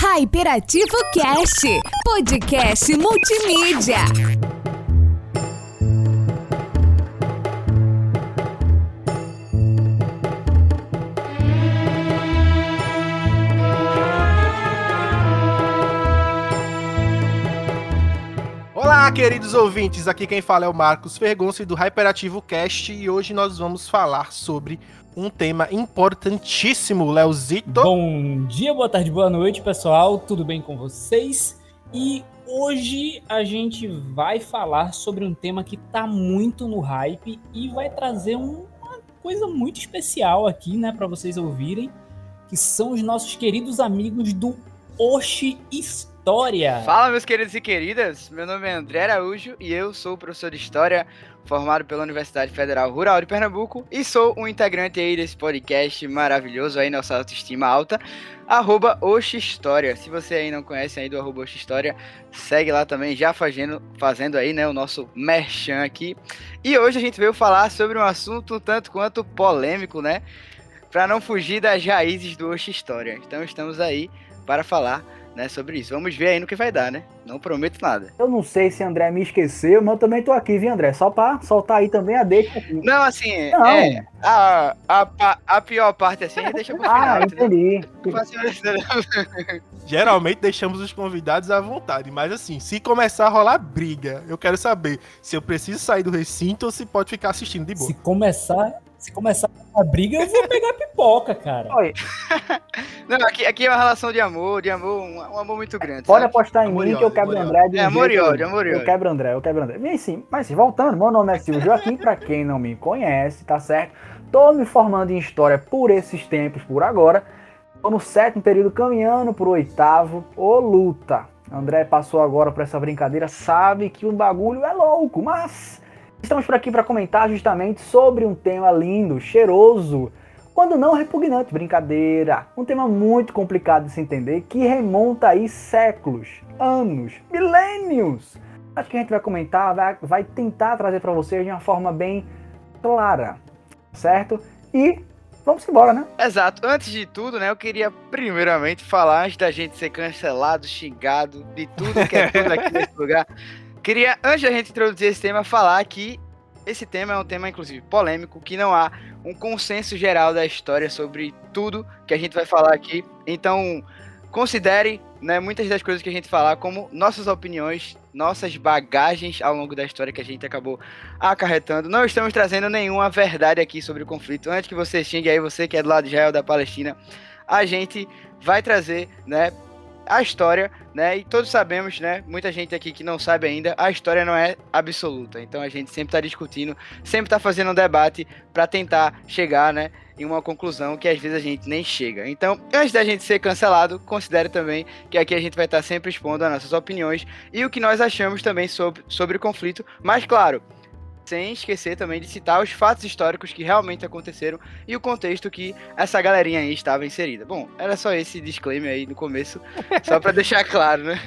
Hyperativo Cast, podcast multimídia. Olá, queridos ouvintes. Aqui quem fala é o Marcos Fergonci do Hyperativo Cast e hoje nós vamos falar sobre um tema importantíssimo, Leozito. Bom dia, boa tarde, boa noite, pessoal. Tudo bem com vocês? E hoje a gente vai falar sobre um tema que tá muito no hype e vai trazer uma coisa muito especial aqui, né, para vocês ouvirem, que são os nossos queridos amigos do Oshi História. Fala, meus queridos e queridas. Meu nome é André Araújo e eu sou professor de História formado pela Universidade Federal Rural de Pernambuco e sou um integrante aí desse podcast maravilhoso aí, nossa autoestima alta, arroba História. Se você aí não conhece aí do arroba segue lá também, já fazendo, fazendo aí, né, o nosso merchan aqui. E hoje a gente veio falar sobre um assunto tanto quanto polêmico, né, para não fugir das raízes do Oxi História. Então estamos aí para falar né, sobre isso. Vamos ver aí no que vai dar, né? Não prometo nada. Eu não sei se André me esqueceu, mas eu também tô aqui, viu, André? Só pra soltar aí também a deixa. Aqui. Não, assim, não. É, a, a, a pior parte assim, deixa pro final. Ah, entendi. Geralmente deixamos os convidados à vontade, mas assim, se começar a rolar briga, eu quero saber se eu preciso sair do recinto ou se pode ficar assistindo de boa. Se começar, se começar a briga, eu vou pegar pipoca, cara. Oi. Não, aqui, aqui é uma relação de amor, de amor, um, um amor muito grande. Pode sabe? apostar em amor mim que eu quebro o André. De é, amor e ódio, amor e ódio. Eu quebro André, eu quebro André. E sim, mas sim, voltando, meu nome é Silvio Joaquim, pra quem não me conhece, tá certo? Tô me formando em história por esses tempos, por agora. Tô no sétimo período caminhando pro oitavo. Ô luta! André passou agora por essa brincadeira, sabe que o bagulho é louco, mas Estamos por aqui para comentar justamente sobre um tema lindo, cheiroso, quando não repugnante, brincadeira. Um tema muito complicado de se entender que remonta aí séculos, anos, milênios. Acho que a gente vai comentar, vai, vai tentar trazer para vocês de uma forma bem clara, certo? E vamos embora, né? Exato. Antes de tudo, né, eu queria primeiramente falar, antes da gente ser cancelado, xingado, de tudo que é tudo aqui nesse lugar. Queria, antes da gente introduzir esse tema, falar que esse tema é um tema, inclusive, polêmico, que não há um consenso geral da história sobre tudo que a gente vai falar aqui. Então, considere né, muitas das coisas que a gente falar como nossas opiniões, nossas bagagens ao longo da história que a gente acabou acarretando. Não estamos trazendo nenhuma verdade aqui sobre o conflito. Antes que você xingue aí, você que é do lado de Israel da Palestina, a gente vai trazer, né, a história, né? E todos sabemos, né? Muita gente aqui que não sabe ainda, a história não é absoluta. Então a gente sempre está discutindo, sempre está fazendo um debate para tentar chegar, né? Em uma conclusão que às vezes a gente nem chega. Então, antes da gente ser cancelado, considere também que aqui a gente vai estar tá sempre expondo as nossas opiniões e o que nós achamos também sobre, sobre o conflito. Mas, claro, sem esquecer também de citar os fatos históricos que realmente aconteceram e o contexto que essa galerinha aí estava inserida. Bom, era só esse disclaimer aí no começo, só para deixar claro, né?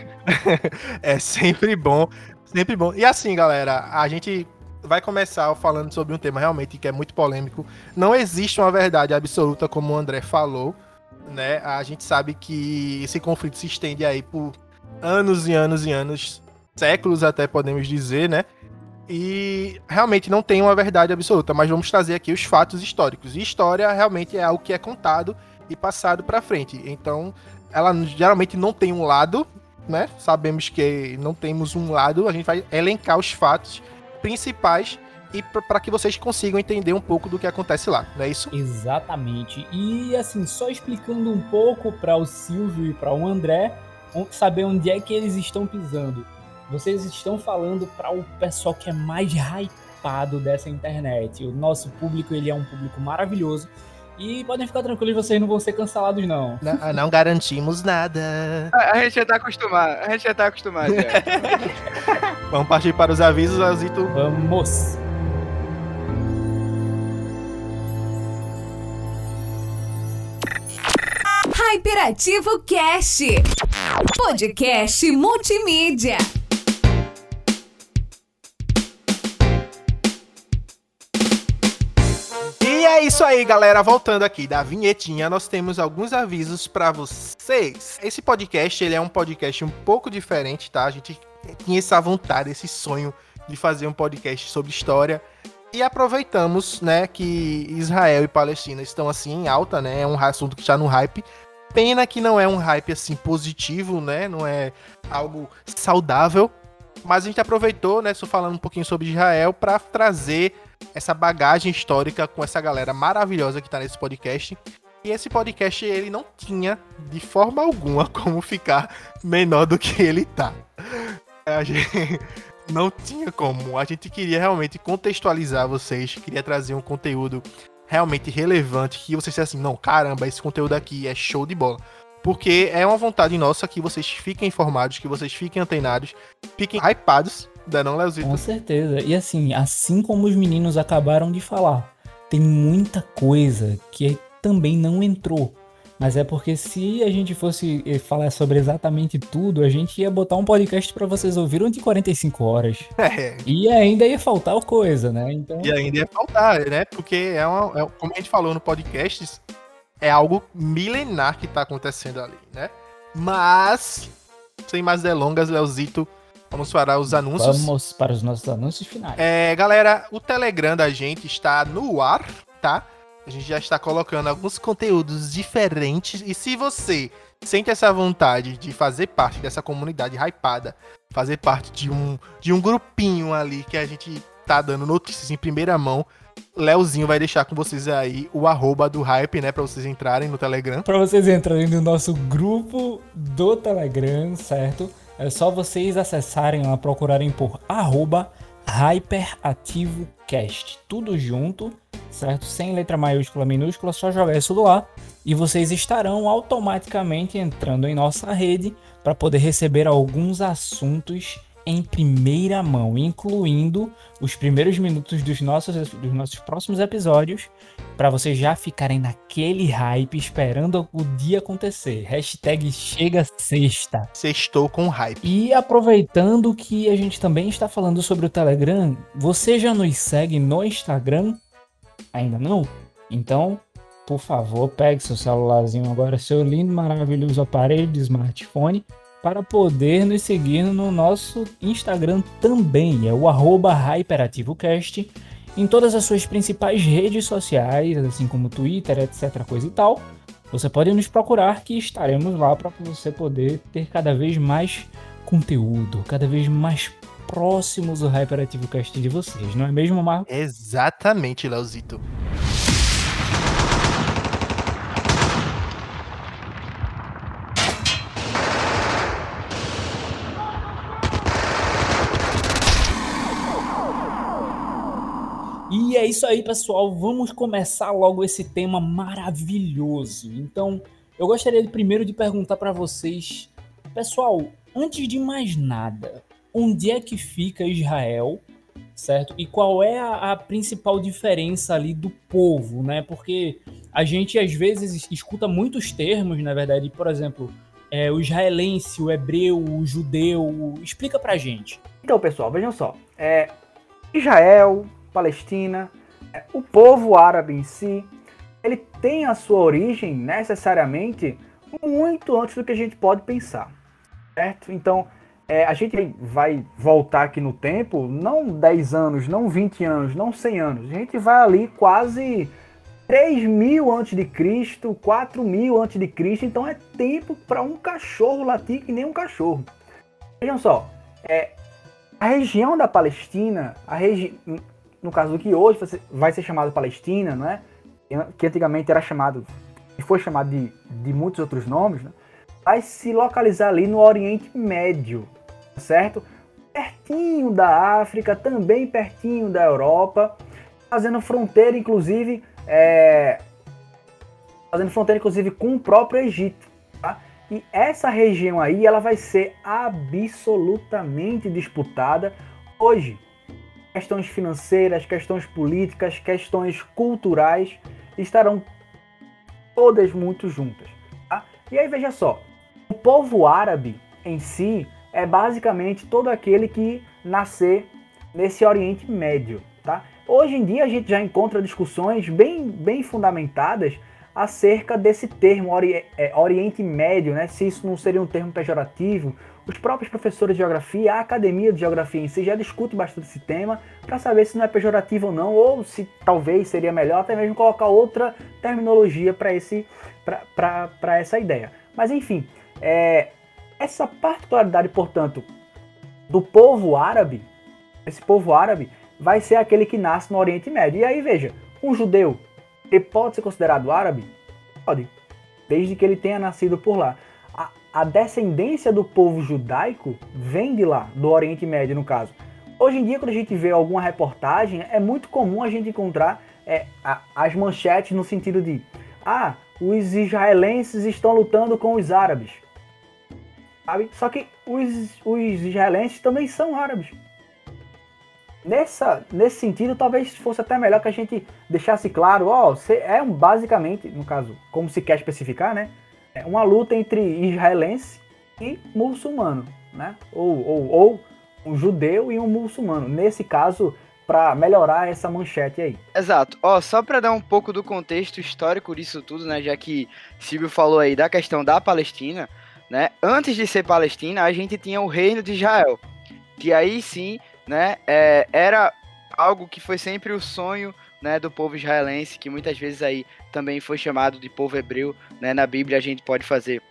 é sempre bom, sempre bom. E assim, galera, a gente vai começar falando sobre um tema realmente que é muito polêmico. Não existe uma verdade absoluta, como o André falou, né? A gente sabe que esse conflito se estende aí por anos e anos e anos, séculos até podemos dizer, né? E realmente não tem uma verdade absoluta, mas vamos trazer aqui os fatos históricos. E história realmente é algo que é contado e passado para frente. Então, ela geralmente não tem um lado, né? Sabemos que não temos um lado, a gente vai elencar os fatos principais e para que vocês consigam entender um pouco do que acontece lá, não é isso? Exatamente. E assim, só explicando um pouco para o Silvio e para o André, saber onde é que eles estão pisando. Vocês estão falando para o pessoal que é mais hypado dessa internet. O nosso público ele é um público maravilhoso. E podem ficar tranquilos, vocês não vão ser cancelados, não. Não, não garantimos nada. A, a, gente já tá acostumado. A gente já tá acostumado. Vamos partir para os avisos, Azito. Vamos! Hyperativo Cast. Podcast multimídia. É isso aí, galera. Voltando aqui da vinhetinha, nós temos alguns avisos para vocês. Esse podcast, ele é um podcast um pouco diferente, tá? A gente tinha essa vontade, esse sonho de fazer um podcast sobre história. E aproveitamos, né, que Israel e Palestina estão assim em alta, né? É um assunto que está no hype. Pena que não é um hype assim positivo, né? Não é algo saudável. Mas a gente aproveitou, né, só falando um pouquinho sobre Israel para trazer essa bagagem histórica com essa galera maravilhosa que tá nesse podcast. E esse podcast ele não tinha de forma alguma como ficar menor do que ele tá. A gente não tinha como. A gente queria realmente contextualizar vocês, queria trazer um conteúdo realmente relevante que vocês assim, não, caramba, esse conteúdo aqui é show de bola. Porque é uma vontade nossa que vocês fiquem informados, que vocês fiquem antenados, fiquem hypados da não, Leozito? Com certeza. E assim, assim como os meninos acabaram de falar, tem muita coisa que também não entrou. Mas é porque se a gente fosse eh, falar sobre exatamente tudo, a gente ia botar um podcast para vocês ouvirem de 45 horas. É. E ainda ia faltar coisa, né? Então... E ainda ia faltar, né? Porque é, uma, é como a gente falou no podcast, é algo milenar que tá acontecendo ali, né? Mas, sem mais delongas, Leozito, Vamos para os anúncios. Vamos para os nossos anúncios finais. É, galera, o Telegram da gente está no ar, tá? A gente já está colocando alguns conteúdos diferentes. E se você sente essa vontade de fazer parte dessa comunidade hypada, fazer parte de um, de um grupinho ali que a gente tá dando notícias em primeira mão, Leozinho vai deixar com vocês aí o arroba do hype, né? Pra vocês entrarem no Telegram. Pra vocês entrarem no nosso grupo do Telegram, certo? É só vocês acessarem lá, procurarem por arroba HyperativoCast. Tudo junto, certo? Sem letra maiúscula, minúscula, só jogar isso lá e vocês estarão automaticamente entrando em nossa rede para poder receber alguns assuntos em primeira mão, incluindo os primeiros minutos dos nossos, dos nossos próximos episódios, para vocês já ficarem naquele hype esperando o dia acontecer. Hashtag chega sexta. Sextou com hype. E aproveitando que a gente também está falando sobre o Telegram, você já nos segue no Instagram? Ainda não? Então, por favor, pegue seu celularzinho agora, seu lindo, maravilhoso aparelho de smartphone para poder nos seguir no nosso Instagram também, é o HyperativoCast, em todas as suas principais redes sociais, assim como Twitter, etc, coisa e tal. Você pode nos procurar que estaremos lá para você poder ter cada vez mais conteúdo, cada vez mais próximos do HyperativoCast de vocês, não é mesmo, Marco? Exatamente, Leozito. E é isso aí, pessoal. Vamos começar logo esse tema maravilhoso. Então, eu gostaria de, primeiro de perguntar para vocês, pessoal, antes de mais nada, onde é que fica Israel, certo? E qual é a, a principal diferença ali do povo, né? Porque a gente às vezes escuta muitos termos, na verdade, por exemplo, é, o israelense, o hebreu, o judeu. Explica pra gente. Então, pessoal, vejam só. É, Israel, Palestina, é, o povo árabe em si, ele tem a sua origem necessariamente muito antes do que a gente pode pensar, certo? Então, é, a gente vai voltar aqui no tempo, não 10 anos, não 20 anos, não 100 anos, a gente vai ali quase 3 mil antes de Cristo, 4 mil antes de Cristo, então é tempo para um cachorro latir que nem um cachorro. Vejam só, é, a região da Palestina, a regi no caso do que hoje vai ser chamado Palestina, não é? que antigamente era chamado, e foi chamado de, de muitos outros nomes, né? vai se localizar ali no Oriente Médio, certo? Pertinho da África, também pertinho da Europa, fazendo fronteira, inclusive, é, fazendo fronteira, inclusive, com o próprio Egito. Tá? E essa região aí, ela vai ser absolutamente disputada hoje questões financeiras, questões políticas, questões culturais estarão todas muito juntas. Tá? E aí veja só, o povo árabe em si é basicamente todo aquele que nascer nesse Oriente Médio, tá? Hoje em dia a gente já encontra discussões bem, bem fundamentadas acerca desse termo é, Oriente Médio, né? se isso não seria um termo pejorativo. Os próprios professores de geografia, a academia de geografia em si já discute bastante esse tema para saber se não é pejorativo ou não, ou se talvez seria melhor até mesmo colocar outra terminologia para essa ideia. Mas enfim, é, essa particularidade, portanto, do povo árabe, esse povo árabe vai ser aquele que nasce no Oriente Médio. E aí veja, um judeu ele pode ser considerado árabe? Pode, desde que ele tenha nascido por lá. A, descendência do povo judaico vem de lá, do Oriente Médio no caso. Hoje em dia, quando a gente vê alguma reportagem, é muito comum a gente encontrar é, a, as manchetes no sentido de ah, os israelenses estão lutando com os árabes. Sabe? Só que os, os israelenses também são árabes. Nessa, nesse sentido, talvez fosse até melhor que a gente deixasse claro, ó, é um, basicamente, no caso, como se quer especificar, né? É uma luta entre israelense e muçulmano, né? Ou, ou, ou um judeu e um muçulmano. Nesse caso, para melhorar essa manchete aí. Exato. Ó, só para dar um pouco do contexto histórico disso tudo, né? Já que Silvio falou aí da questão da Palestina, né? Antes de ser Palestina, a gente tinha o Reino de Israel, que aí sim né? É, era algo que foi sempre o sonho né, do povo israelense, que muitas vezes aí também foi chamado de povo hebreu, né? Na Bíblia a gente pode fazer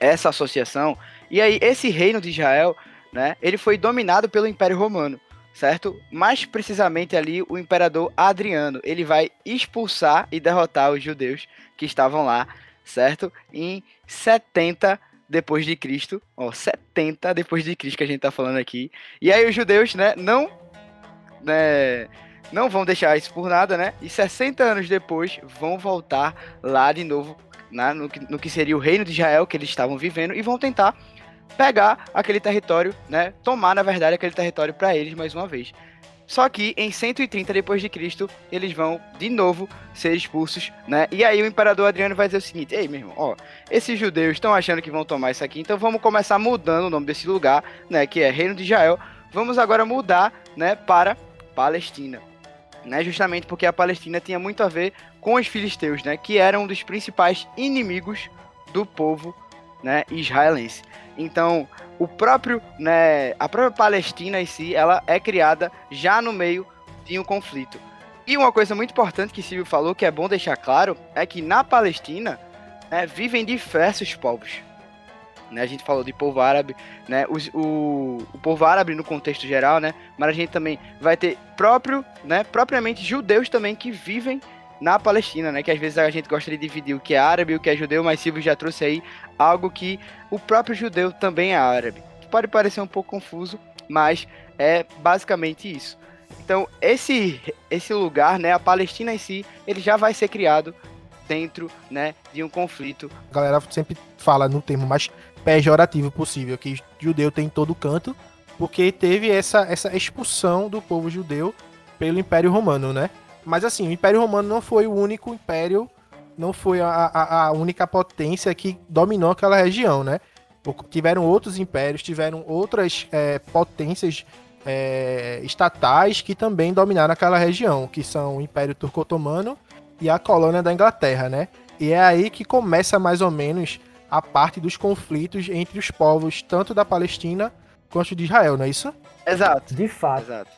essa associação. E aí esse reino de Israel, né, ele foi dominado pelo Império Romano, certo? Mais precisamente ali o imperador Adriano, ele vai expulsar e derrotar os judeus que estavam lá, certo? Em 70 depois de Cristo, ó, 70 depois de Cristo que a gente tá falando aqui. E aí os judeus, né, não né, não vão deixar isso por nada, né? E 60 anos depois vão voltar lá de novo né, no, que, no que seria o reino de Israel que eles estavam vivendo e vão tentar pegar aquele território, né? Tomar, na verdade, aquele território para eles mais uma vez. Só que em 130 depois de Cristo, eles vão de novo ser expulsos, né? E aí o imperador Adriano vai dizer o seguinte: "Ei, meu irmão, ó, esses judeus estão achando que vão tomar isso aqui, então vamos começar mudando o nome desse lugar, né, que é Reino de Israel. Vamos agora mudar, né, para Palestina." Né, justamente porque a Palestina tinha muito a ver com os filisteus, né, que eram um dos principais inimigos do povo, né, israelense. Então, o próprio, né, a própria Palestina em si, ela é criada já no meio de um conflito. E uma coisa muito importante que Silvio falou, que é bom deixar claro, é que na Palestina né, vivem diversos povos. Né, a gente falou de povo árabe, né, o, o povo árabe no contexto geral, né, mas a gente também vai ter próprio, né, propriamente judeus também que vivem na Palestina, né? Que às vezes a gente gosta de dividir o que é árabe e o que é judeu, mas Silvio já trouxe aí algo que o próprio judeu também é árabe. Pode parecer um pouco confuso, mas é basicamente isso. Então, esse, esse lugar, né, a Palestina em si, ele já vai ser criado dentro, né, de um conflito. A galera sempre fala no termo mais pejorativo possível, que judeu tem em todo canto, porque teve essa, essa expulsão do povo judeu pelo Império Romano, né? Mas assim, o Império Romano não foi o único império, não foi a, a, a única potência que dominou aquela região, né? Tiveram outros impérios, tiveram outras é, potências é, estatais que também dominaram aquela região, que são o Império Turco-Otomano e a colônia da Inglaterra, né? E é aí que começa mais ou menos a parte dos conflitos entre os povos, tanto da Palestina quanto de Israel, não é isso? Exato. De fato. Exato.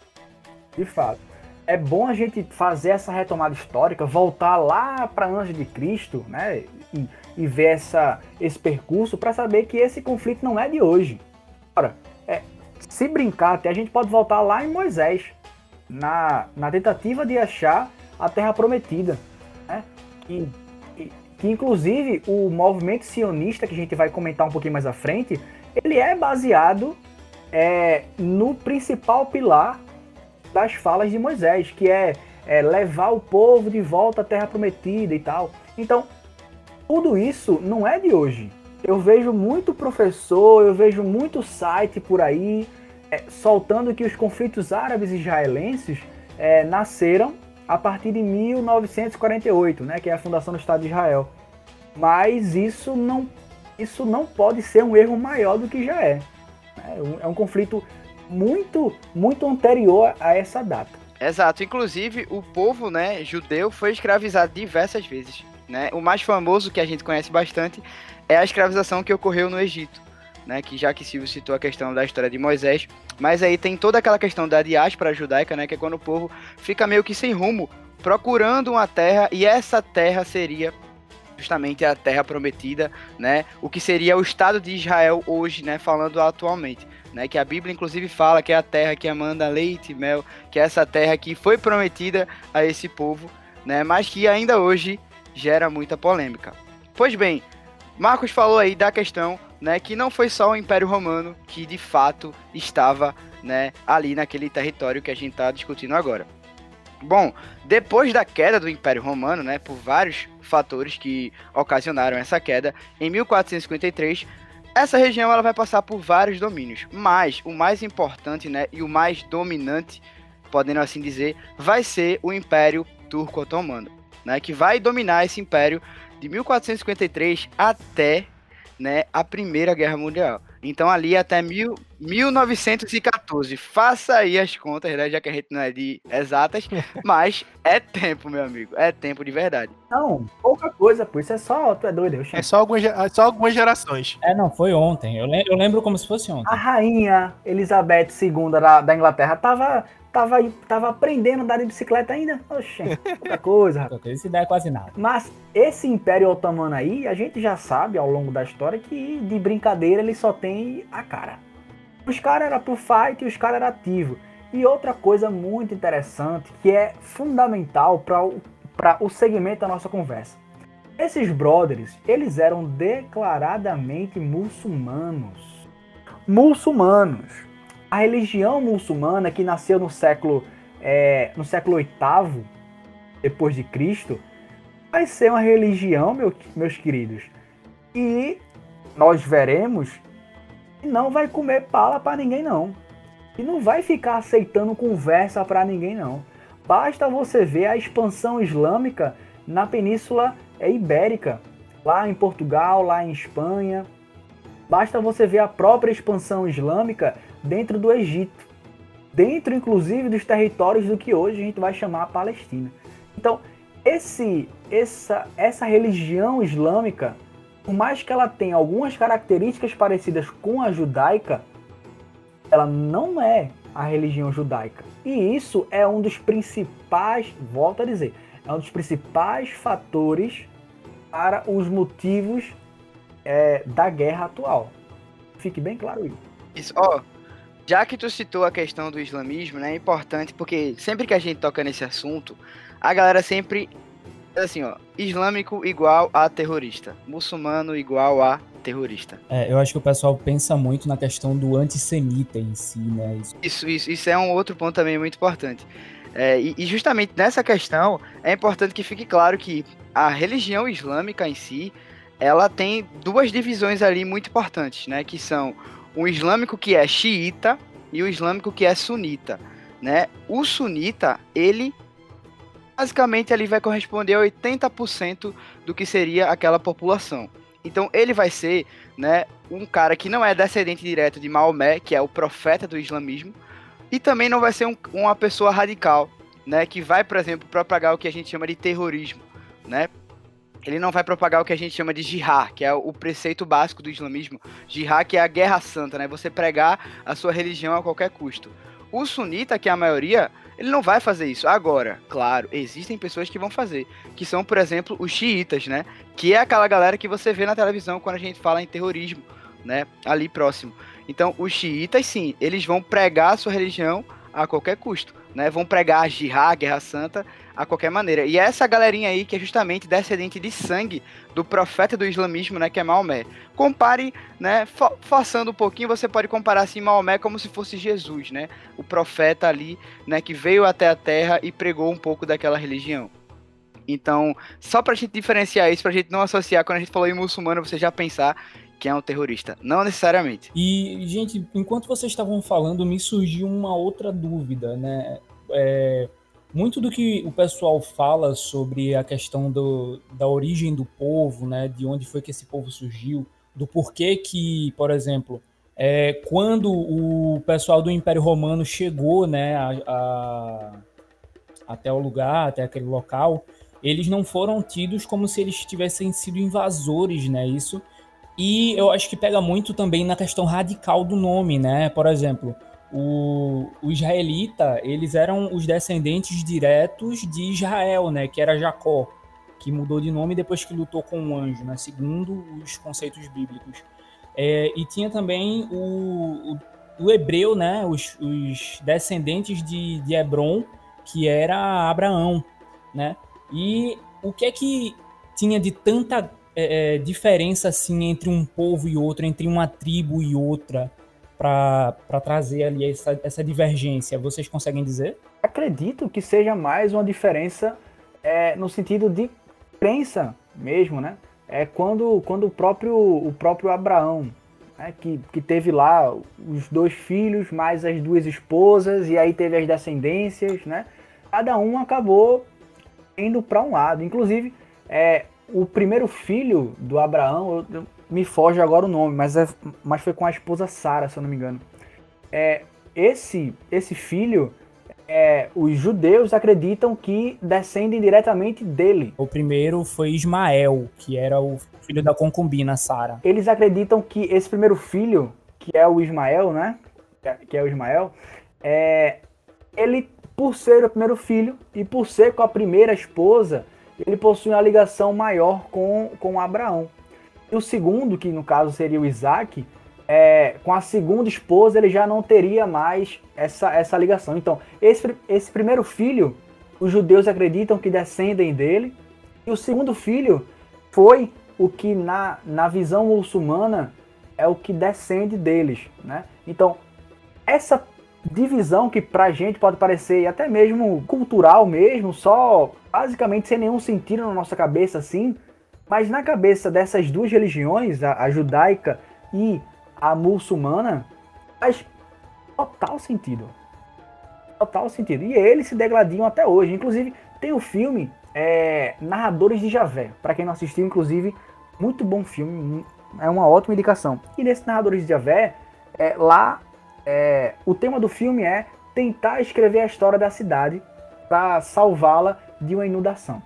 De fato é bom a gente fazer essa retomada histórica, voltar lá para antes de Cristo, né? E, e ver essa, esse percurso para saber que esse conflito não é de hoje. Ora, é, se brincar, até a gente pode voltar lá em Moisés, na, na tentativa de achar a Terra Prometida, né? E, que inclusive o movimento sionista que a gente vai comentar um pouquinho mais à frente, ele é baseado é, no principal pilar das falas de Moisés, que é, é levar o povo de volta à terra prometida e tal. Então, tudo isso não é de hoje. Eu vejo muito professor, eu vejo muito site por aí é, soltando que os conflitos árabes e israelenses é, nasceram a partir de 1948, né, que é a fundação do Estado de Israel. Mas isso não, isso não pode ser um erro maior do que já é. É um, é um conflito muito, muito anterior a essa data. Exato. Inclusive, o povo, né, judeu foi escravizado diversas vezes. Né? O mais famoso que a gente conhece bastante é a escravização que ocorreu no Egito. Né, que já que Silvio citou a questão da história de Moisés, mas aí tem toda aquela questão da diáspora judaica, né, que é quando o povo fica meio que sem rumo, procurando uma terra, e essa terra seria justamente a terra prometida, né, o que seria o Estado de Israel hoje, né, falando atualmente. Né, que a Bíblia inclusive fala que é a terra que manda leite e mel, que é essa terra que foi prometida a esse povo, né, mas que ainda hoje gera muita polêmica. Pois bem, Marcos falou aí da questão, né, que não foi só o Império Romano que de fato estava, né, ali naquele território que a gente está discutindo agora. Bom, depois da queda do Império Romano, né, por vários fatores que ocasionaram essa queda, em 1453, essa região ela vai passar por vários domínios, mas o mais importante, né, e o mais dominante, podendo assim dizer, vai ser o Império Turco-Otomano né, que vai dominar esse império de 1453 até né, a Primeira Guerra Mundial. Então, ali até mil, 1914. Faça aí as contas, né, já que a gente não é de exatas, mas é tempo, meu amigo. É tempo de verdade. Não, pouca coisa, por isso é só, tu é doido. Eu é só algumas, é só algumas gerações. É, não, foi ontem. Eu, lembro, eu lembro como se fosse ontem. A rainha Elizabeth II da, da Inglaterra tava tava, tava aprendendo a andar de bicicleta ainda. Oxe, outra coisa. Isso ideia é quase nada. Mas esse Império Otomano aí, a gente já sabe ao longo da história que de brincadeira ele só tem a cara. Os caras eram pro fight e os caras eram ativos. E outra coisa muito interessante, que é fundamental para o, o segmento da nossa conversa. Esses brothers, eles eram declaradamente muçulmanos. Muçulmanos a religião muçulmana que nasceu no século é, no século VIII depois de Cristo vai ser uma religião, meu, meus queridos, e nós veremos que não vai comer pala para ninguém não, e não vai ficar aceitando conversa para ninguém não. Basta você ver a expansão islâmica na Península Ibérica, lá em Portugal, lá em Espanha. Basta você ver a própria expansão islâmica dentro do Egito, dentro inclusive dos territórios do que hoje a gente vai chamar a Palestina. Então, esse, essa, essa religião islâmica, por mais que ela tenha algumas características parecidas com a judaica, ela não é a religião judaica. E isso é um dos principais, volto a dizer, é um dos principais fatores para os motivos é, da guerra atual. Fique bem claro isso. Isso, ó, já que tu citou a questão do islamismo, né, é importante porque sempre que a gente toca nesse assunto, a galera sempre assim, ó, islâmico igual a terrorista, muçulmano igual a terrorista. É, eu acho que o pessoal pensa muito na questão do antissemita em si, né? Isso, isso, isso, é um outro ponto também muito importante. É, e, e justamente nessa questão é importante que fique claro que a religião islâmica em si, ela tem duas divisões ali muito importantes, né? Que são um islâmico que é xiita e o islâmico que é sunita, né? O sunita, ele basicamente ali vai corresponder a 80% do que seria aquela população. Então ele vai ser, né, um cara que não é descendente direto de Maomé, que é o profeta do islamismo, e também não vai ser um, uma pessoa radical, né, que vai, por exemplo, propagar o que a gente chama de terrorismo, né? Ele não vai propagar o que a gente chama de jihad, que é o preceito básico do islamismo. Jihad que é a guerra santa, né? Você pregar a sua religião a qualquer custo. O sunita, que é a maioria, ele não vai fazer isso. Agora, claro, existem pessoas que vão fazer, que são, por exemplo, os xiitas, né? Que é aquela galera que você vê na televisão quando a gente fala em terrorismo, né? Ali próximo. Então, os xiitas, sim, eles vão pregar a sua religião a qualquer custo, né? Vão pregar a jihad, a guerra santa, a qualquer maneira. E é essa galerinha aí que é justamente descendente de sangue do profeta do islamismo, né, que é Maomé. Compare, né, for forçando um pouquinho, você pode comparar assim Maomé como se fosse Jesus, né, o profeta ali, né, que veio até a terra e pregou um pouco daquela religião. Então, só pra gente diferenciar isso, pra gente não associar, quando a gente falou em muçulmano, você já pensar que é um terrorista. Não necessariamente. E, gente, enquanto vocês estavam falando, me surgiu uma outra dúvida, né? É, muito do que o pessoal fala sobre a questão do, da origem do povo, né, de onde foi que esse povo surgiu, do porquê que, por exemplo, é, quando o pessoal do Império Romano chegou né, a, a, até o lugar, até aquele local, eles não foram tidos como se eles tivessem sido invasores, né? Isso. E eu acho que pega muito também na questão radical do nome, né? Por exemplo, o, o israelita, eles eram os descendentes diretos de Israel, né? Que era Jacó, que mudou de nome depois que lutou com um anjo, né? Segundo os conceitos bíblicos. É, e tinha também o, o, o hebreu, né? Os, os descendentes de, de Hebron, que era Abraão, né? E o que é que tinha de tanta é, é diferença assim entre um povo e outro, entre uma tribo e outra, para trazer ali essa, essa divergência? Vocês conseguem dizer? Acredito que seja mais uma diferença é, no sentido de crença mesmo, né? É quando, quando o, próprio, o próprio Abraão, né, que, que teve lá os dois filhos, mais as duas esposas, e aí teve as descendências, né? Cada um acabou indo para um lado. Inclusive, é, o primeiro filho do Abraão, eu, eu, me foge agora o nome, mas, é, mas foi com a esposa Sara, se eu não me engano. É, esse, esse filho, é, os judeus acreditam que descendem diretamente dele. O primeiro foi Ismael, que era o filho da concubina Sara. Eles acreditam que esse primeiro filho, que é o Ismael, né? Que é o Ismael, é, ele por ser o primeiro filho e por ser com a primeira esposa, ele possui uma ligação maior com, com Abraão. E o segundo, que no caso seria o Isaac, é, com a segunda esposa ele já não teria mais essa, essa ligação. Então, esse, esse primeiro filho, os judeus acreditam que descendem dele, e o segundo filho foi o que na, na visão muçulmana é o que descende deles. Né? Então, essa divisão que pra gente pode parecer até mesmo cultural mesmo, só basicamente sem nenhum sentido na nossa cabeça assim, mas na cabeça dessas duas religiões, a, a judaica e a muçulmana, faz total sentido. Total sentido. E eles se degladiam até hoje. Inclusive, tem o filme é, Narradores de Javé. Para quem não assistiu, inclusive, muito bom filme. É uma ótima indicação. E nesse Narradores de Javé, é, lá é, o tema do filme é tentar escrever a história da cidade para salvá-la de uma inundação.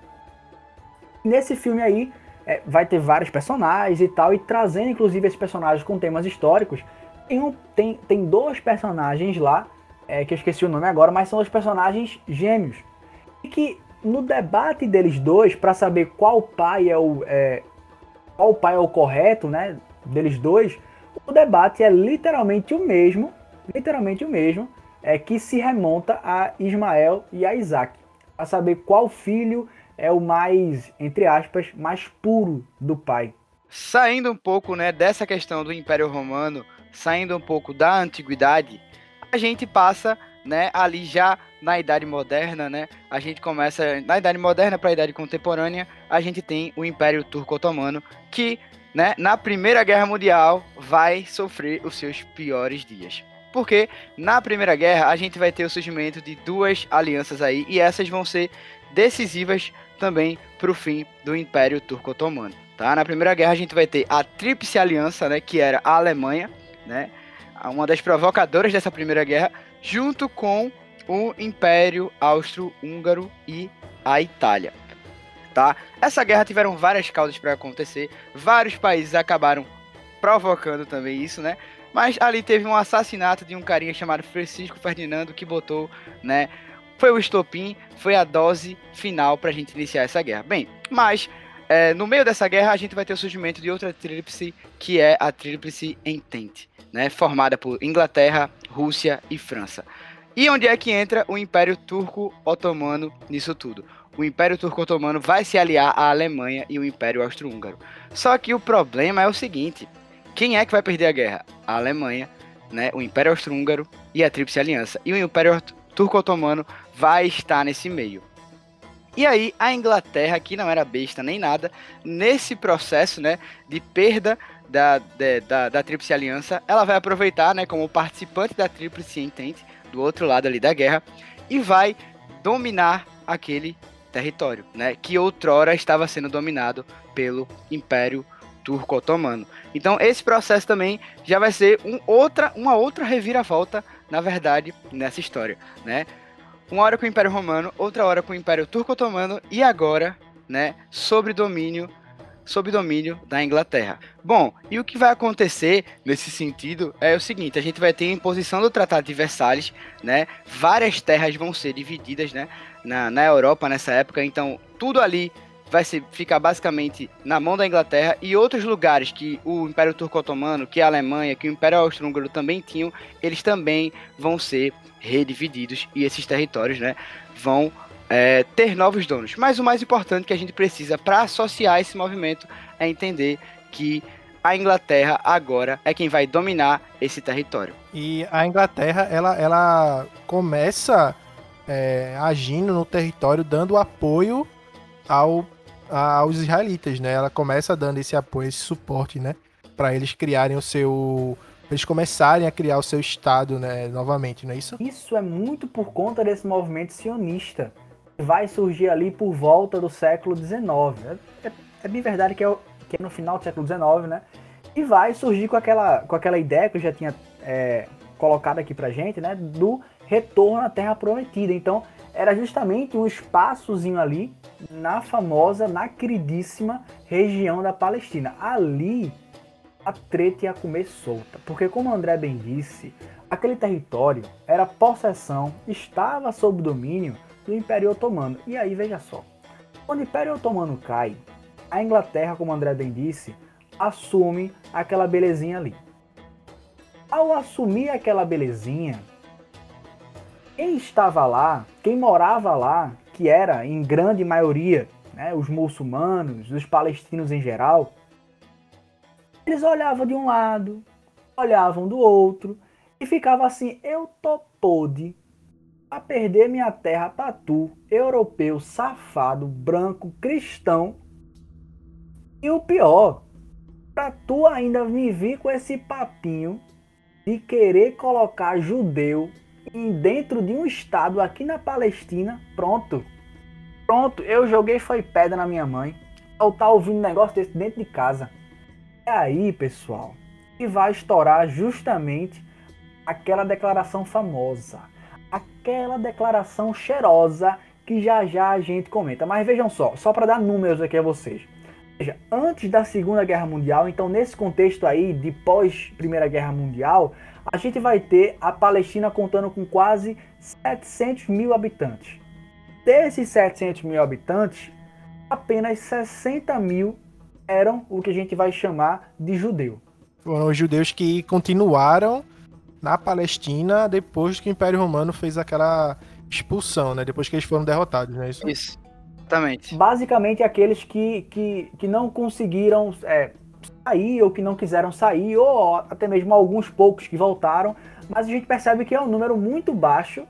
Nesse filme aí é, vai ter vários personagens e tal, e trazendo inclusive esses personagens com temas históricos. Tem, um, tem, tem dois personagens lá, é, que eu esqueci o nome agora, mas são os personagens gêmeos. E que no debate deles dois, para saber qual pai é o, é, qual pai é o correto, né, deles dois, o debate é literalmente o mesmo literalmente o mesmo, é que se remonta a Ismael e a Isaac, a saber qual filho é o mais, entre aspas, mais puro do pai. Saindo um pouco, né, dessa questão do Império Romano, saindo um pouco da antiguidade, a gente passa, né, ali já na Idade Moderna, né? A gente começa na Idade Moderna para a Idade Contemporânea, a gente tem o Império Turco-Otomano que, né, na Primeira Guerra Mundial vai sofrer os seus piores dias. Porque na Primeira Guerra a gente vai ter o surgimento de duas alianças aí e essas vão ser decisivas também para o fim do Império Turco-Otomano. Tá? Na Primeira Guerra a gente vai ter a Tríplice Aliança, né, que era a Alemanha, né, uma das provocadoras dessa Primeira Guerra, junto com o Império Austro-Húngaro e a Itália. Tá? Essa guerra tiveram várias causas para acontecer, vários países acabaram provocando também isso, né? Mas ali teve um assassinato de um carinha chamado Francisco Ferdinando que botou, né? Foi o estopim, foi a dose final para a gente iniciar essa guerra. Bem, mas é, no meio dessa guerra a gente vai ter o surgimento de outra tríplice, que é a Tríplice Entente, né? Formada por Inglaterra, Rússia e França. E onde é que entra o Império Turco-Otomano nisso tudo? O Império Turco-Otomano vai se aliar à Alemanha e o Império Austro-Húngaro. Só que o problema é o seguinte: quem é que vai perder a guerra? A Alemanha, né, o Império Austro-Húngaro e a Tríplice Aliança. E o Império Turco-Otomano vai estar nesse meio. E aí a Inglaterra, que não era besta nem nada, nesse processo né, de perda da, da, da Tríplice Aliança, ela vai aproveitar né, como participante da Tríplice Entente, do outro lado ali da guerra, e vai dominar aquele território, né, que outrora estava sendo dominado pelo Império turco-otomano. Então esse processo também já vai ser um outra, uma outra reviravolta, na verdade, nessa história, né? uma hora com o Império Romano, outra hora com o Império Turco-Otomano e agora, né, sobre domínio sob domínio da Inglaterra. Bom, e o que vai acontecer nesse sentido é o seguinte: a gente vai ter a imposição do Tratado de Versalhes, né? Várias terras vão ser divididas, né? Na, na Europa nessa época, então tudo ali vai ser, ficar basicamente na mão da Inglaterra e outros lugares que o Império Turco-Otomano, que a Alemanha, que o Império Austro-Húngaro também tinham, eles também vão ser redivididos e esses territórios, né, vão é, ter novos donos. Mas o mais importante que a gente precisa para associar esse movimento é entender que a Inglaterra agora é quem vai dominar esse território. E a Inglaterra, ela, ela começa é, agindo no território, dando apoio ao, aos israelitas, né? Ela começa dando esse apoio, esse suporte, né? Para eles criarem o seu. Eles começarem a criar o seu Estado, né? Novamente, não é isso? Isso é muito por conta desse movimento sionista vai surgir ali por volta do século XIX. É, é, é bem verdade que é, que é, no final do século XIX, né? E vai surgir com aquela, com aquela ideia que eu já tinha é, colocado aqui pra gente, né? Do retorno à Terra Prometida. Então, era justamente um espaçozinho ali na famosa, na queridíssima região da Palestina. Ali a treta ia comer solta, porque como André bem disse, aquele território era possessão, estava sob domínio do Império Otomano. E aí, veja só, quando o Império Otomano cai, a Inglaterra, como André bem disse, assume aquela belezinha ali. Ao assumir aquela belezinha, quem estava lá, quem morava lá, que era em grande maioria né, os muçulmanos, os palestinos em geral, eles olhavam de um lado, olhavam do outro e ficava assim: eu tô podre a perder minha terra pra tu, europeu, safado, branco, cristão. E o pior, pra tu ainda me vir com esse papinho de querer colocar judeu dentro de um estado aqui na Palestina, pronto. Pronto, eu joguei foi pedra na minha mãe. Eu tá ouvindo negócio desse dentro de casa. É aí, pessoal, que vai estourar justamente aquela declaração famosa aquela declaração cheirosa que já já a gente comenta. Mas vejam só, só para dar números aqui a vocês. Veja, antes da Segunda Guerra Mundial, então nesse contexto aí de pós Primeira Guerra Mundial, a gente vai ter a Palestina contando com quase 700 mil habitantes. Desses 700 mil habitantes, apenas 60 mil eram o que a gente vai chamar de judeu. Foram os judeus que continuaram na Palestina depois que o Império Romano fez aquela expulsão, né? Depois que eles foram derrotados, não é isso? Isso, exatamente. Basicamente aqueles que, que, que não conseguiram é, sair ou que não quiseram sair, ou até mesmo alguns poucos que voltaram, mas a gente percebe que é um número muito baixo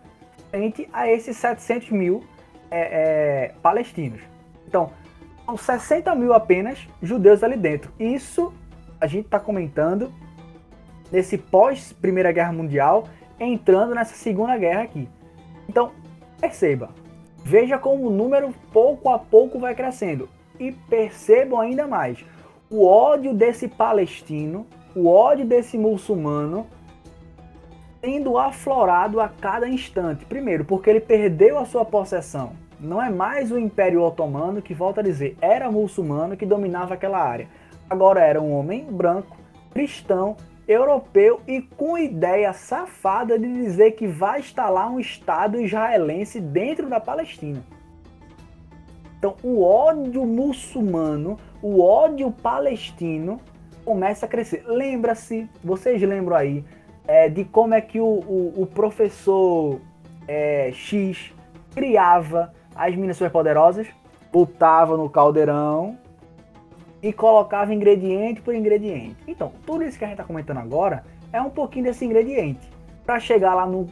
frente a esses 700 mil é, é, palestinos. Então, são 60 mil apenas judeus ali dentro. Isso a gente está comentando nesse pós Primeira Guerra Mundial, entrando nessa Segunda Guerra aqui. Então, perceba, veja como o número pouco a pouco vai crescendo e percebam ainda mais o ódio desse palestino, o ódio desse muçulmano sendo aflorado a cada instante. Primeiro, porque ele perdeu a sua possessão. Não é mais o Império Otomano que, volta a dizer, era muçulmano que dominava aquela área. Agora era um homem branco, cristão, europeu e com ideia safada de dizer que vai instalar um Estado israelense dentro da Palestina. Então, o ódio muçulmano, o ódio palestino começa a crescer. Lembra-se, vocês lembram aí, é, de como é que o, o, o professor é, X criava as minas superpoderosas? Botava no caldeirão, e colocava ingrediente por ingrediente. Então, tudo isso que a gente está comentando agora é um pouquinho desse ingrediente para chegar lá no,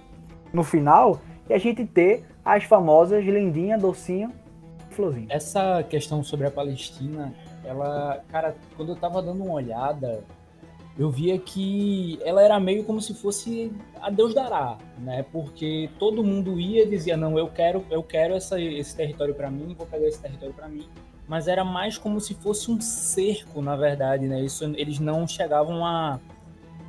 no final e a gente ter as famosas lindinha, docinho, florzinha. Essa questão sobre a Palestina, ela, cara, quando eu tava dando uma olhada, eu via que ela era meio como se fosse a Deus dará, né? Porque todo mundo ia e dizia não, eu quero, eu quero essa, esse território para mim, vou pegar esse território para mim mas era mais como se fosse um cerco, na verdade, né? Isso, eles não chegavam a,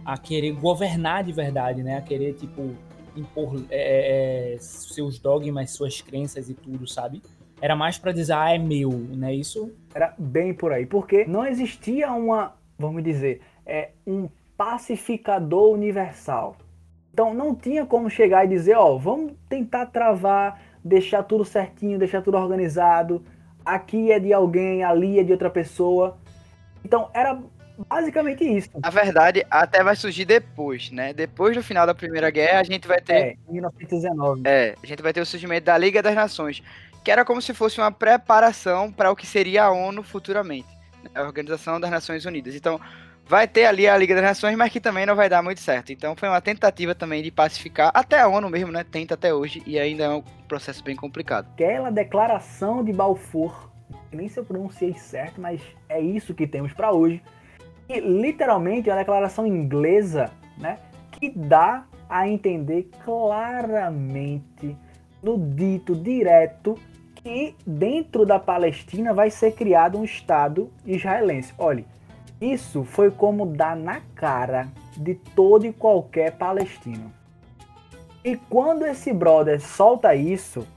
a querer governar de verdade, né? A querer, tipo, impor é, é, seus dogmas, suas crenças e tudo, sabe? Era mais para dizer, ah, é meu, não é isso? Era bem por aí, porque não existia uma, vamos dizer, é, um pacificador universal. Então não tinha como chegar e dizer, ó, vamos tentar travar, deixar tudo certinho, deixar tudo organizado. Aqui é de alguém, ali é de outra pessoa. Então era basicamente isso. A verdade até vai surgir depois, né? Depois do final da Primeira Guerra, a gente vai ter. É, 1919. É, a gente vai ter o surgimento da Liga das Nações, que era como se fosse uma preparação para o que seria a ONU futuramente, né? a Organização das Nações Unidas. Então, vai ter ali a Liga das Nações, mas que também não vai dar muito certo. Então foi uma tentativa também de pacificar, até a ONU mesmo, né? Tenta até hoje, e ainda é um processo bem complicado. Aquela declaração de Balfour, nem se eu pronunciei certo, mas é isso que temos para hoje. E literalmente é uma declaração inglesa, né? Que dá a entender claramente, no dito direto, que dentro da Palestina vai ser criado um Estado israelense. Olhe, isso foi como dar na cara de todo e qualquer palestino. E quando esse brother solta isso,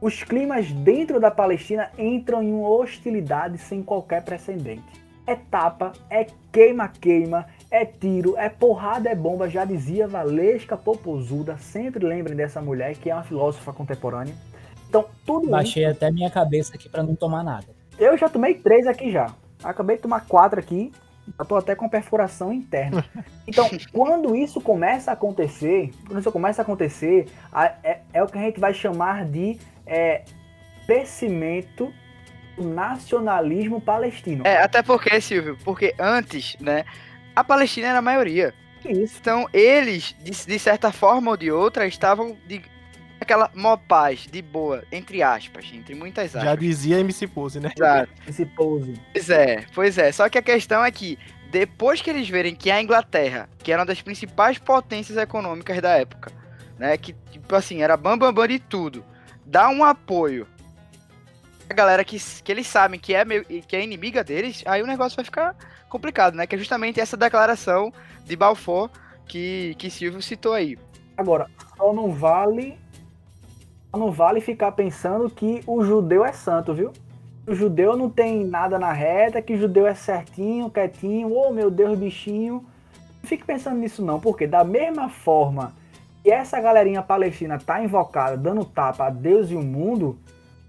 os climas dentro da Palestina entram em uma hostilidade sem qualquer precedente. É tapa, é queima-queima, é tiro, é porrada, é bomba, já dizia Valesca Popozuda. Sempre lembrem dessa mulher que é uma filósofa contemporânea. Então, tudo Baixei isso... até minha cabeça aqui para não tomar nada. Eu já tomei três aqui já. Acabei de tomar quatro aqui. Já tô até com perfuração interna. Então, quando isso começa a acontecer, quando isso começa a acontecer, é, é o que a gente vai chamar de é, crescimento do nacionalismo palestino. É, até porque, Silvio, porque antes, né, a Palestina era a maioria. Isso. Então, eles, de, de certa forma ou de outra, estavam de, aquela mó paz, de boa, entre aspas, entre muitas aspas. Já dizia MC Pose, né? Exato. Esse pose. Pois é, pois é. Só que a questão é que, depois que eles verem que a Inglaterra, que era uma das principais potências econômicas da época, né, que, tipo assim, era bam, bam, bam de tudo, dá um apoio a galera que, que eles sabem que é, meio, que é inimiga deles, aí o negócio vai ficar complicado, né? Que é justamente essa declaração de Balfour que, que Silvio citou aí. Agora, só não vale não vale ficar pensando que o judeu é santo, viu? O judeu não tem nada na reta, que o judeu é certinho, quietinho, oh meu Deus, bichinho. Não fique pensando nisso não, porque da mesma forma que essa galerinha palestina tá invocada, dando tapa a Deus e o mundo,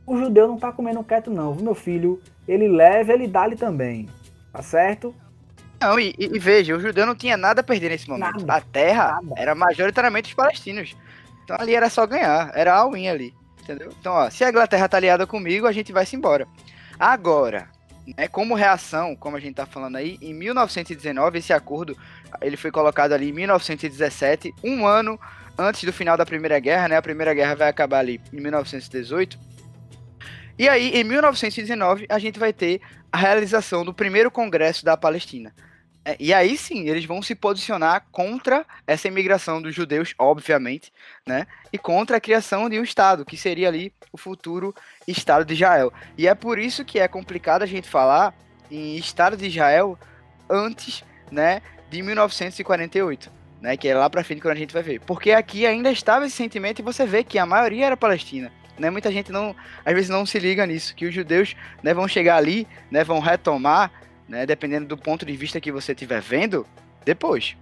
o judeu não tá comendo quieto não, viu, meu filho? Ele leva, ele dá-lhe também, tá certo? Não, e, e, veja, o judeu não tinha nada a perder nesse momento. Nada, a terra nada. era majoritariamente os palestinos. Então ali era só ganhar, era a win ali, entendeu? Então, ó, se a Inglaterra tá aliada comigo, a gente vai se embora. Agora, né, como reação, como a gente tá falando aí, em 1919 esse acordo, ele foi colocado ali em 1917, um ano antes do final da Primeira Guerra, né? A Primeira Guerra vai acabar ali em 1918. E aí, em 1919, a gente vai ter a realização do primeiro Congresso da Palestina. É, e aí sim, eles vão se posicionar contra essa imigração dos judeus, obviamente, né? E contra a criação de um Estado, que seria ali o futuro Estado de Israel. E é por isso que é complicado a gente falar em Estado de Israel antes, né, de 1948, né? Que é lá pra frente quando a gente vai ver. Porque aqui ainda estava esse sentimento e você vê que a maioria era palestina. Né, muita gente não, às vezes não se liga nisso, que os judeus né, vão chegar ali, né, vão retomar né? Dependendo do ponto de vista que você estiver vendo, depois.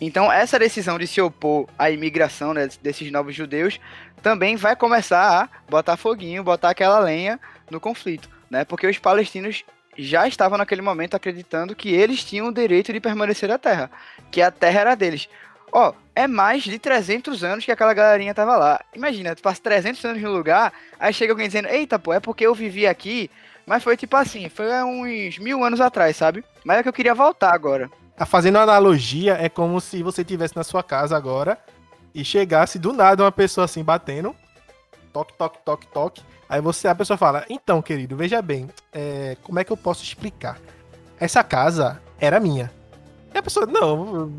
Então, essa decisão de se opor à imigração né, desses novos judeus também vai começar a botar foguinho, botar aquela lenha no conflito, né? Porque os palestinos já estavam naquele momento acreditando que eles tinham o direito de permanecer na terra, que a terra era deles. Ó, oh, é mais de 300 anos que aquela galerinha tava lá. Imagina, tu passa 300 anos no lugar, aí chega alguém dizendo: "Eita, pô, é porque eu vivi aqui mas foi tipo assim, foi uns mil anos atrás, sabe? Mas é que eu queria voltar agora. Tá fazendo analogia, é como se você estivesse na sua casa agora e chegasse do nada uma pessoa assim batendo. Toque, toque, toque, toque. Aí você, a pessoa fala, então, querido, veja bem, é, como é que eu posso explicar? Essa casa era minha. E a pessoa, não.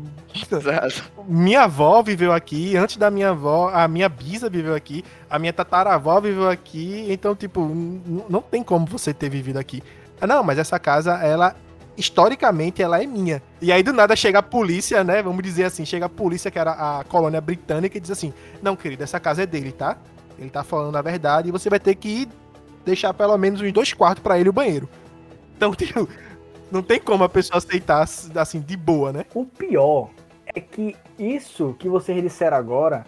minha avó viveu aqui, antes da minha avó, a minha bisa viveu aqui, a minha tataravó viveu aqui, então, tipo, não tem como você ter vivido aqui. Ah, não, mas essa casa, ela historicamente ela é minha. E aí do nada chega a polícia, né? Vamos dizer assim, chega a polícia, que era a colônia britânica, e diz assim: Não, querido, essa casa é dele, tá? Ele tá falando a verdade e você vai ter que deixar pelo menos uns dois quartos para ele o banheiro. Então, tipo, não tem como a pessoa aceitar assim de boa, né? O pior é que isso que vocês disseram agora,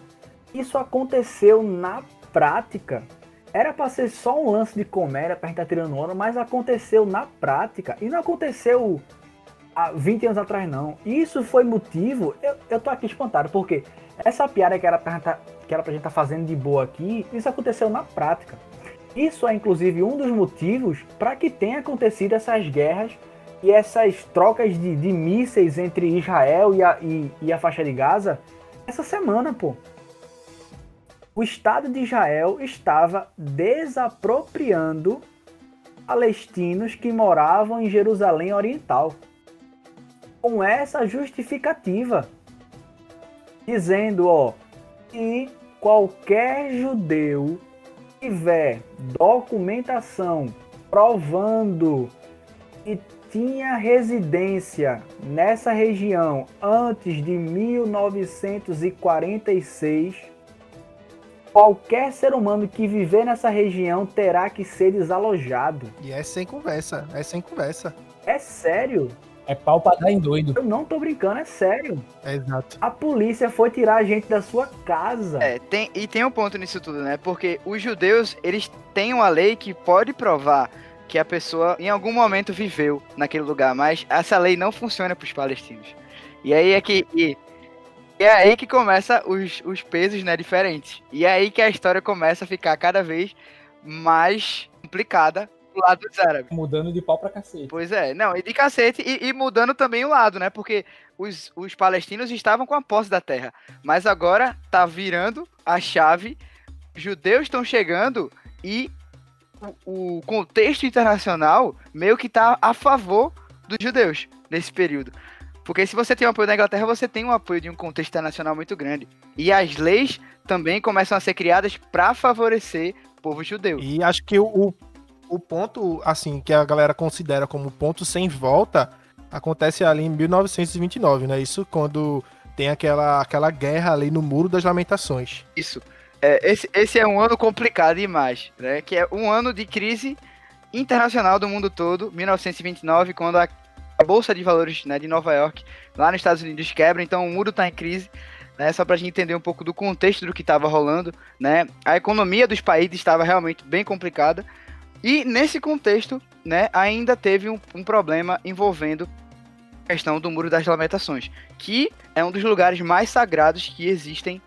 isso aconteceu na prática. Era pra ser só um lance de comédia pra gente tá tirando onda, mas aconteceu na prática. E não aconteceu há 20 anos atrás, não. Isso foi motivo. Eu, eu tô aqui espantado, porque essa piada que era pra, tá, que era pra gente tá fazendo de boa aqui, isso aconteceu na prática. Isso é inclusive um dos motivos para que tenha acontecido essas guerras e essas trocas de, de mísseis entre Israel e a, e, e a faixa de Gaza essa semana, pô o Estado de Israel estava desapropriando palestinos que moravam em Jerusalém Oriental. Com essa justificativa, dizendo, ó, que qualquer judeu tiver documentação provando que tinha residência nessa região antes de 1946 Qualquer ser humano que viver nessa região terá que ser desalojado. E é sem conversa, é sem conversa. É sério. É pau pra dar em doido. Eu não tô brincando, é sério. É exato. A polícia foi tirar a gente da sua casa. É, tem, e tem um ponto nisso tudo, né? Porque os judeus, eles têm uma lei que pode provar que a pessoa em algum momento viveu naquele lugar, mas essa lei não funciona para os palestinos. E aí é que e e é aí que começa os, os pesos, né, diferentes. E é aí que a história começa a ficar cada vez mais complicada do lado dos árabes. Mudando de pau pra cacete. Pois é, não, e de cacete, e, e, mudando também o lado, né? Porque os, os palestinos estavam com a posse da terra. Mas agora tá virando a chave, judeus estão chegando e o, o contexto internacional meio que tá a favor dos judeus nesse período. Porque se você tem o apoio da Inglaterra, você tem o apoio de um contexto internacional muito grande. E as leis também começam a ser criadas para favorecer o povo judeu. E acho que o, o ponto, assim, que a galera considera como ponto sem volta, acontece ali em 1929, né? Isso quando tem aquela, aquela guerra ali no Muro das Lamentações. Isso. É, esse, esse é um ano complicado demais, né? Que é um ano de crise internacional do mundo todo, 1929, quando a bolsa de valores né, de Nova York, lá nos Estados Unidos, quebra, então o muro está em crise. Né, só para a gente entender um pouco do contexto do que estava rolando, né, a economia dos países estava realmente bem complicada e nesse contexto, né, ainda teve um, um problema envolvendo a questão do Muro das Lamentações, que é um dos lugares mais sagrados que existem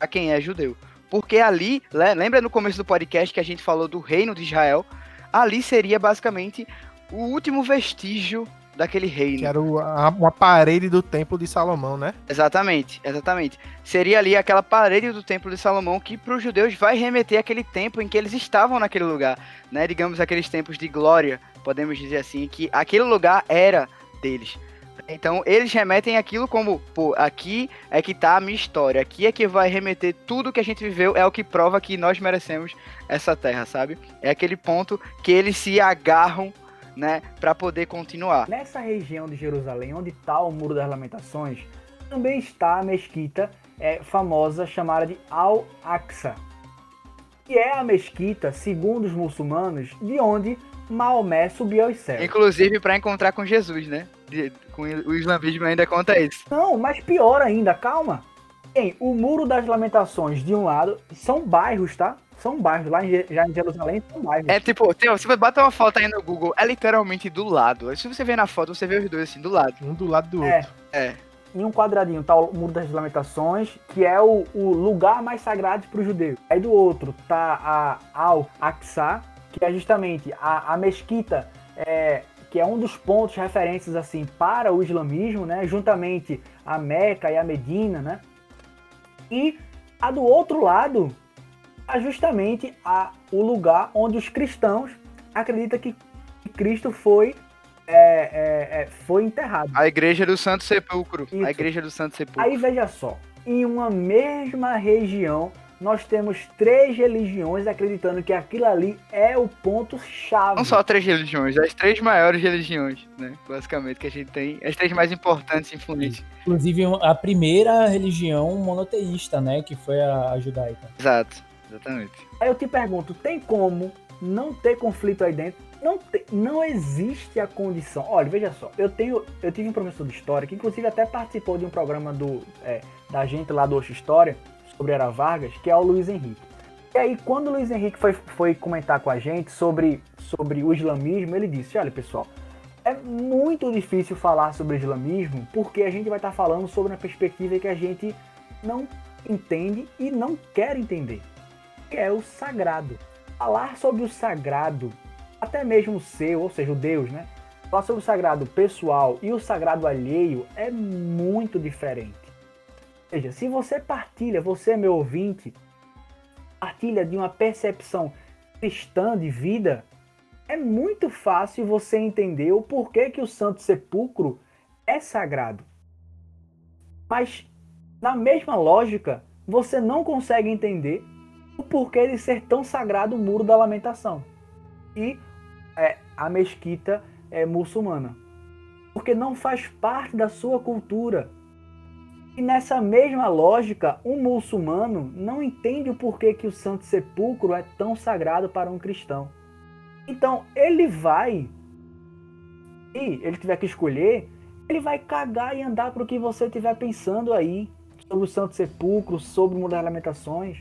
a quem é judeu. Porque ali, lembra no começo do podcast que a gente falou do reino de Israel? Ali seria basicamente o último vestígio daquele reino. Que era o, a, uma parede do templo de Salomão, né? Exatamente, exatamente. Seria ali aquela parede do templo de Salomão que para os judeus vai remeter aquele tempo em que eles estavam naquele lugar, né? Digamos aqueles tempos de glória, podemos dizer assim, que aquele lugar era deles. Então eles remetem aquilo como, pô, aqui é que tá a minha história, aqui é que vai remeter tudo que a gente viveu, é o que prova que nós merecemos essa terra, sabe? É aquele ponto que eles se agarram né, para poder continuar. Nessa região de Jerusalém, onde está o Muro das Lamentações, também está a mesquita é, famosa chamada de Al-Aqsa, que é a mesquita, segundo os muçulmanos, de onde Maomé subiu aos céus. Inclusive para encontrar com Jesus, né? De, com o islamismo ainda conta isso. Não, mas pior ainda, calma. Tem o Muro das Lamentações de um lado, são bairros, tá? São bairros, lá em, já em Jerusalém são bairros. É tipo, tem, se você bota uma foto aí no Google, é literalmente do lado. Se você ver na foto, você vê os dois assim, do lado. Um do lado do é. outro. É. Em um quadradinho tá o Muro das Lamentações, que é o, o lugar mais sagrado para o judeu. Aí do outro tá a Al-Aqsa, que é justamente a, a mesquita, é, que é um dos pontos referentes assim para o islamismo, né? Juntamente a Meca e a Medina, né? E a do outro lado é justamente a, o lugar onde os cristãos acreditam que Cristo foi, é, é, é, foi enterrado. A igreja do Santo Sepulcro. Isso. A igreja do Santo Sepulcro. Aí veja só, em uma mesma região nós temos três religiões acreditando que aquilo ali é o ponto-chave. Não só três religiões, as três maiores religiões, né? Basicamente, que a gente tem. As três mais importantes e influentes. Inclusive a primeira religião monoteísta, né? Que foi a judaica. Exato, exatamente. Aí eu te pergunto, tem como não ter conflito aí dentro? Não, te, não existe a condição. Olha, veja só, eu tenho, eu tive um professor de história que inclusive até participou de um programa do, é, da gente lá do Oxo História sobre Era Vargas, que é o Luiz Henrique. E aí, quando o Luiz Henrique foi, foi comentar com a gente sobre, sobre o islamismo, ele disse: Olha, pessoal, é muito difícil falar sobre islamismo porque a gente vai estar falando sobre uma perspectiva que a gente não entende e não quer entender, que é o sagrado. Falar sobre o sagrado, até mesmo o seu, ou seja, o Deus, né? Falar sobre o sagrado pessoal e o sagrado alheio é muito diferente seja, se você partilha, você é meu ouvinte, partilha de uma percepção cristã de vida, é muito fácil você entender o porquê que o Santo Sepulcro é sagrado. Mas, na mesma lógica, você não consegue entender o porquê de ser tão sagrado o Muro da Lamentação e é, a mesquita é, muçulmana. Porque não faz parte da sua cultura. E nessa mesma lógica, um muçulmano não entende o porquê que o Santo Sepulcro é tão sagrado para um cristão. Então, ele vai, e ele tiver que escolher, ele vai cagar e andar para o que você estiver pensando aí sobre o Santo Sepulcro, sobre o das Lamentações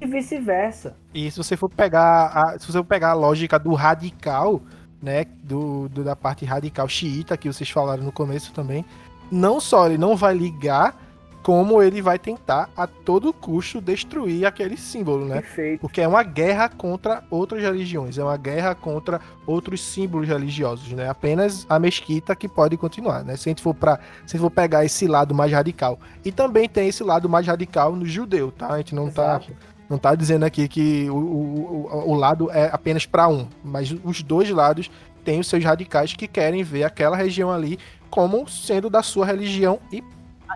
e vice-versa. E se você for pegar a, se você for pegar a lógica do radical, né, do, do, da parte radical xiita que vocês falaram no começo também, não só ele não vai ligar, como ele vai tentar a todo custo destruir aquele símbolo, né? Perfeito. Porque é uma guerra contra outras religiões, é uma guerra contra outros símbolos religiosos, né? Apenas a mesquita que pode continuar, né? Se a gente for para, se for pegar esse lado mais radical. E também tem esse lado mais radical no judeu, tá? A gente não tá Exato. não tá dizendo aqui que o, o, o lado é apenas para um, mas os dois lados têm os seus radicais que querem ver aquela região ali como sendo da sua religião e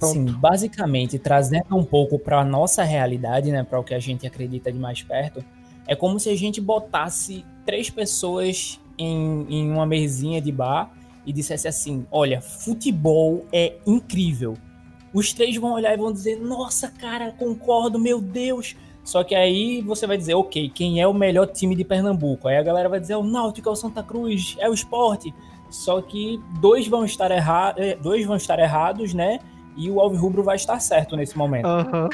Assim, Pronto. basicamente, trazendo um pouco para a nossa realidade, né, para o que a gente acredita de mais perto, é como se a gente botasse três pessoas em, em uma mesinha de bar e dissesse assim: olha, futebol é incrível. Os três vão olhar e vão dizer: nossa, cara, concordo, meu Deus. Só que aí você vai dizer: ok, quem é o melhor time de Pernambuco? Aí a galera vai dizer: é o Náutico, é o Santa Cruz, é o esporte. Só que dois vão estar, erra eh, dois vão estar errados, né? E o Alvirrubro vai estar certo nesse momento. Aham.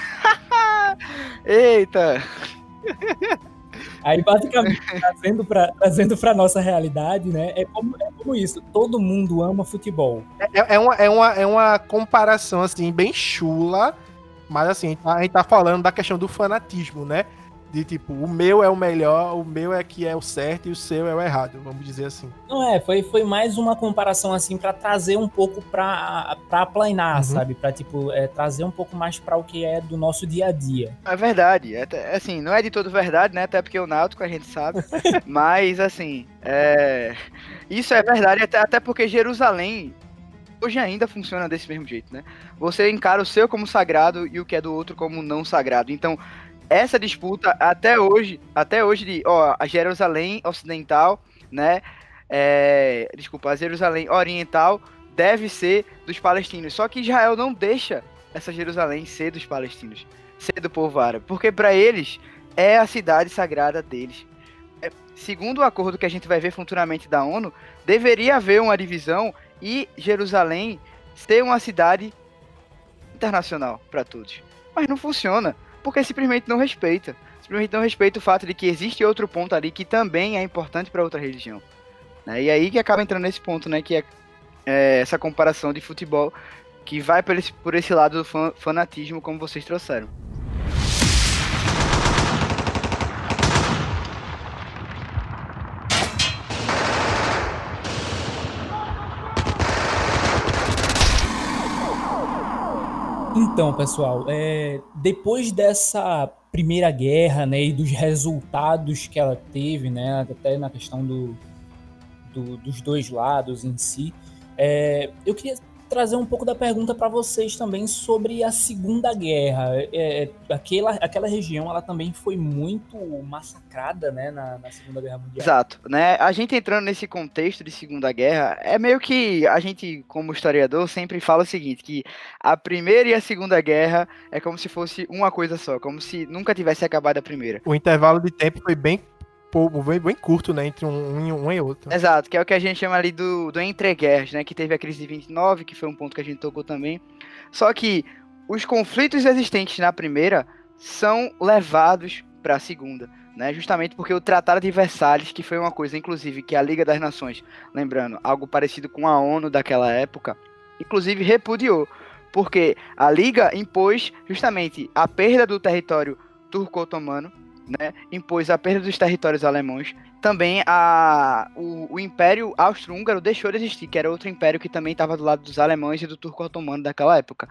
Eita! Aí, basicamente, trazendo para trazendo pra nossa realidade, né? É como, é como isso. Todo mundo ama futebol. É, é uma, é, uma, é uma comparação, assim, bem chula, mas assim, a gente tá falando da questão do fanatismo, né? De tipo, o meu é o melhor, o meu é que é o certo e o seu é o errado, vamos dizer assim. Não é, foi, foi mais uma comparação assim para trazer um pouco para para aplainar, Uhum. sabe? Para tipo é, trazer um pouco mais para o que é do nosso dia a dia. É verdade. É, até- assim, não é de todo verdade, né? Até porque o Náutico a gente sabe. Mas, assim, é... isso é verdade, até, até porque Jerusalém hoje ainda funciona desse mesmo jeito, né? Você encara o seu como sagrado e o que é do outro como não sagrado. Então, essa disputa até hoje, até hoje de, ó, a Jerusalém Ocidental, né? É, desculpa, a Jerusalém Oriental deve ser dos palestinos. Só que Israel não deixa essa Jerusalém ser dos palestinos, ser do povo árabe, porque para eles é a cidade sagrada deles. É, segundo o acordo que a gente vai ver futuramente da ONU, deveria haver uma divisão e Jerusalém ser uma cidade internacional para todos. Mas não funciona, porque simplesmente não respeita. Simplesmente não respeita o fato de que existe outro ponto ali que também é importante para outra religião. né? E aí que acaba entrando nesse ponto, né? Que é, é essa comparação de futebol que vai por esse, por esse lado do fan- fanatismo, como vocês trouxeram. Então, pessoal, é, depois dessa primeira guerra, né, e dos resultados que ela teve, né, até na questão do, do- dos dois lados em si, é, eu queria trazer um pouco da pergunta para vocês também sobre a Segunda Guerra. É, é, aquela, aquela região ela também foi muito massacrada né, na, na, Segunda Guerra Mundial. Exato. Né? A gente entrando nesse contexto de Segunda Guerra, é meio que a gente, como historiador, sempre fala o seguinte, que a Primeira e a Segunda Guerra é como se fosse uma coisa só, como se nunca tivesse acabado a Primeira. O intervalo de tempo foi bem bem, bem curto, né, entre um, um, e outro. Exato, que é o que a gente chama ali do, do entreguerras, né, que teve a crise de 29, que foi um ponto que a gente tocou também. Só que os conflitos existentes na primeira são levados para a segunda, né, justamente porque o Tratado de Versalhes, que foi uma coisa, inclusive, que a Liga das Nações, lembrando, algo parecido com a ONU daquela época, inclusive repudiou, porque a Liga impôs justamente a perda do território turco-otomano, né, impôs a perda dos territórios alemães. Também a, o, o Império Austro-Húngaro deixou de existir, que era outro império que também estava do lado dos alemães e do turco-otomano daquela época.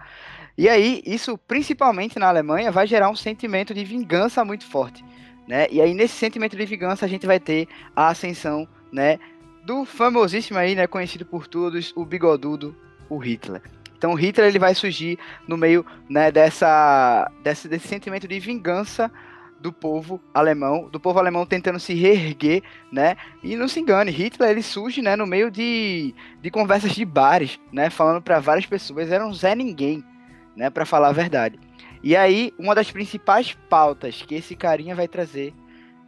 E aí, isso, principalmente na Alemanha, vai gerar um sentimento de vingança muito forte. Né? E aí, nesse sentimento de vingança, a gente vai ter a ascensão né, do famosíssimo aí, né, conhecido por todos, o bigodudo, o Hitler. Então, Hitler ele vai surgir no meio né, dessa, desse, desse sentimento de vingança do povo alemão, do povo alemão tentando se reerguer, né? E não se engane, Hitler ele surge, né, no meio de, de conversas de bares, né, falando para várias pessoas, era um Zé ninguém, né, para falar a verdade. E aí, uma das principais pautas que esse carinha vai trazer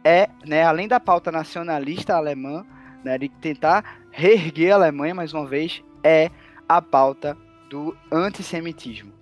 é, né, além da pauta nacionalista alemã, né, de tentar reerguer a Alemanha mais uma vez, é a pauta do antissemitismo.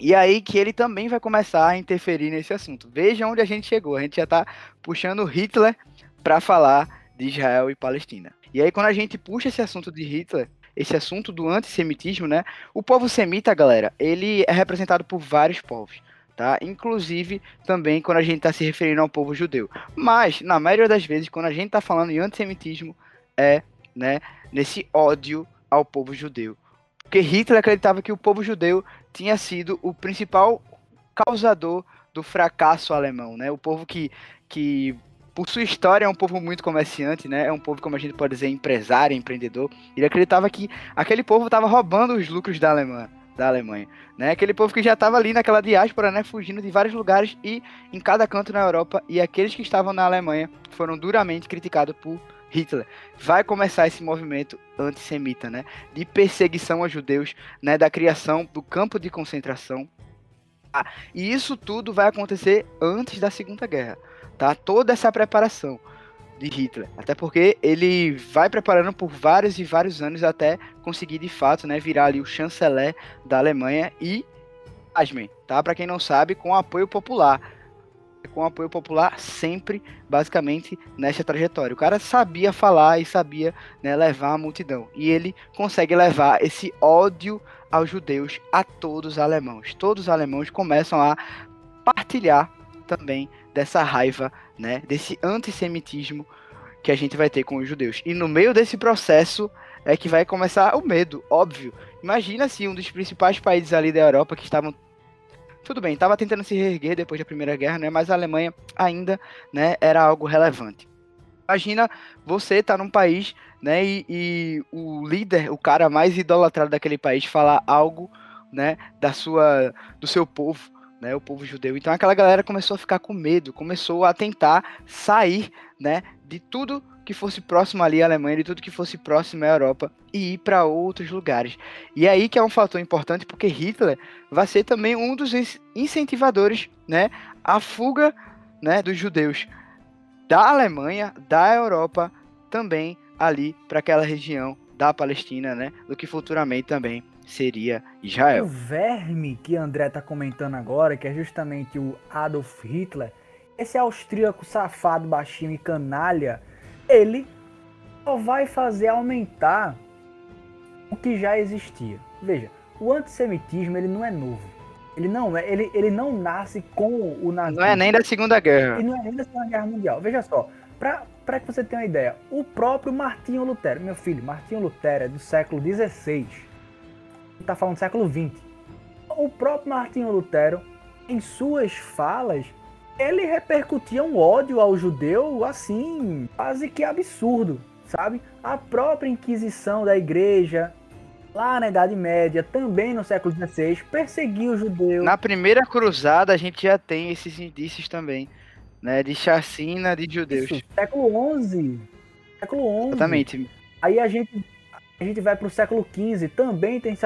E aí que ele também vai começar a interferir nesse assunto. Veja onde a gente chegou. A gente já está puxando Hitler para falar de Israel e Palestina. E aí quando a gente puxa esse assunto de Hitler, esse assunto do antissemitismo, né? O povo semita, galera, ele é representado por vários povos. Tá? Inclusive também quando a gente está se referindo ao povo judeu. Mas, na maioria das vezes, quando a gente está falando em antissemitismo, é né, nesse ódio ao povo judeu. Porque Hitler acreditava que o povo judeu tinha sido o principal causador do fracasso alemão, né? O povo que, que por sua história é um povo muito comerciante, né? É um povo, como a gente pode dizer, empresário, empreendedor. Ele acreditava que aquele povo estava roubando os lucros da Alemanha, da Alemanha, né? Aquele povo que já estava ali naquela diáspora, né? Fugindo de vários lugares e em cada canto na Europa. E aqueles que estavam na Alemanha foram duramente criticados por Hitler, vai começar esse movimento antissemita, né, de perseguição a judeus, né, da criação do campo de concentração. Ah, e isso tudo vai acontecer antes da Segunda Guerra, tá? Toda essa preparação de Hitler, até porque ele vai preparando por vários e vários anos até conseguir de fato, né, virar ali o chanceler da Alemanha e, pasmem, tá? Para quem não sabe, com apoio popular com apoio popular sempre, basicamente, nessa trajetória. O cara sabia falar e sabia né, levar a multidão. E ele consegue levar esse ódio aos judeus a todos os alemãos. Todos os alemãos começam a partilhar também dessa raiva, né, desse antissemitismo que a gente vai ter com os judeus. E no meio desse processo é que vai começar o medo, óbvio. Imagina se um dos principais países ali da Europa que estavam tudo bem, estava tentando se reerguer depois da Primeira Guerra, né? Mas a Alemanha ainda, né, era algo relevante. Imagina você estar tá num país, né, e, e, o líder, o cara mais idolatrado daquele país falar algo, né, da sua, do seu povo, né, o povo judeu. Então aquela galera começou a ficar com medo, começou a tentar sair, né, de tudo que fosse próximo ali à Alemanha, de tudo que fosse próximo à Europa e ir para outros lugares. E aí que é um fator importante porque Hitler vai ser também um dos incentivadores, né, à fuga, né, dos judeus da Alemanha, da Europa, também ali para aquela região da Palestina, né, do que futuramente também seria Israel. O verme que André está comentando agora, que é justamente o Adolf Hitler, esse austríaco safado, baixinho e canalha, ele só vai fazer aumentar o que já existia. Veja, o antissemitismo ele não é novo. Ele não é, ele, ele não nasce com o nazismo. Não é nem da Segunda Guerra. Ele não é nem da Segunda Guerra Mundial. Veja só, para que você tenha uma ideia, o próprio Martinho Lutero, meu filho, Martinho Lutero é do século XVI. Está falando do século XX. O próprio Martinho Lutero, em suas falas, ele repercutia um ódio ao judeu assim, quase que absurdo, sabe? A própria Inquisição da igreja, lá na Idade Média, também no século XVI, perseguiu os judeus. Na primeira cruzada a gente já tem esses indícios também, né? De chacina de judeus. Isso, século XI. Século XI. Exatamente. Aí a gente, a gente vai para o século XV, também tem,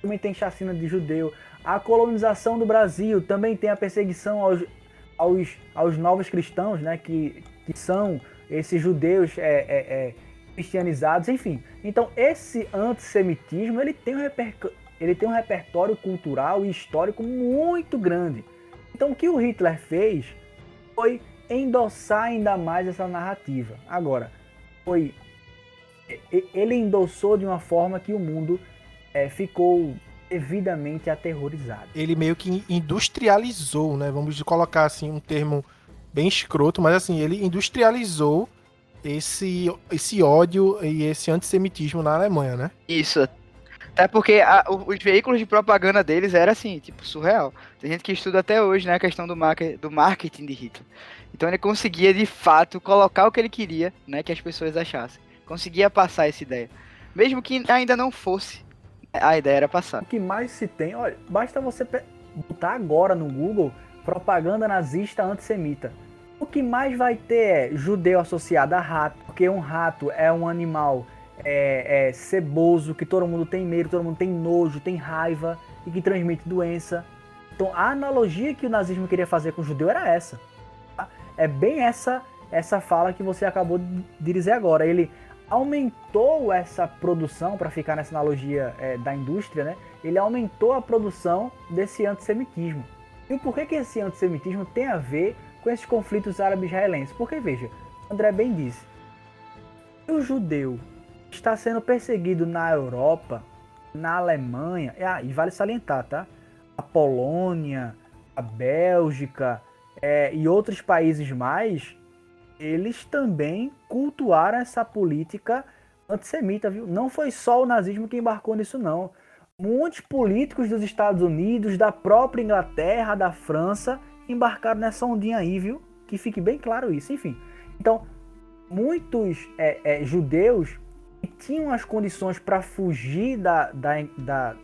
também tem chacina de judeu. A colonização do Brasil também tem a perseguição aos, aos, aos novos cristãos, né? Que, que são esses judeus é, é, é, cristianizados, enfim. Então esse antissemitismo ele tem, um repercu- ele tem um repertório cultural e histórico muito grande. Então o que o Hitler fez foi endossar ainda mais essa narrativa. Agora, foi ele endossou de uma forma que o mundo eh, ficou devidamente aterrorizado. Ele meio que industrializou, né? Vamos colocar assim um termo bem escroto, mas assim, ele industrializou esse, esse ódio e esse antissemitismo na Alemanha, né? Isso. Até porque a- os veículos de propaganda deles era assim, tipo, surreal. Tem gente que estuda até hoje, né, a questão do, market, do marketing de Hitler. Então ele conseguia, de fato, colocar o que ele queria, né, que as pessoas achassem. Conseguia passar essa ideia. Mesmo que ainda não fosse, a ideia era passar. O que mais se tem, olha, basta você botar agora no Google propaganda nazista antissemita. O que mais vai ter é judeu associado a rato, porque um rato é um animal é, é, ceboso, que todo mundo tem medo, todo mundo tem nojo, tem raiva e que transmite doença. Então a analogia que o nazismo queria fazer com o judeu era essa. tá? É bem essa essa fala que você acabou de dizer agora. Ele aumentou essa produção, para ficar nessa analogia é, da indústria, né? Ele aumentou a produção desse antissemitismo. E por que, que esse antissemitismo tem a ver com esses conflitos árabe-israelenses? Porque, veja, André bem disse, se o judeu está sendo perseguido na Europa, na Alemanha, ah, e vale salientar, tá? A Polônia, a Bélgica é, e outros países mais, eles também cultuaram essa política antissemita, viu? Não foi só o nazismo que embarcou nisso, não. Muitos políticos dos Estados Unidos, da própria Inglaterra, da França, embarcaram nessa ondinha aí, viu? Que fique bem claro isso. Enfim, então, muitos é, é, judeus que tinham as condições para fugir da, da, da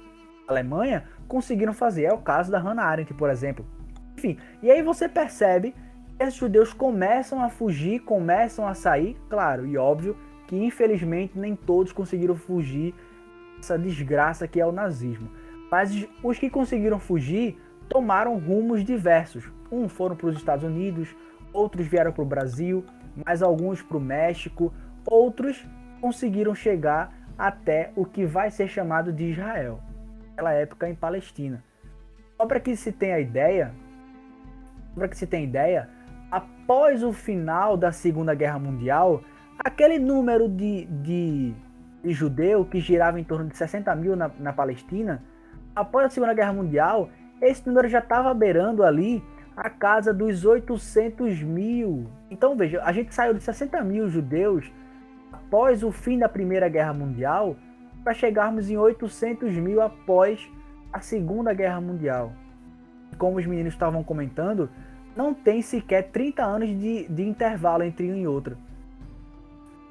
Alemanha conseguiram fazer. É o caso da Hannah Arendt, por exemplo. Enfim, e aí você percebe esses judeus começam a fugir, começam a sair, claro, e óbvio que infelizmente nem todos conseguiram fugir dessa desgraça que é o nazismo. Mas os que conseguiram fugir tomaram rumos diversos. Um foram para os Estados Unidos, outros vieram para o Brasil, mais alguns para o México, outros conseguiram chegar até o que vai ser chamado de Israel, naquela época em Palestina. Só para que se tenha ideia, para que se tenha ideia, após o final da Segunda Guerra Mundial, aquele número de, de, de judeu que girava em torno de 60 mil na, na Palestina, após a Segunda Guerra Mundial, esse número já estava beirando ali a casa dos 800 mil. Então veja, a gente saiu de 60 mil judeus após o fim da Primeira Guerra Mundial para chegarmos em 800 mil após a Segunda Guerra Mundial. Como os meninos estavam comentando, não tem sequer 30 anos de, de intervalo entre um e outro.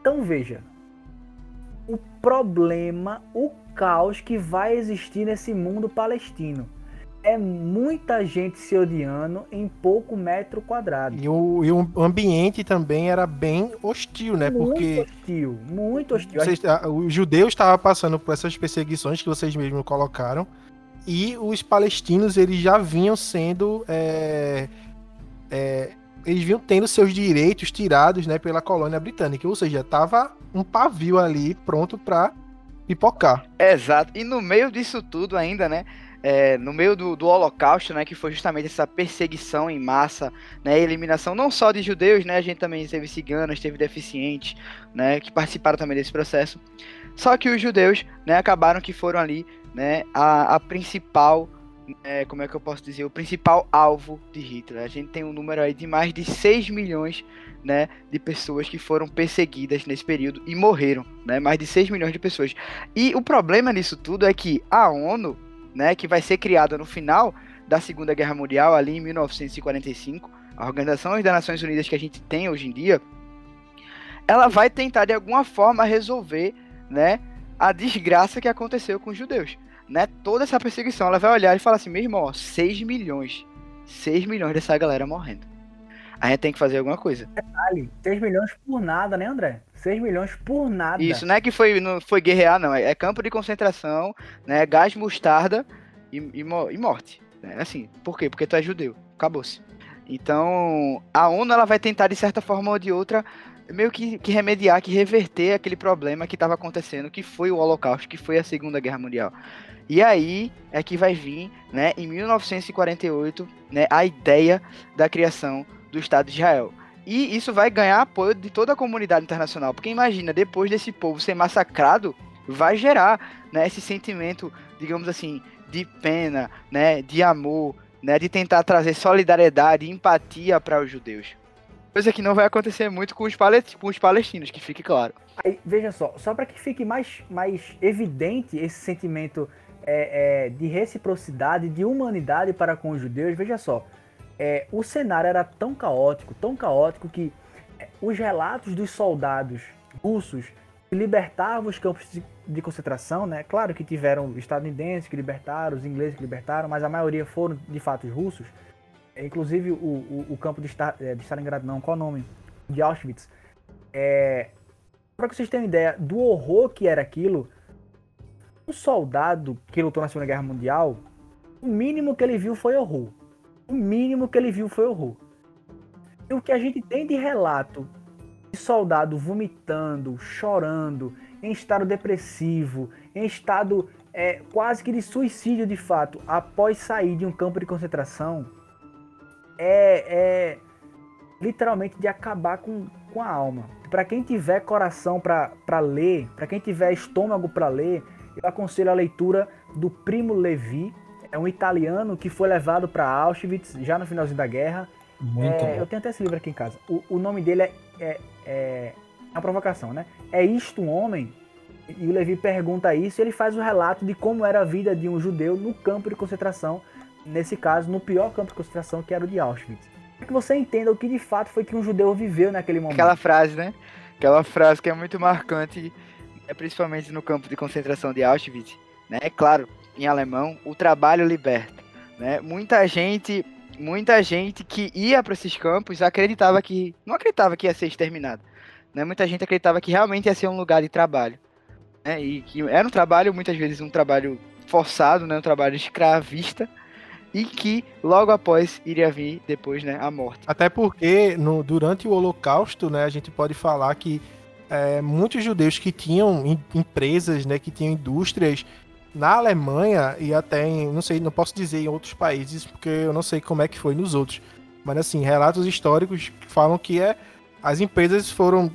Então veja, o problema, o caos que vai existir nesse mundo palestino é muita gente se odiando em pouco metro quadrado. E o, e o ambiente também era bem hostil, né? muito Porque hostil, muito hostil. vocês, a- os judeus estavam passando por essas perseguições que vocês mesmos colocaram. E os palestinos, eles já vinham sendo. é, é, eles vinham tendo seus direitos tirados né, pela colônia britânica. Ou seja, tava um pavio ali pronto pra pipocar. Exato. E no meio disso tudo ainda, né? é, no meio do, do Holocausto, né? Que foi justamente essa perseguição em massa, né? Eliminação não só de judeus, né? A gente também teve ciganos, teve deficientes, né? Que participaram também desse processo. Só que os judeus, né? Acabaram que foram ali, né? A, a principal, é, como é que eu posso dizer? O principal alvo de Hitler. A gente tem um número aí de mais de 6 milhões né, de pessoas que foram perseguidas nesse período e morreram, né, mais de 6 milhões de pessoas. E o problema nisso tudo é que a ONU, né, que vai ser criada no final da Segunda Guerra Mundial, ali em 1945, a Organização das Nações Unidas que a gente tem hoje em dia, ela vai tentar de alguma forma resolver, né, a desgraça que aconteceu com os judeus. Né? Toda essa perseguição, ela vai olhar e falar assim, meu irmão, ó, 6 milhões. 6 milhões dessa galera morrendo. A gente tem que fazer alguma coisa. Detalhe, 6 milhões por nada, né, André? 6 milhões por nada. Isso, não é que foi, não foi guerrear, não. É, é campo de concentração, né? Gás mostarda e, e, e morte. Né? Assim, por quê? Porque tu é judeu. Acabou-se. Então, a ONU ela vai tentar, de certa forma ou de outra, meio que, que remediar, que reverter aquele problema que estava acontecendo, que foi o Holocausto, que foi a Segunda Guerra Mundial. E aí é que vai vir, né, em 1948, né, a ideia da criação do Estado de Israel. E isso vai ganhar apoio de toda a comunidade internacional, porque imagina, depois desse povo ser massacrado, vai gerar, né, esse sentimento, digamos assim, de pena, né, de amor, né, de tentar trazer solidariedade e empatia para os judeus. Coisa que não vai acontecer muito com os, com os palestinos, que fique claro. Aí, veja só, só para que fique mais, mais evidente esse sentimento é, é, de reciprocidade, de humanidade para com os judeus, veja só, é, o cenário era tão caótico, tão caótico que é, os relatos dos soldados russos que libertavam os campos de, de, concentração, né? Claro que tiveram estadunidenses que libertaram, os ingleses que libertaram, mas a maioria foram de fato os russos. É, inclusive o, o, o campo de, Star, é, de Stalingrado, não, qual o nome? De Auschwitz. É, para que vocês tenham ideia do horror que era aquilo, um soldado que lutou na Segunda Guerra Mundial, o mínimo que ele viu foi horror o mínimo que ele viu foi horror. E o que a gente tem de relato de soldado vomitando, chorando, em estado depressivo, em estado é, quase que de suicídio de fato, após sair de um campo de concentração, é, é literalmente de acabar com, com a alma. Para quem tiver coração para ler, para quem tiver estômago para ler, eu aconselho a leitura do Primo Levi, é um italiano que foi levado para Auschwitz já no finalzinho da guerra. Muito é, Eu tenho até esse livro aqui em casa. O, o nome dele é, é, é, uma provocação, né? É isto um homem? E o Levi pergunta isso e ele faz o um relato de como era a vida de um judeu no campo de concentração, nesse caso, no pior campo de concentração que era o de Auschwitz. Para que você entenda o que de fato foi que um judeu viveu naquele momento. Aquela frase, né? Aquela frase que é muito marcante, é principalmente no campo de concentração de Auschwitz, né? É claro, em alemão, o trabalho liberta. Né? Muita gente, muita gente que ia para esses campos acreditava que não acreditava que ia ser exterminado. Né? Muita gente acreditava que realmente ia ser um lugar de trabalho. Né? E que era um trabalho, muitas vezes, um trabalho forçado, né? um trabalho escravista, e que logo após iria vir depois né, a morte. Até porque no, durante o Holocausto, né, a gente pode falar que é, muitos judeus que tinham empresas, né, que tinham indústrias na Alemanha e até em, não sei, não posso dizer em outros países, porque eu não sei como é que foi nos outros. Mas assim, relatos históricos falam que é, as empresas foram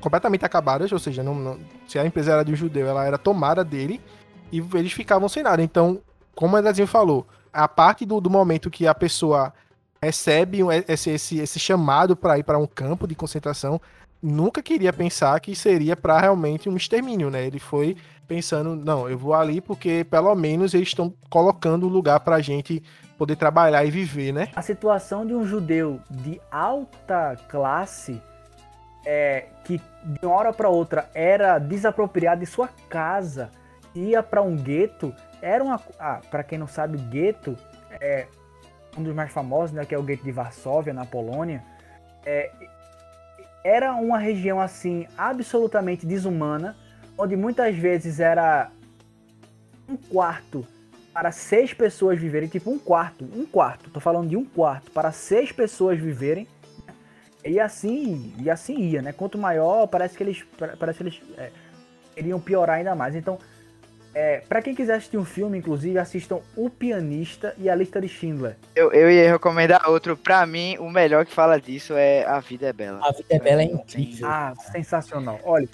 completamente acabadas, ou seja, não, não, se a empresa era de um judeu, ela era tomada dele e eles ficavam sem nada. Então, como o Andrezinho falou, a parte do, do momento que a pessoa recebe esse, esse, esse chamado para ir para um campo de concentração, nunca queria pensar que seria para realmente um extermínio, né? Ele foi pensando, não, eu vou ali porque pelo menos eles estão colocando um lugar para a gente poder trabalhar e viver, né? A situação de um judeu de alta classe é, que de uma hora para outra era desapropriado de sua casa, ia para um gueto, era uma. Ah, para quem não sabe, gueto é um dos mais famosos, né, que é o gueto de Varsóvia, na Polônia. É, era uma região assim absolutamente desumana onde muitas vezes era um quarto para seis pessoas viverem, tipo um quarto, um quarto, tô falando de um quarto para seis pessoas viverem. Né? E assim, e assim ia, né? Quanto maior, parece que eles, parece que eles é, iriam piorar ainda mais. Então, é, para quem quiser assistir um filme, inclusive, assistam O Pianista e A Lista de Schindler. Eu, eu ia recomendar outro. Para mim, o melhor que fala disso é A Vida é Bela. A Vida é Bela é incrível. Ah, sensacional. Olha,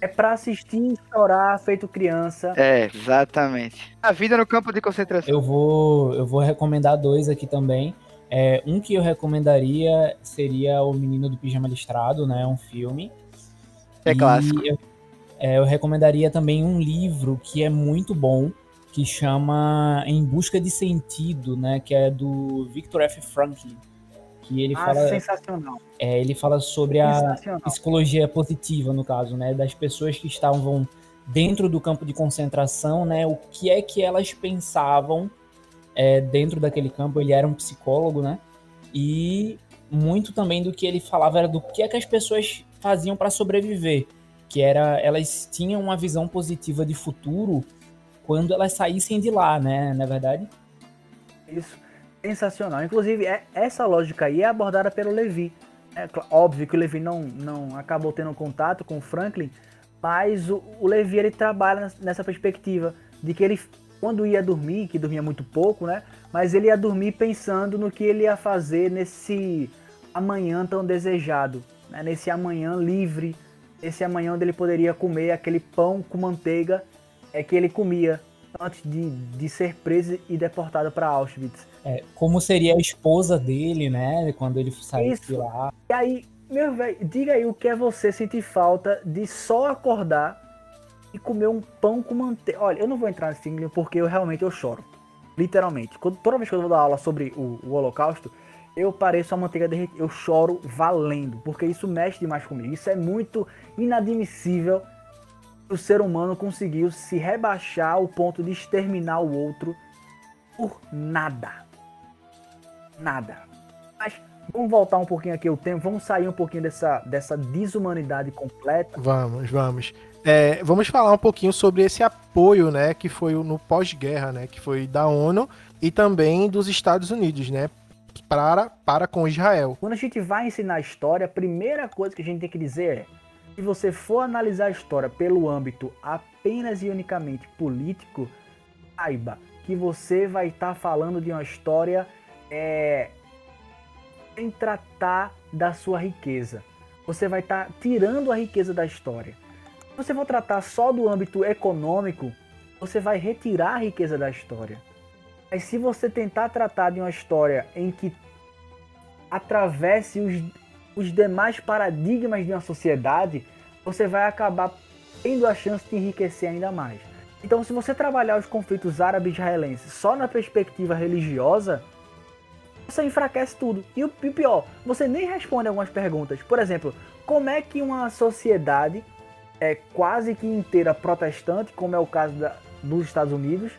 é pra assistir e chorar feito criança. É, exatamente. A vida no campo de concentração. Eu vou, eu vou recomendar dois aqui também. É, um que eu recomendaria seria O Menino do Pijama Listrado, né? Um filme. É e clássico. Eu, é, eu recomendaria também um livro que é muito bom, que chama Em Busca de Sentido, né? Que é do Victor F. Franklin que ele ah, fala sensacional. É, ele fala sobre a psicologia positiva no caso, né, das pessoas que estavam dentro do campo de concentração, né, o que é que elas pensavam é, dentro daquele campo. Ele era um psicólogo, né? E muito também do que ele falava era do que é que as pessoas faziam para sobreviver, que era elas tinham uma visão positiva de futuro quando elas saíssem de lá, né? Na é verdade. Isso, sensacional. Inclusive, é, essa lógica aí é abordada pelo Levi. É óbvio que o Levi não, não acabou tendo contato com o Franklin, mas o, o Levi ele trabalha nessa perspectiva de que ele, quando ia dormir, que dormia muito pouco, né? Mas ele ia dormir pensando no que ele ia fazer nesse amanhã tão desejado, né? nesse amanhã livre, esse amanhã onde ele poderia comer aquele pão com manteiga é que ele comia antes de, de ser preso e deportado para Auschwitz. É, como seria a esposa dele, né? Quando ele saiu de lá. E aí, meu velho, diga aí o que é você sentir falta de só acordar e comer um pão com manteiga. Olha, eu não vou entrar nesse filme porque eu realmente eu choro. Literalmente. Quando, toda vez que eu vou dar aula sobre o, o Holocausto, eu pareço a manteiga derretida. Eu choro valendo, porque isso mexe demais comigo. Isso é muito inadmissível o ser humano conseguiu se rebaixar ao ponto de exterminar o outro por nada. Nada. Mas vamos voltar um pouquinho aqui o tempo, vamos sair um pouquinho dessa, dessa desumanidade completa. Vamos, vamos. É, vamos falar um pouquinho sobre esse apoio, né, que foi no pós-guerra, né, que foi da ONU e também dos Estados Unidos, né, para, para com Israel. Quando a gente vai ensinar a história, a primeira coisa que a gente tem que dizer é se você for analisar a história pelo âmbito apenas e unicamente político, saiba que você vai estar tá falando de uma história é, sem tratar da sua riqueza. Você vai estar tá tirando a riqueza da história. Se você for tratar só do âmbito econômico, você vai retirar a riqueza da história. Mas se você tentar tratar de uma história em que atravesse os, os demais paradigmas de uma sociedade, você vai acabar tendo a chance de enriquecer ainda mais. Então, se você trabalhar os conflitos árabe-israelenses só na perspectiva religiosa, você enfraquece tudo. E o pior, você nem responde algumas perguntas. Por exemplo, como é que uma sociedade é quase que inteira protestante, como é o caso da, dos Estados Unidos,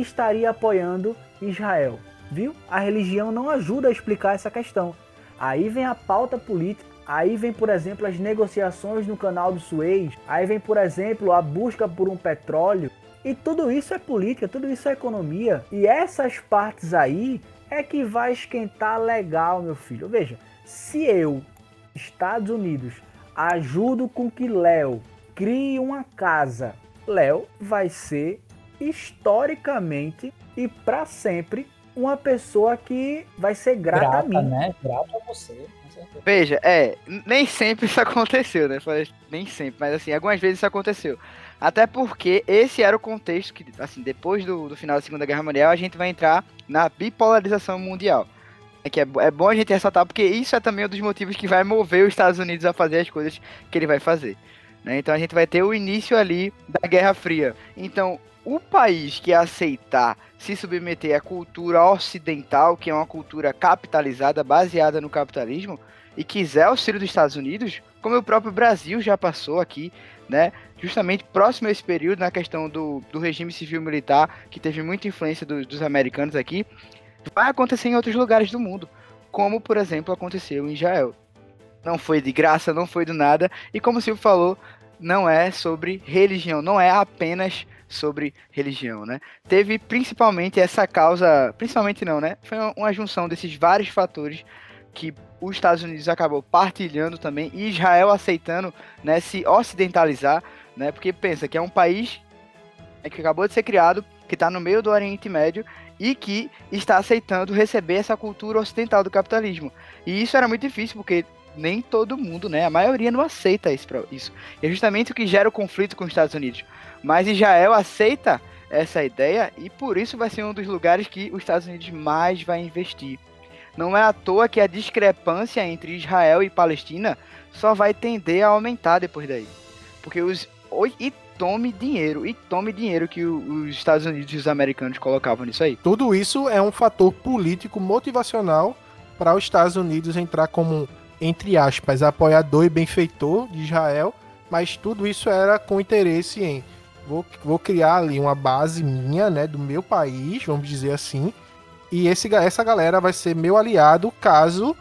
estaria apoiando Israel? Viu? A religião não ajuda a explicar essa questão. Aí vem a pauta política, aí vem, por exemplo, as negociações no canal do Suez, aí vem, por exemplo, a busca por um petróleo. E tudo isso é política, tudo isso é economia. E essas partes aí é que vai esquentar legal, meu filho. Veja, se eu, Estados Unidos, ajudo com que Léo crie uma casa, Léo vai ser historicamente e para sempre uma pessoa que vai ser grata, grata a mim. Né? Grata a você. Veja, é, nem sempre isso aconteceu, né? Nem sempre, mas assim, algumas vezes isso aconteceu. Até porque esse era o contexto que, assim, depois do, do final da Segunda Guerra Mundial, a gente vai entrar na bipolarização mundial. É que é, é bom a gente ressaltar, porque isso é também um dos motivos que vai mover os Estados Unidos a fazer as coisas que ele vai fazer. Né? Então a gente vai ter o início ali da Guerra Fria. Então, o país que aceitar se submeter à cultura ocidental, que é uma cultura capitalizada, baseada no capitalismo, e quiser auxílio dos Estados Unidos, como o próprio Brasil já passou aqui, né? Justamente próximo a esse período, na questão do, do regime civil militar, que teve muita influência do, dos americanos aqui, vai acontecer em outros lugares do mundo, como por exemplo aconteceu em Israel. Não foi de graça, não foi do nada, e como o Silvio falou, não é sobre religião, não é apenas sobre religião, né? Teve principalmente essa causa, principalmente não, né? Foi uma junção desses vários fatores que os Estados Unidos acabou partilhando também e Israel aceitando, né, se ocidentalizar, né? Porque pensa que é um país né, que acabou de ser criado, que está no meio do Oriente Médio e que está aceitando receber essa cultura ocidental do capitalismo. E isso era muito difícil porque nem todo mundo, né? A maioria não aceita isso. isso. E é justamente o que gera o conflito com os Estados Unidos. Mas Israel aceita essa ideia e por isso vai ser um dos lugares que os Estados Unidos mais vai investir. Não é à toa que a discrepância entre Israel e Palestina só vai tender a aumentar depois daí. Porque os. E tome dinheiro, e tome dinheiro que os Estados Unidos e os americanos colocavam nisso aí. Tudo isso é um fator político motivacional para os Estados Unidos entrar como entre aspas, apoiador e benfeitor de Israel, mas tudo isso era com interesse em vou, vou criar ali uma base minha, né, do meu país, vamos dizer assim, e esse, essa galera vai ser meu aliado caso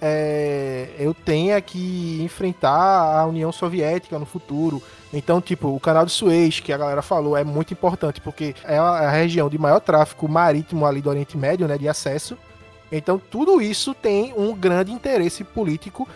é, eu tenha que enfrentar a União Soviética no futuro. Então, tipo, o canal de Suez, que a galera falou, é muito importante, porque é a região de maior tráfego marítimo ali do Oriente Médio, né, de acesso. Então, tudo isso tem um grande interesse político,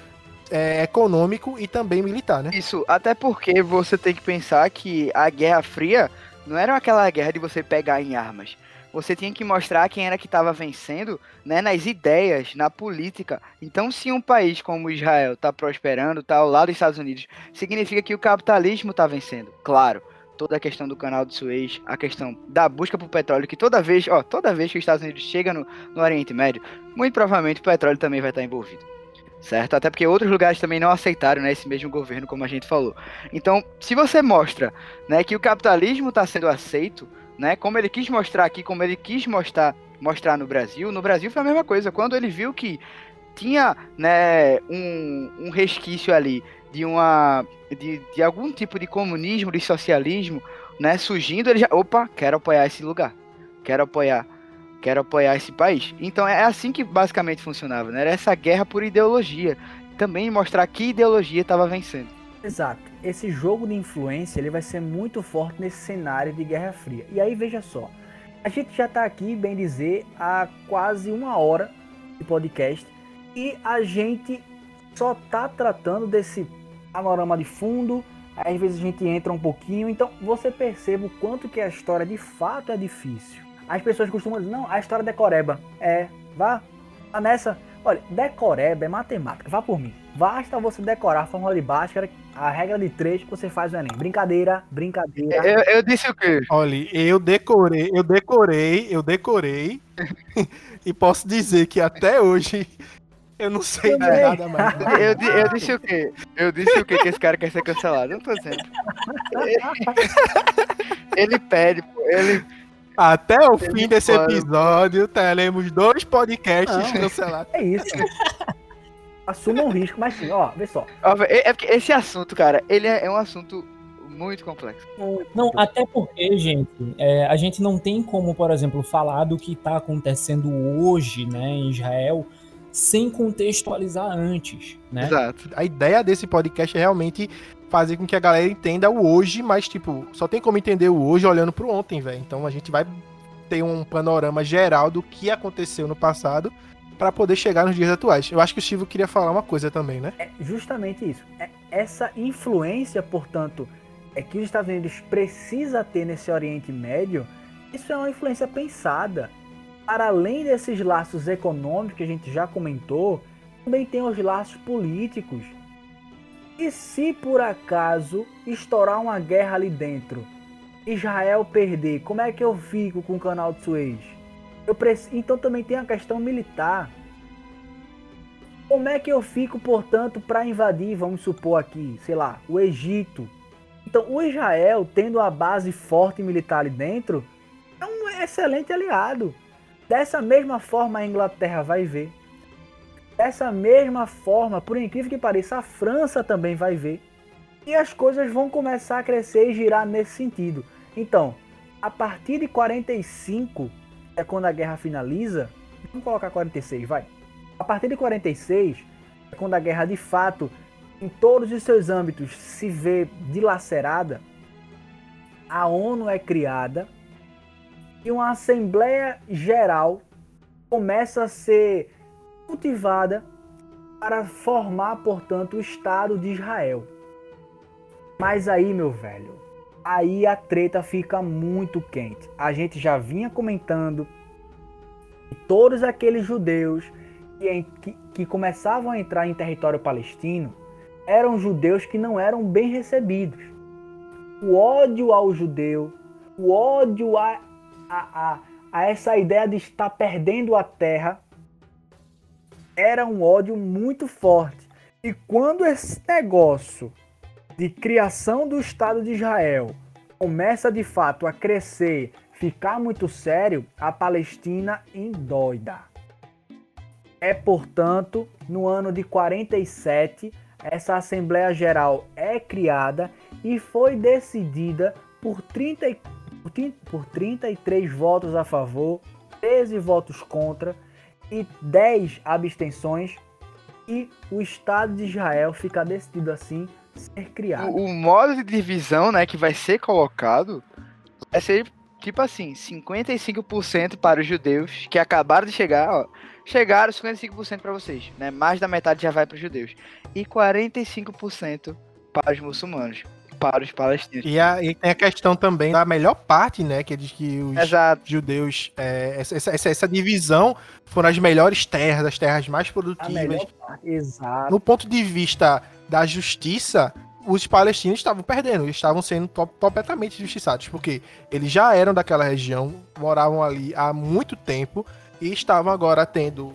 é, econômico e também militar, né? Isso, até porque você tem que pensar que a Guerra Fria não era aquela guerra de você pegar em armas você tinha que mostrar quem era que estava vencendo né, nas ideias, na política. Então, se um país como Israel está prosperando, está ao lado dos Estados Unidos, significa que o capitalismo está vencendo. Claro, toda a questão do canal de Suez, a questão da busca por petróleo, que toda vez, ó, toda vez que os Estados Unidos chega no, no Oriente Médio, muito provavelmente o petróleo também vai estar envolvido. Certo? Até porque outros lugares também não aceitaram né, esse mesmo governo, como a gente falou. Então, se você mostra né, que o capitalismo está sendo aceito, né? Como ele quis mostrar aqui, como ele quis mostrar, mostrar no Brasil, no Brasil foi a mesma coisa. Quando ele viu que tinha né, um, um resquício ali de uma de, de algum tipo de comunismo, de socialismo, né, surgindo, ele já, opa, quero apoiar esse lugar. Quero apoiar, quero apoiar esse país. Então é assim que basicamente funcionava, né? Era essa guerra por ideologia, também mostrar que ideologia estava vencendo. Exato. Esse jogo de influência ele vai ser muito forte nesse cenário de Guerra Fria. E aí veja só, a gente já está aqui, bem dizer, há quase uma hora de podcast e a gente só está tratando desse panorama de fundo. Às vezes a gente entra um pouquinho, então você percebe o quanto que a história de fato é difícil. As pessoas costumam dizer, não, a história decoreba. É, vá, vá nessa. Olha, decoreba é matemática, vá por mim. Basta você decorar a fórmula de Bhaskara, a regra de três que você faz o Enem. Brincadeira, brincadeira. Eu, eu disse o quê? Olha, eu decorei, eu decorei, eu decorei. e posso dizer que até hoje eu não sei de nada mais. Eu, eu, disse o quê? Eu disse o quê que esse cara quer ser cancelado? Eu não tô dizendo. Ele pede, ele. Até o ele fim desse pode. episódio, teremos dois podcasts não, cancelados. É isso assuma um risco, mas sim, ó, vê só. É, é porque esse assunto, cara, ele é, é um assunto muito complexo. Não, até porque, gente, é, a gente não tem como, por exemplo, falar do que está acontecendo hoje, né, em Israel, sem contextualizar antes, né? Exato. A ideia desse podcast é realmente fazer com que a galera entenda o hoje, mas, tipo, só tem como entender o hoje olhando pro ontem, velho. Então a gente vai ter um panorama geral do que aconteceu no passado para poder chegar nos dias atuais. Eu acho que o Chivo queria falar uma coisa também, né? É justamente isso. É essa influência, portanto, é que os Estados Unidos precisa ter nesse Oriente Médio, isso é uma influência pensada. Para além desses laços econômicos que a gente já comentou, também tem os laços políticos. E se por acaso estourar uma guerra ali dentro, Israel perder, como é que eu fico com o canal de Suez? Preciso, então também tem a questão militar. Como é que eu fico, portanto, para invadir, vamos supor aqui, sei lá, o Egito? Então, o Israel, tendo a base forte militar ali dentro, é um excelente aliado. Dessa mesma forma, a Inglaterra vai ver. Dessa mesma forma, por incrível que pareça, a França também vai ver. E as coisas vão começar a crescer e girar nesse sentido. Então, a partir de 45, é quando a guerra finaliza. Vamos colocar 46, vai. A partir de 46 é quando a guerra de fato, em todos os seus âmbitos, se vê dilacerada. A ONU é criada uma Assembleia Geral começa a ser cultivada para formar, portanto, o Estado de Israel. Mas aí, meu velho, aí a treta fica muito quente. A gente já vinha comentando que todos aqueles judeus que, que, que começavam a entrar em território palestino eram judeus que não eram bem recebidos. O ódio ao judeu, o ódio a, a, a, a essa ideia de estar perdendo a terra, era um ódio muito forte. E quando esse negócio de criação do Estado de Israel começa de fato a crescer, ficar muito sério, a Palestina endoida. É, portanto, no ano de 47, essa Assembleia Geral é criada e foi decidida por, 30, e- por 30 por 33 votos a favor, 13 votos contra e 10 abstenções. E o Estado de Israel fica decidido assim ser criado. O, o modo de divisão, né, que vai ser colocado vai ser tipo assim, 55% para os judeus que acabaram de chegar, ó, chegaram 55% para vocês, né? Mais da metade já vai para os judeus e 45% para os muçulmanos, para os palestinos. E, a- e tem a questão também da melhor parte, né? Que diz que os Exato. judeus. é, essa, essa- essa- divisão foram as melhores terras, as terras mais produtivas. Exato. No ponto de vista da justiça, os palestinos estavam perdendo, eles estavam sendo to- completamente injustiçados, porque eles já eram daquela região, moravam ali há muito tempo e estavam agora tendo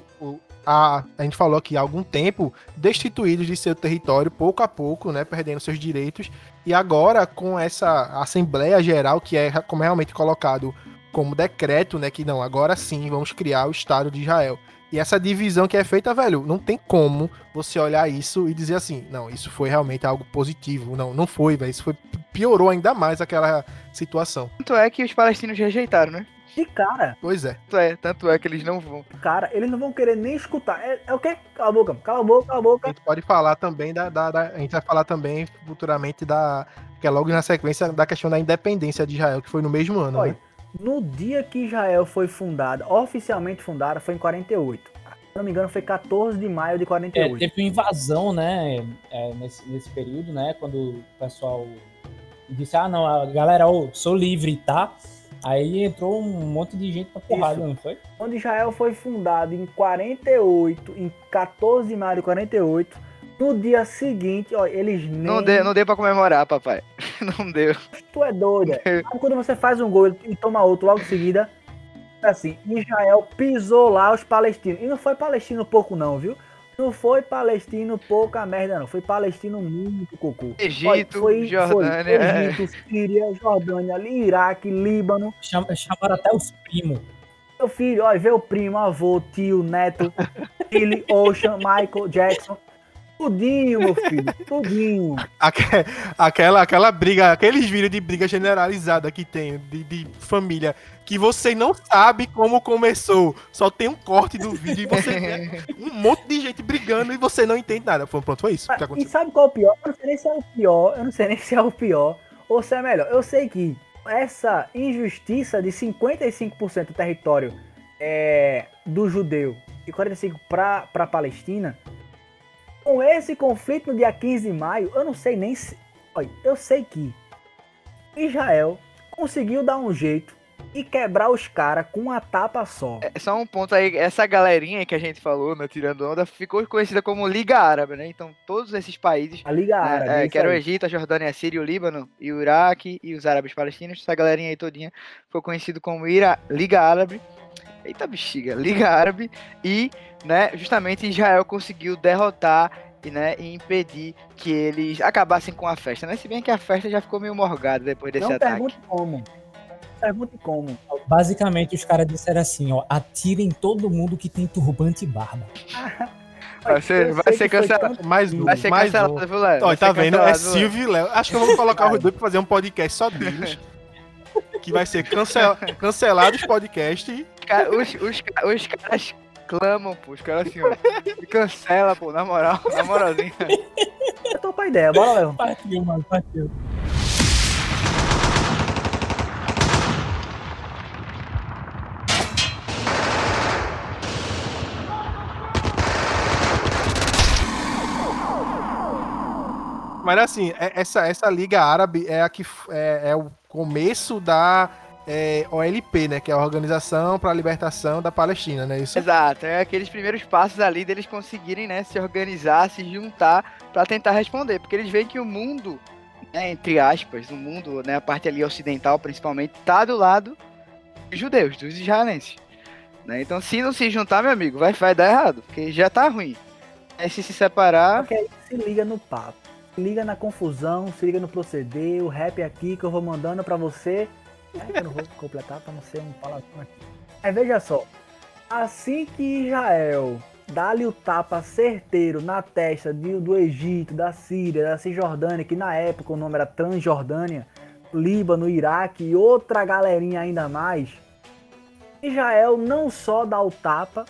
a, a gente falou aqui há algum tempo destituídos de seu território pouco a pouco, né, perdendo seus direitos. E agora com essa Assembleia Geral que é como é realmente colocado como decreto, né, que não, agora sim vamos criar o Estado de Israel. E essa divisão que é feita, velho, não tem como você olhar isso e dizer assim, não, isso foi realmente algo positivo. Não, não foi, velho. Isso foi, piorou ainda mais aquela situação. Tanto é que os palestinos rejeitaram, né? De cara, Pois é. Tanto é, tanto é que eles não vão. cara, eles não vão querer nem escutar. É, é o quê? Cala a boca, cala a boca, cala a A boca. gente pode falar também da, da- da- A gente vai falar também futuramente da. Que é logo na sequência da questão da independência de Israel, que foi no mesmo ano. Olha, né? no dia que Israel foi fundada, oficialmente fundada, foi em 48. Se não me engano, foi 14 de maio de É, 48. teve uma invasão, né, é, nesse, nesse período, né, quando o pessoal disse, ah, não, a galera, ô, sou livre, tá? Aí entrou um monte de gente pra porrada, Isso. não foi? Quando Israel foi fundado em 48, em 14 de maio de 48, no dia seguinte, ó, eles nem... Não deu, não deu pra comemorar, papai. Não deu. Tu é doida. Sabe quando você faz um gol e toma outro logo em seguida? Assim, Israel pisou lá os palestinos. E não foi palestino pouco não, viu? Não foi palestino pouca merda não. Foi palestino muito cocô. Egito, foi, Jordânia. Foi é. Egito, Síria, Jordânia, Iraque, Líbano. Cham- Chamaram até os primos. Meu filho, ó, vê o primo, avô, tio, neto, Billy, Ocean, Michael, Jackson. Tudinho, meu filho, tudinho. Aque- Aquela, aquela briga, aqueles vídeos de briga generalizada que tem, de, de família, que você não sabe como começou. Só tem um corte do vídeo e você vê um monte de gente brigando e você não entende nada. Pronto, foi isso que E aconteceu. sabe qual é o pior? Eu não sei nem se é o pior, eu não sei nem se é o pior ou se é melhor. Eu sei que essa injustiça de 55% do território é, do judeu e 45% para a Palestina, com esse conflito no dia 15 de maio, eu não sei nem se. Olha, eu sei que Israel conseguiu dar um jeito e quebrar os caras com uma tapa só. É só um ponto aí, essa galerinha que a gente falou, né, tirando onda, ficou conhecida como Liga Árabe, né? Então, todos esses países, A Liga né, Árabe. é, isso que era o. Egito, a Jordânia, a Síria, o Líbano e o Iraque e os árabes palestinos, essa galerinha aí todinha foi conhecido como Ira, Liga Árabe. Eita bexiga, Liga Árabe e, né, justamente Israel conseguiu derrotar e, né, e impedir que eles acabassem com a festa, né? Se bem que a festa já ficou meio morgada depois desse Não ataque. pergunte como. Pergunte como. Basicamente, os caras disseram assim, ó, atirem todo mundo que tem turbante e barba. Vai ser- vai ser cancelado. tanto- Mais um, Vai ser mais cancelado, um. viu, Léo? Tá vendo? É? Silvio e Léo. Acho que eu vou colocar os dois pra fazer um podcast só deles. que vai ser cancel... cancelado os podcasts. Os, os, os caras clamam, pô. Os caras assim, ó. Cancela, pô, na moral. Na moralzinha. Eu tô com a ideia, bora, Léo. Partiu, mano, partiu. Mas assim, é- essa, essa Liga Árabe é a que é, é o começo da é, OLP, né? Que é a Organização para a Libertação da Palestina, né? Isso. Exato, é aqueles primeiros passos ali deles conseguirem, né, se organizar, se juntar pra tentar responder. Porque eles veem que o mundo, né, entre aspas, o mundo, né, a parte ali ocidental principalmente, tá do lado dos judeus, dos israelenses. Né? Então, se não se juntar, meu amigo, vai, vai dar errado, porque já tá ruim. É se se separar. Porque aí se liga no papo. Liga na confusão, se liga no proceder, o rap aqui que eu vou mandando pra você. É que eu não vou completar pra não ser um palavrão aqui. Aí veja só. Assim que Israel dá-lhe o tapa certeiro na testa de- do Egito, da Síria, da Cisjordânia, que na época o nome era Transjordânia, Líbano, Iraque e outra galerinha ainda mais, Israel não só dá o tapa,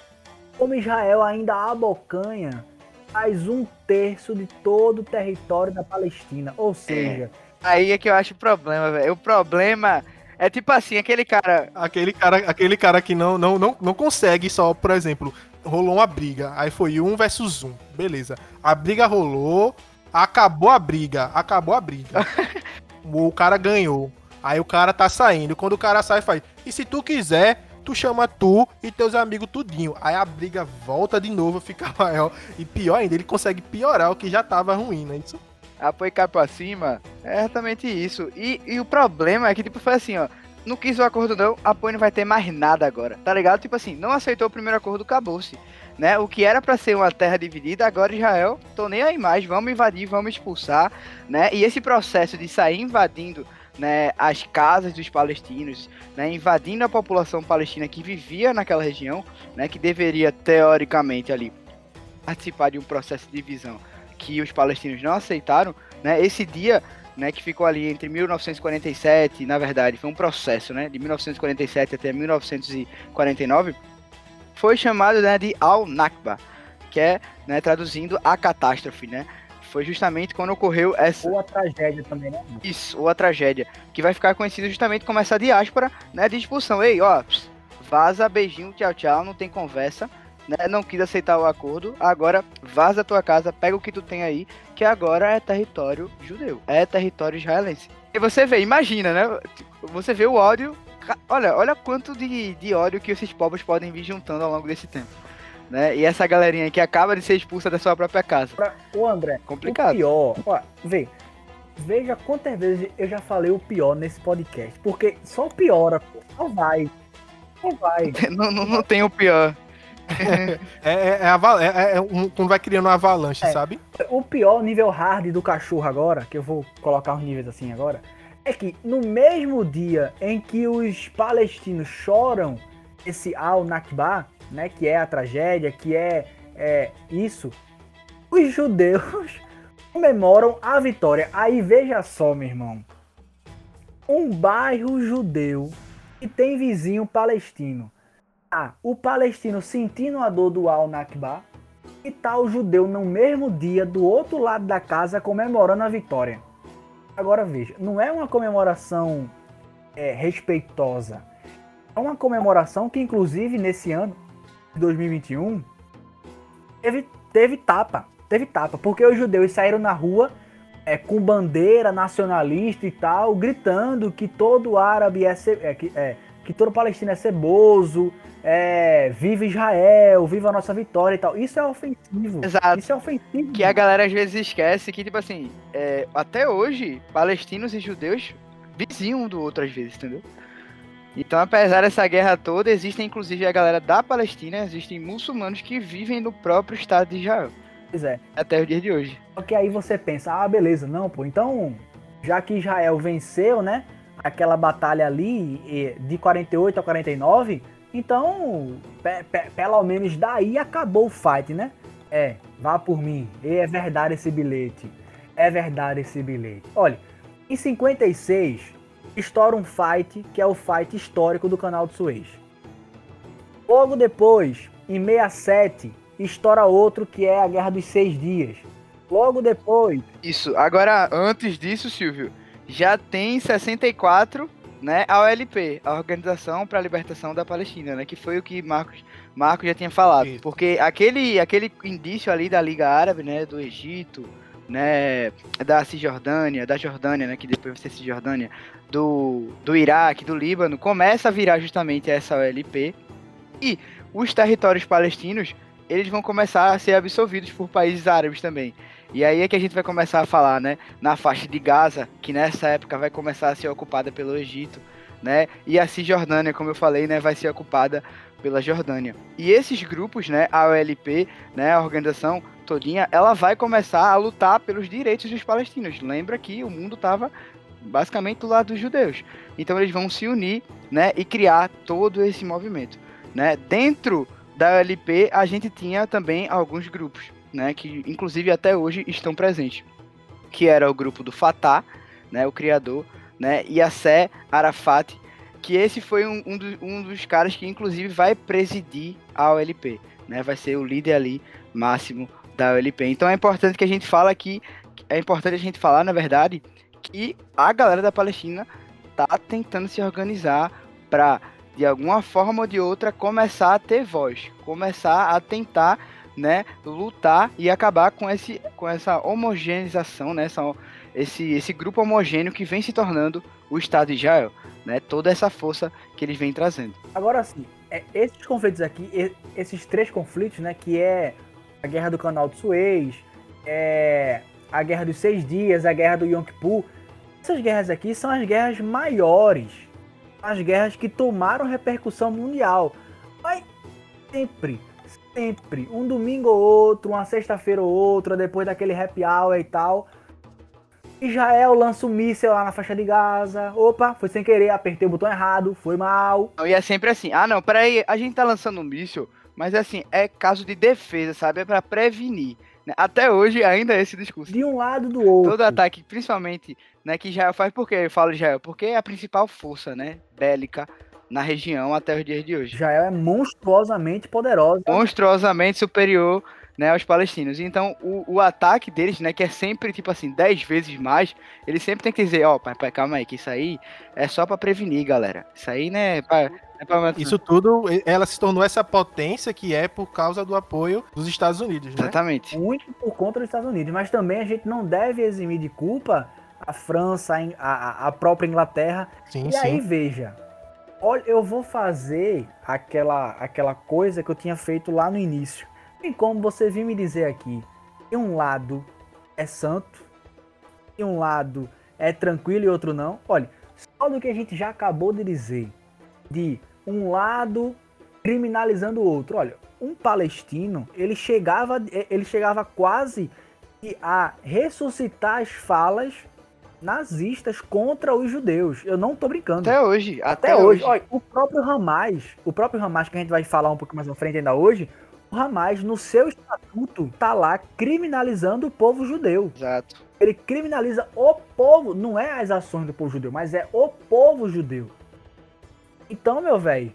como Israel ainda abocanha mais um terço de todo o território da Palestina. Ou seja, Aí é que eu acho o problema, velho. O problema é tipo assim, aquele cara. Aquele cara, aquele cara que não, não, não, não consegue só, por exemplo, rolou uma briga, aí foi um versus um, beleza. A briga rolou, acabou a briga, acabou a briga. o cara ganhou. Aí o cara tá saindo. Quando o cara sai, faz. E se tu quiser, tu chama tu e teus amigos tudinho. Aí a briga volta de novo, fica maior. E pior ainda, ele consegue piorar o que já tava ruim, né? Isso. apoio cai pra cima, é exatamente isso. E, e o problema é que, tipo, foi assim, ó. Não quis o acordo, não. Apoio não vai ter mais nada agora, tá ligado? Tipo assim, não aceitou o primeiro acordo, acabou-se. Né? O que era para ser uma terra dividida, agora Israel, tô nem aí mais, vamos invadir, vamos expulsar, né? E esse processo de sair invadindo né, as casas dos palestinos, né, invadindo a população palestina que vivia naquela região, né, que deveria teoricamente ali participar de um processo de divisão que os palestinos não aceitaram, né? Esse dia, né, que ficou ali entre 1947, na verdade, foi um processo, né, de 1947 até 1949, foi chamado, né, de Al-Nakba, que é, né, traduzindo a catástrofe, né? Foi justamente quando ocorreu essa ou a tragédia também, né? isso, ou a tragédia, que vai ficar conhecido justamente como essa diáspora, né, de expulsão. Ei, ó, pss, vaza, beijinho, tchau, tchau, não tem conversa, né, não quis aceitar o acordo, agora vaza a tua casa, pega o que tu tem aí, que agora é território judeu, é território israelense. E você vê, imagina, né, você vê o ódio, olha, olha quanto de, de ódio que esses povos podem vir juntando ao longo desse tempo. Né? E essa galerinha que acaba de ser expulsa da sua própria casa. Pra... Ô André, Complicado. o pior, ó, vê, veja quantas vezes eu já falei o pior nesse podcast, porque só piora, pô, só vai, só vai. não, não, não tem o pior. É, é, é, é- é um, quando vai criando uma avalanche, É. sabe? O pior nível hard do cachorro agora, que eu vou colocar os níveis assim agora, é que no mesmo dia em que os palestinos choram esse Al-Nakba, né, que é a tragédia, que é, é isso, os judeus comemoram a vitória. Aí veja só, meu irmão. Um bairro judeu que tem vizinho palestino. Ah, o palestino sentindo a dor do Al-Nakba e tá o judeu no mesmo dia, do outro lado da casa, comemorando a vitória. Agora veja, não é uma comemoração é, respeitosa. É uma comemoração que, inclusive, nesse ano de 2021, teve, teve tapa. Teve tapa, porque os judeus saíram na rua é, com bandeira nacionalista e tal, gritando que todo árabe é, é, que, é, que todo palestino é ceboso, é, viva Israel, viva a nossa vitória e tal. Isso é ofensivo. Exato. Isso é ofensivo. Que a galera às vezes esquece que, tipo assim, é, até hoje, palestinos e judeus vizinham um do outro às vezes, entendeu? Então, apesar dessa guerra toda, existem inclusive a galera da Palestina, existem muçulmanos que vivem no próprio Estado de Israel, Pois é. até os dias de hoje. Só que aí você pensa, ah, beleza, não, pô, então, já que Israel venceu, né, aquela batalha ali de 48 a 49, então, pe- pe- pelo menos daí acabou o fight, né? É, vá por mim, e é verdade esse bilhete, é verdade esse bilhete. Olha, em 56, estoura um fight, que é o fight histórico do canal de Suez. Logo depois, em 67, estoura outro que é a Guerra dos Seis Dias. Logo depois, Isso. Agora, antes disso, Silvio, já tem 64, né, a OLP, a Organização para a Libertação da Palestina, né, que foi o que Marcos, Marcos já tinha falado. Isso. Porque aquele, aquele indício ali da Liga Árabe, né, do Egito, né, da Cisjordânia, da Jordânia, né, que depois vai ser Cisjordânia, do, do Iraque, do Líbano, começa a virar justamente essa OLP. E os territórios palestinos, eles vão começar a ser absorvidos por países árabes também. E aí é que a gente vai começar a falar, né, na faixa de Gaza, que nessa época vai começar a ser ocupada pelo Egito, né? E a Cisjordânia, como eu falei, né, vai ser ocupada pela Jordânia. E esses grupos, né, a OLP, né, a organização todinha, ela vai começar a lutar pelos direitos dos palestinos. Lembra que o mundo estava basicamente do lado dos judeus. Então eles vão se unir, né, e criar todo esse movimento, né? Dentro da OLP a gente tinha também alguns grupos, né, que inclusive até hoje estão presentes, que era o grupo do Fatah, né, o criador, né, Yasser Arafat, que esse foi um, um, um dos caras que inclusive vai presidir a OLP, né, vai ser o líder ali máximo da OLP. Então é importante que a gente fala aqui, é importante a gente falar, na verdade, que a galera da Palestina tá tentando se organizar para de alguma forma ou de outra começar a ter voz, começar a tentar, né, lutar e acabar com esse com essa homogeneização, né, essa, esse esse grupo homogêneo que vem se tornando o Estado de Israel, né, toda essa força que eles vêm trazendo. Agora sim, é, esses conflitos aqui, esses três conflitos, né, que é a guerra do Canal de Suez, é a guerra dos seis dias, a guerra do Yom Kippur, essas guerras aqui são as guerras maiores, as guerras que tomaram repercussão mundial. Mas sempre, sempre, um domingo ou outro, uma sexta-feira ou outra, depois daquele happy hour e tal, Israel lança um míssel lá na faixa de Gaza. Opa, foi sem querer, apertei o botão errado, foi mal. E é sempre assim, ah não, peraí, a gente tá lançando um míssil, mas assim, é caso de defesa, sabe? É pra prevenir. Né? Até hoje ainda é esse discurso. De um lado do outro. Todo ataque, principalmente, né, que Israel faz, por que eu falo Israel? Porque é a principal força, né, bélica na região até os dias de hoje. Israel é monstruosamente poderosa. Monstruosamente superior né, aos palestinos. Então, o, o ataque deles, né, que é sempre, tipo assim, 10 vezes mais, eles sempre tem que dizer, ó, oh, pai, pai, calma aí, que isso aí é só para prevenir, galera. Isso aí, né, pra... Isso tudo, ela se tornou essa potência que é por causa do apoio dos Estados Unidos, né? Exatamente. Muito por conta dos Estados Unidos, mas também a gente não deve eximir de culpa a França, a, a própria Inglaterra. Sim, e sim. aí, veja, olha, eu vou fazer aquela, aquela coisa que eu tinha feito lá no início. E como você vir me dizer aqui, que um lado é santo, e um lado é tranquilo e outro não. Olha, só do que a gente já acabou de dizer, de um lado criminalizando o outro. Olha, um palestino, ele chegava, ele chegava quase a ressuscitar as falas nazistas contra os judeus. Eu não tô brincando. Até hoje. Até, até hoje. hoje. Olha, o próprio Hamas, o próprio Hamas que a gente vai falar um pouco mais na frente ainda hoje, o Hamas, no seu estatuto, tá lá criminalizando o povo judeu. Exato. Ele criminaliza o povo, não é as ações do povo judeu, mas é o povo judeu. Então, meu velho,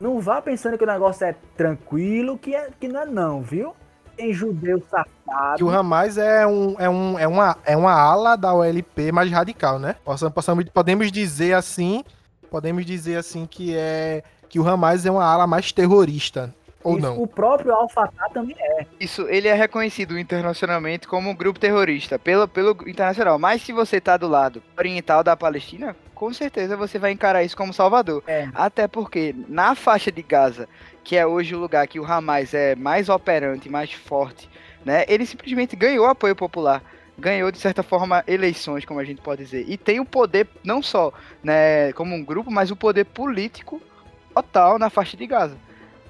não vá pensando que o negócio é tranquilo, que, é, que não é não, viu? Tem judeu safado. Que o Hamas é, um, é, um, é, uma, é uma ala da OLP mais radical, né? Possamos, possamos, podemos dizer assim, podemos dizer assim que é que o Hamas é uma ala mais terrorista ou Isso, não? O próprio Al-Fatah também é. Isso, ele é reconhecido internacionalmente como um grupo terrorista pelo, pelo internacional. Mas se você tá do lado oriental da Palestina, com certeza você vai encarar isso como Salvador. É. Até porque na faixa de Gaza, que é hoje o lugar que o Hamas é mais operante, mais forte, né? Ele simplesmente ganhou apoio popular ganhou de certa forma eleições, como a gente pode dizer, e tem o poder não só, né, como um grupo, mas o poder político total na faixa de Gaza.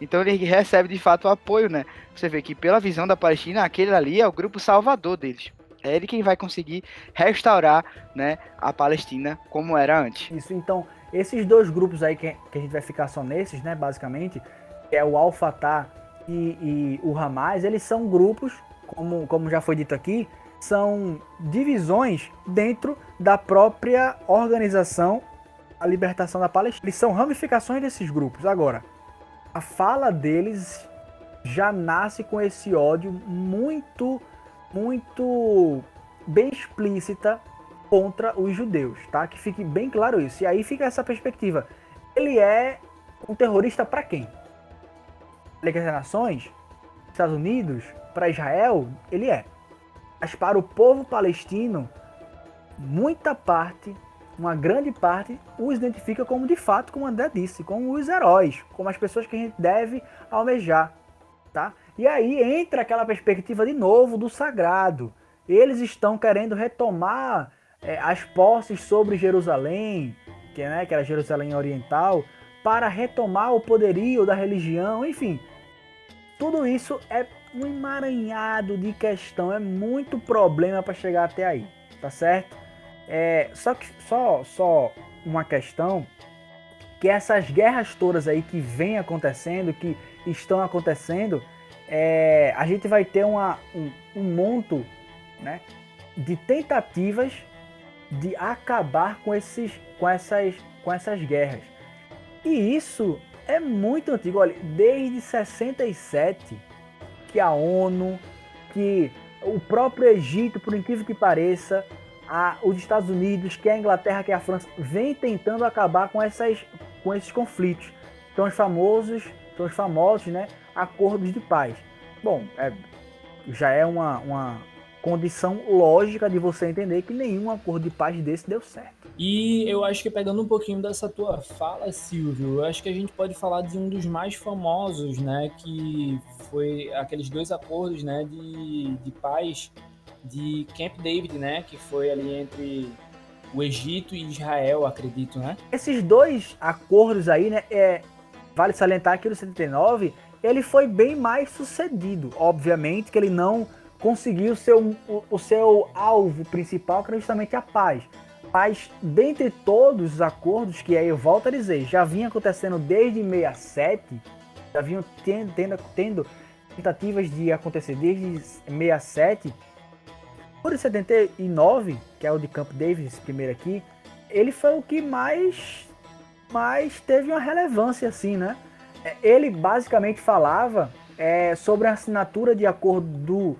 Então ele recebe de fato o apoio, né? Você vê que pela visão da Palestina, aquele ali é o grupo salvador deles. É ele quem vai conseguir restaurar, né, a Palestina como era antes. Isso, então, esses dois grupos aí que, que a gente vai ficar só nesses, né, basicamente, é o Al-Fatah e, e o Hamas, eles são grupos, como, como já foi dito aqui, são divisões dentro da própria organização a libertação da Palestina. Eles são ramificações desses grupos. Agora, a fala deles já nasce com esse ódio muito, muito bem explícita contra os judeus, tá? Que fique bem claro isso. E aí fica essa perspectiva. Ele é um terrorista para quem? Liga das Nações? Estados Unidos? Para Israel? Ele é. Mas para o povo palestino, muita parte uma grande parte os identifica como de fato, como André disse, como os heróis, como as pessoas que a gente deve almejar, tá? E aí entra aquela perspectiva de novo do sagrado. Eles estão querendo retomar é, as posses sobre Jerusalém, que, né, que era Jerusalém Oriental, para retomar o poderio da religião, enfim. Tudo isso é um emaranhado de questão, é muito problema para chegar até aí, tá certo? É, só que só, só uma questão que essas guerras todas aí que vem acontecendo, que estão acontecendo, é, a gente vai ter uma, um, um monto né, de tentativas de acabar com, esses, com, essas, com essas guerras. E isso é muito antigo. Olha, desde 67 que a ONU, que o próprio Egito, por incrível que pareça, a, os Estados Unidos, que a Inglaterra, que a França, vem tentando acabar com, essas, com esses conflitos. São os famosos, são os famosos, né, acordos de paz. Bom, é, já é uma, uma condição lógica de você entender que nenhum acordo de paz desse deu certo. E eu acho que pegando um pouquinho dessa tua fala, Silvio, eu acho que a gente pode falar de um dos mais famosos, né, que foi aqueles dois acordos, né, de, de paz de Camp David, né, que foi ali entre o Egito e Israel, acredito, né? Esses dois acordos aí, né, é, vale salientar que o 79 ele foi bem mais sucedido. Obviamente que ele não conseguiu seu, o, o seu alvo principal, que era justamente a paz. Mas, dentre todos os acordos que aí eu volto a dizer, já vinha acontecendo desde 67, já vinham tendo, tendo, tendo tentativas de acontecer desde 67. Por 79, que é o de Camp Davis, primeiro aqui, ele foi o que mais, mais teve uma relevância, assim, né? É, ele basicamente falava é, sobre a assinatura de acordo do,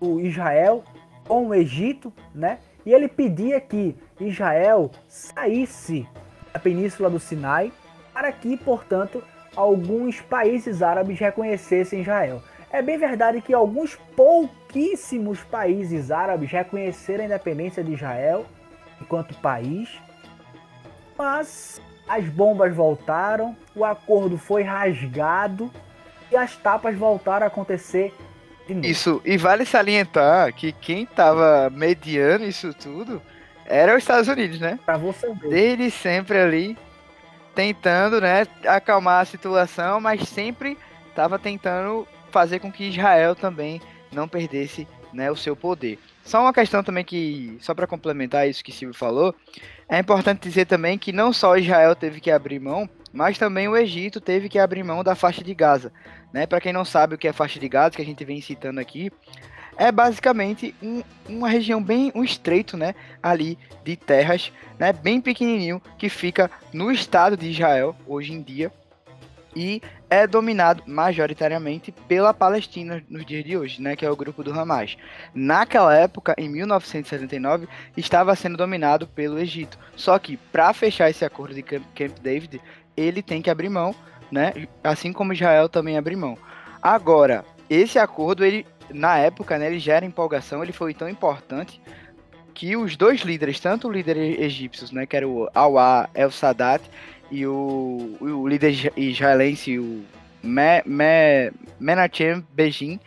do Israel com o Egito, né? E ele pedia que Israel saísse da península do Sinai para que, portanto, alguns países árabes reconhecessem Israel. É bem verdade que alguns pouquíssimos países árabes reconheceram a independência de Israel enquanto país, mas as bombas voltaram, o acordo foi rasgado e as tapas voltaram a acontecer de novo. Isso, e vale salientar que quem tava mediando isso tudo era os Estados Unidos, né? Pra você ver. Desde sempre ali, tentando, né, acalmar a situação, mas sempre tava tentando fazer com que Israel também não perdesse, né, o seu poder. Só uma questão também que, só para complementar isso que Silvio falou, é importante dizer também que não só Israel teve que abrir mão, mas também o Egito teve que abrir mão da faixa de Gaza. Né? Para quem não sabe o que é faixa de Gaza, que a gente vem citando aqui, é basicamente um, uma região bem um estreito, né, ali de terras, né, bem pequenininho que fica no estado de Israel hoje em dia e é dominado majoritariamente pela Palestina nos dias de hoje, né, que é o grupo do Hamas. Naquela época, em 1979, estava sendo dominado pelo Egito. Só que para fechar esse acordo de Camp David, ele tem que abrir mão, né, assim como Israel também abre mão. Agora, esse acordo ele na época, né, ele gera empolgação, ele foi tão importante que os dois líderes, tanto o líder egípcio, né, que era o Awa El Sadat, e o, o líder israelense, o Me, Me, Menachem Begin,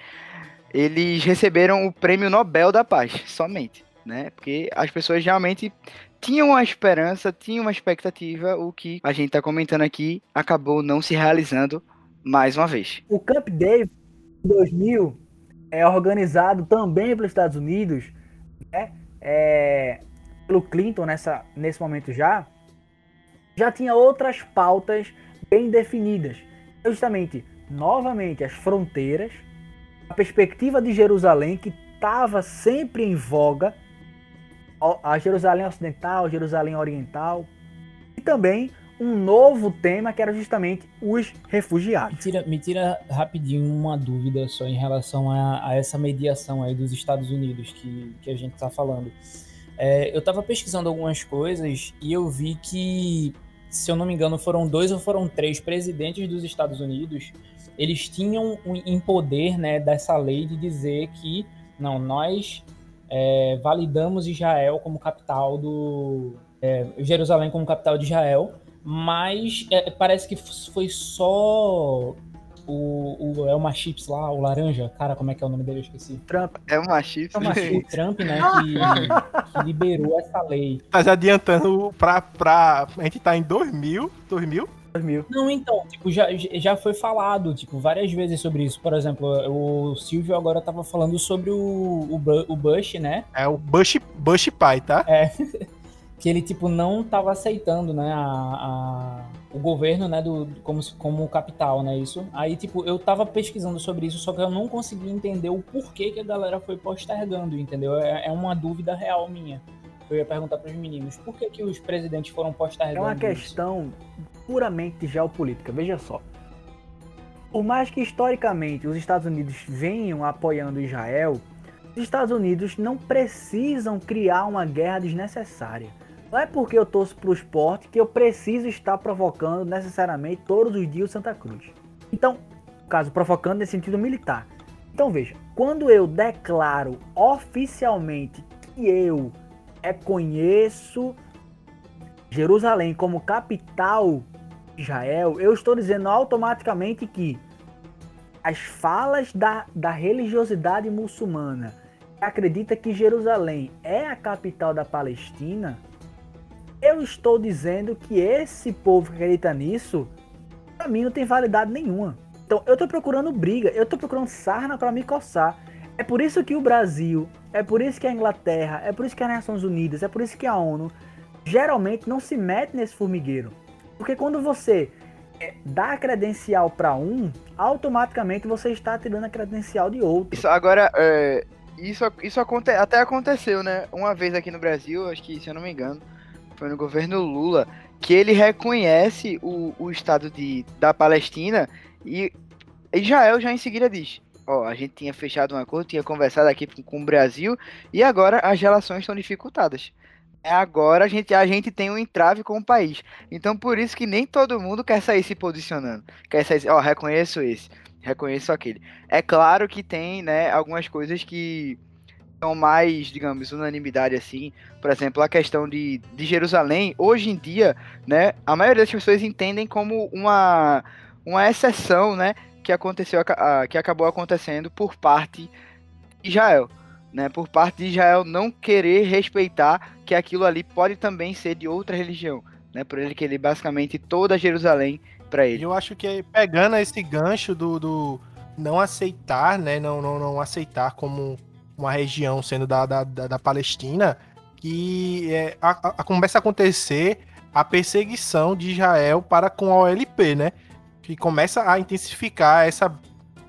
eles receberam o prêmio Nobel da Paz, somente, né? Porque as pessoas realmente tinham uma esperança, tinham uma expectativa, o que a gente está comentando aqui acabou não se realizando mais uma vez. O Camp David 2000 é organizado também pelos Estados Unidos, né? É, pelo Clinton nessa, nesse momento já, já tinha outras pautas bem definidas. Justamente, novamente, as fronteiras, a perspectiva de Jerusalém, que estava sempre em voga, a Jerusalém Ocidental, Jerusalém Oriental, e também um novo tema que era justamente os refugiados. Me tira, me tira rapidinho uma dúvida só em relação a, a essa mediação aí dos Estados Unidos que, que a gente está falando. É, eu estava pesquisando algumas coisas e eu vi que se eu não me engano, foram dois ou foram três presidentes dos Estados Unidos, eles tinham em poder né, dessa lei de dizer que não, nós é, validamos Israel como capital do. É, Jerusalém como capital de Israel, mas é, parece que foi só o, o Elma Chips lá, o laranja, cara, como é que é o nome dele? Eu esqueci. Trump. Elma Chips. Elma Chips. Trump, né, que, que, liberou essa lei. Tá já adiantando pra, pra... A gente tá em 2000, 2000? 2000. Não, então, tipo, já, já foi falado, tipo, várias vezes sobre isso. Por exemplo, o Silvio agora tava falando sobre o, o, o Bush, né? É o Bush, Bush pai, tá? É. que ele, tipo, não tava aceitando, né, a, a o governo, né, do, como, como capital, né, isso. Aí, tipo, eu tava pesquisando sobre isso, só que eu não consegui entender o porquê que a galera foi postergando, entendeu? É, é uma dúvida real minha. eu ia perguntar para os meninos, por que, que os presidentes foram postergando É uma isso? questão puramente geopolítica. Veja só. Por mais que historicamente os Estados Unidos venham apoiando Israel, os Estados Unidos não precisam criar uma guerra desnecessária. Não é porque eu torço para o esporte que eu preciso estar provocando necessariamente todos os dias o Santa Cruz. Então, caso, provocando nesse sentido militar. Então veja, quando eu declaro oficialmente que eu reconheço Jerusalém como capital de Israel, eu estou dizendo automaticamente que as falas da, da religiosidade muçulmana que acredita que Jerusalém é a capital da Palestina, eu estou dizendo que esse povo que acredita nisso, para mim não tem validade nenhuma. Então eu estou procurando briga, eu estou procurando sarna para me coçar. É por isso que o Brasil, é por isso que a Inglaterra, é por isso que as Nações Unidas, é por isso que a ONU geralmente não se mete nesse formigueiro. Porque quando você é, dá credencial para um, automaticamente você está tirando a credencial de outro. Isso, agora, é, isso, isso até aconteceu, né? Uma vez aqui no Brasil, acho que se eu não me engano, foi no governo Lula, que ele reconhece o, o Estado de, da Palestina e Israel já em seguida diz: Ó, a gente tinha fechado um acordo, tinha conversado aqui com, com o Brasil e agora as relações estão dificultadas. É, Agora a gente, a gente tem um entrave com o país. Então por isso que nem todo mundo quer sair se posicionando. Quer sair, ó, reconheço esse, reconheço aquele. É claro que tem, né, algumas coisas que são mais, digamos, unanimidade assim. Por exemplo, a questão de, de Jerusalém, hoje em dia, né, a maioria das pessoas entendem como uma, uma exceção, né, que aconteceu, a- que acabou acontecendo por parte de Israel, né, por parte de Israel não querer respeitar que aquilo ali pode também ser de outra religião, né, por ele querer basicamente toda Jerusalém para ele. eu acho que pegando esse gancho do, do não aceitar, né? Não, não, não aceitar como uma região sendo da, da, da, da Palestina, que é, a, a- começa a acontecer a perseguição de Israel para com a OLP, né? Que começa a intensificar essa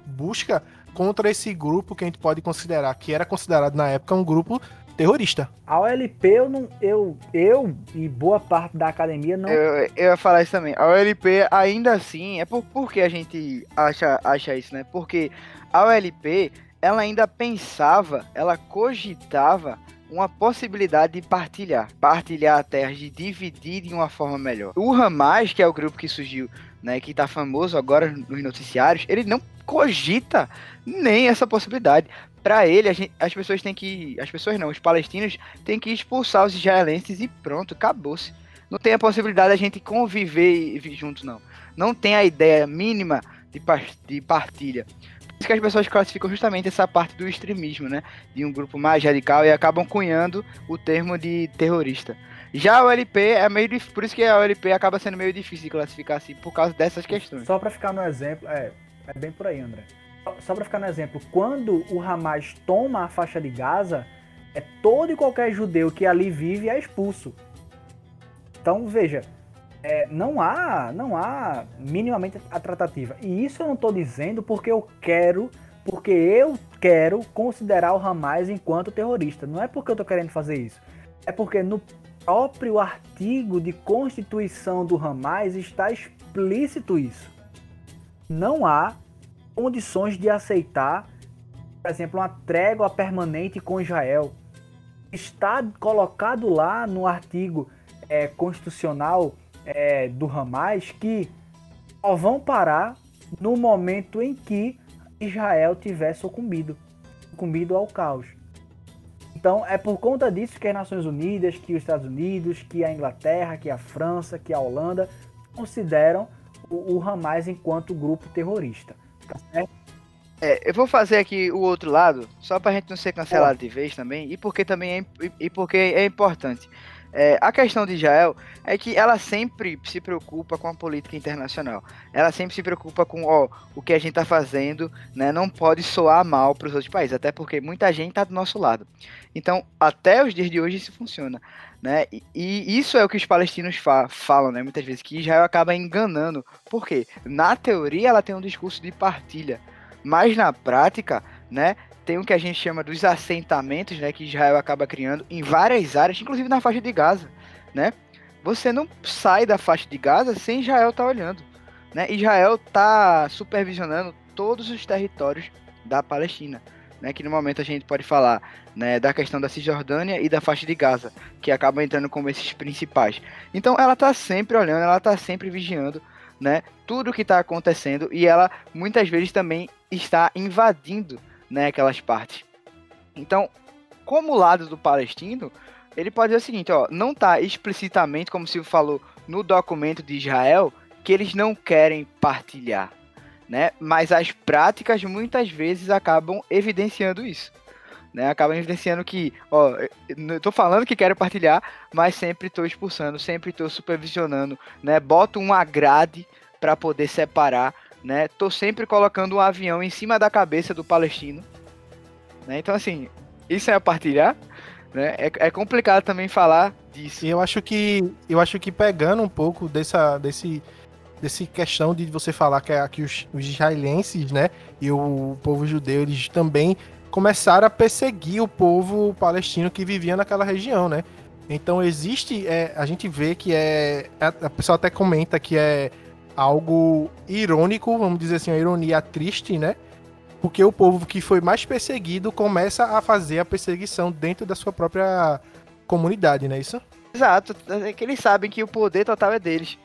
busca contra esse grupo que a gente pode considerar, que era considerado na época um grupo terrorista. A OLP eu não. Eu, eu e boa parte da academia não. Eu, eu ia falar isso também. A OLP, ainda assim, é por, por que a gente acha, acha isso, né? Porque a OLP, ela ainda pensava, ela cogitava uma possibilidade de partilhar. Partilhar terras, de dividir de uma forma melhor. O Hamas, que é o grupo que surgiu, né, que tá famoso agora nos noticiários, ele não cogita nem essa possibilidade. Para ele, a gente- as pessoas têm que. As pessoas não, os palestinos têm que expulsar os israelenses e pronto, acabou-se. Não tem a possibilidade da gente conviver junto, não. Não tem a ideia mínima de, de partilha. Isso que as pessoas classificam justamente essa parte do extremismo, né? De um grupo mais radical e acabam cunhando o termo de terrorista. Já a OLP é meio dif- por isso que a OLP acaba sendo meio difícil de classificar assim, por causa dessas questões. Só pra ficar no exemplo, é, é bem por aí, André. Só, pra ficar no exemplo, quando o Hamas toma a faixa de Gaza, é todo e qualquer judeu que ali vive é expulso. Então, veja, é, não há não há minimamente a tratativa. E isso eu não tô dizendo porque eu quero, porque eu quero considerar o Hamas enquanto terrorista. Não é porque eu tô querendo fazer isso. É porque no próprio artigo de constituição do Hamas está explícito isso. Não há condições de aceitar, por exemplo, uma trégua permanente com Israel. Está colocado lá no artigo é, constitucional é, do Hamas que só vão parar no momento em que Israel tiver sucumbido, sucumbido ao caos. Então é por conta disso que as Nações Unidas, que os Estados Unidos, que a Inglaterra, que a França, que a Holanda consideram o, o Hamas enquanto grupo terrorista. Tá certo? É, eu vou fazer aqui o outro lado, só pra gente não ser cancelado de vez também, e porque também é, e porque é importante. É, a questão de Israel é que ela sempre se preocupa com a política internacional. Ela sempre se preocupa com, ó, o que a gente tá fazendo, né, não pode soar mal para os outros países, até porque muita gente tá do nosso lado. Então, até os dias de hoje isso funciona, né? E, e isso é o que os palestinos fa- falam, né, muitas vezes que Israel acaba enganando. Por quê? Na teoria ela tem um discurso de partilha, mas na prática, né, tem o que a gente chama dos assentamentos, né, que Israel acaba criando em várias áreas, inclusive na faixa de Gaza, né? Você não sai da faixa de Gaza sem Israel estar tá olhando, né? Israel está supervisionando todos os territórios da Palestina, né? Que no momento a gente pode falar, né, da questão da Cisjordânia e da faixa de Gaza, que acaba entrando como esses principais. Então ela está sempre olhando, ela está sempre vigiando, né, tudo o que está acontecendo e ela muitas vezes também está invadindo né, aquelas partes. Então, como lado do palestino, ele pode dizer o seguinte, ó, não está explicitamente, como se falou no documento de Israel, que eles não querem partilhar, né? Mas as práticas muitas vezes acabam evidenciando isso. Né, acabam evidenciando que, ó, eu tô falando que quero partilhar, mas sempre estou expulsando, sempre estou supervisionando, né? Boto uma grade para poder separar né? Tô sempre colocando um avião em cima da cabeça do palestino, né? Então assim, isso é partilhar, né? É, é complicado também falar disso. E eu acho que eu acho que pegando um pouco dessa desse desse questão de você falar que, é, que os, os israelenses, né, e o povo judeu, eles também começaram a perseguir o povo palestino que vivia naquela região, né? Então existe, é, a gente vê que é, a, a pessoa até comenta que é algo irônico, vamos dizer assim, uma ironia triste, né? Porque o povo que foi mais perseguido começa a fazer a perseguição dentro da sua própria comunidade, não é isso? Exato, é que eles sabem que o poder total é deles.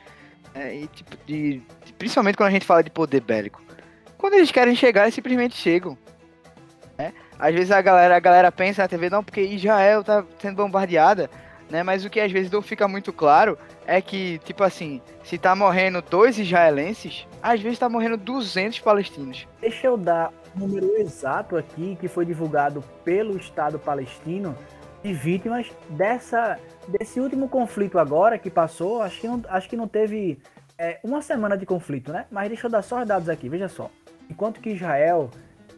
É, e, tipo, de, principalmente quando a gente fala de poder bélico. Quando eles querem chegar, eles simplesmente chegam. Né? Às vezes a galera, a galera pensa na TV, não, porque Israel tá sendo bombardeada né? Mas o que às vezes não fica muito claro é que, tipo assim, se tá morrendo dois israelenses, às vezes tá morrendo 200 palestinos. Deixa eu dar o número exato aqui que foi divulgado pelo Estado palestino de vítimas dessa desse último conflito agora que passou. Acho que não, acho que não teve é, uma semana de conflito, né? Mas deixa eu dar só os dados aqui, veja só. Enquanto que Israel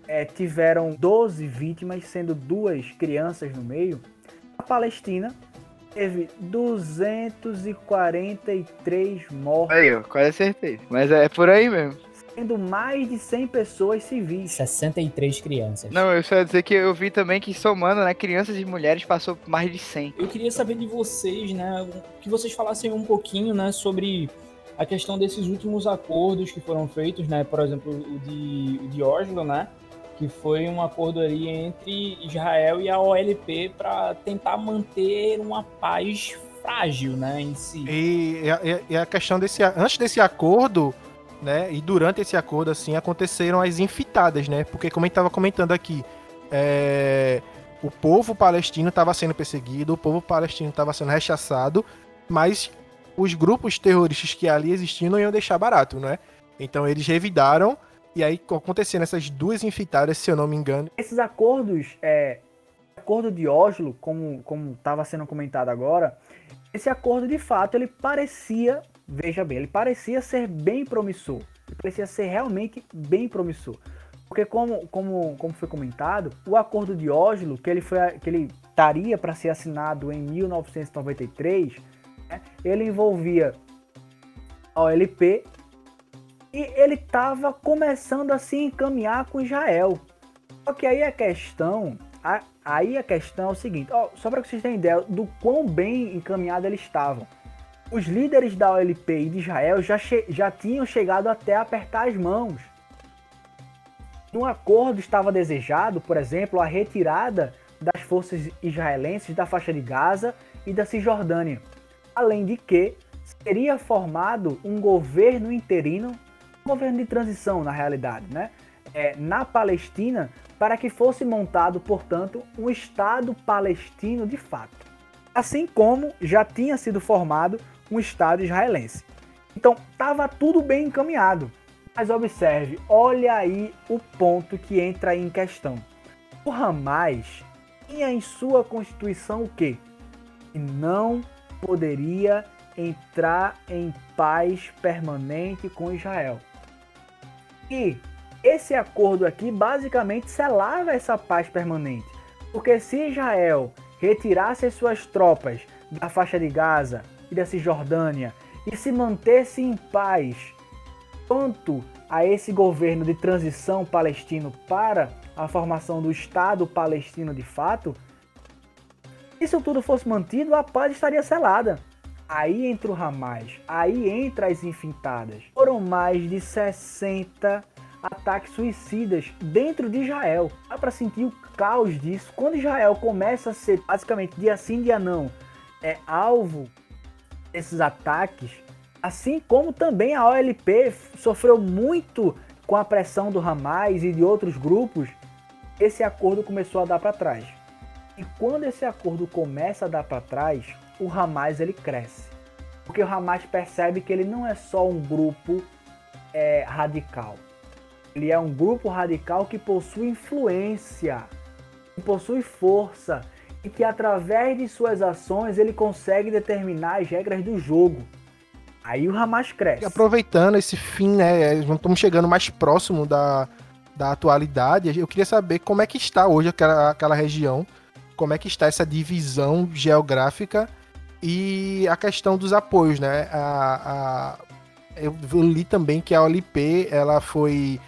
é, tiveram 12 vítimas, sendo duas crianças no meio, a Palestina teve 243 mortos. Aí, eu quase acertei. Mas é por aí mesmo. Sendo mais de 100 pessoas civis. 63 crianças. Não, eu só ia dizer que eu vi também que somando, né, crianças e mulheres passou mais de 100. Eu queria saber de vocês, né, que vocês falassem um pouquinho, né, sobre a questão desses últimos acordos que foram feitos, né, por exemplo, o de, o de Oslo, né, que foi um acordo ali entre Israel e a OLP para tentar manter uma paz frágil, né, em si. E, e, e, a questão desse antes desse acordo, né, e durante esse acordo assim aconteceram as infitadas, né? Porque como a gente estava comentando aqui, é, o povo palestino estava sendo perseguido, o povo palestino estava sendo rechaçado, mas os grupos terroristas que ali existiam não iam deixar barato, né? Então eles revidaram e aí acontecendo essas duas infitadas, se eu não me engano. Esses acordos, é, acordo de Oslo, como como estava sendo comentado agora, esse acordo de fato ele parecia, veja bem, ele parecia ser bem promissor. Ele parecia ser realmente bem promissor. Porque como, como, como foi comentado, o acordo de Oslo, que ele foi que ele estaria para ser assinado em 1993, né, ele envolvia a OLP e ele estava começando a se encaminhar com Israel. Só que aí a questão, a, aí a questão é o seguinte, ó, só para vocês tenham ideia do quão bem encaminhado eles estavam. Os líderes da OLP e de Israel já, já tinham chegado até apertar as mãos. No acordo estava desejado, por exemplo, a retirada das forças israelenses da faixa de Gaza e da Cisjordânia, além de que seria formado um governo interino governo de transição, na realidade, né? É, na Palestina, para que fosse montado, portanto, um Estado palestino de fato. Assim como já tinha sido formado um Estado israelense. Então, estava tudo bem encaminhado. Mas observe, olha aí o ponto que entra em questão. O Hamas tinha em sua constituição o quê? Que não poderia entrar em paz permanente com Israel. E esse acordo aqui basicamente selava essa paz permanente. Porque se Israel retirasse suas tropas da faixa de Gaza e da Cisjordânia e se mantesse em paz quanto a esse governo de transição palestino para a formação do Estado palestino de fato, se isso tudo fosse mantido, a paz estaria selada. Aí entra o Hamas, aí entra as infintadas. Foram mais de 60 ataques suicidas dentro de Israel. Dá para sentir o caos disso. Quando Israel começa a ser basicamente dia sim, dia não, é alvo desses ataques, assim como também a OLP sofreu muito com a pressão do Hamas e de outros grupos, esse acordo começou a dar para trás. E quando esse acordo começa a dar para trás, o Hamas ele cresce. Porque o Hamas percebe que ele não é só um grupo é, radical. Ele é um grupo radical que possui influência, que possui força e que através de suas ações ele consegue determinar as regras do jogo. Aí o Hamas cresce. E aproveitando esse fim, né? Estamos chegando mais próximo da, da atualidade. Eu queria saber como é que está hoje aquela, aquela região como é que está essa divisão geográfica e a questão dos apoios, né? A, a, eu li também que a OLP ela foi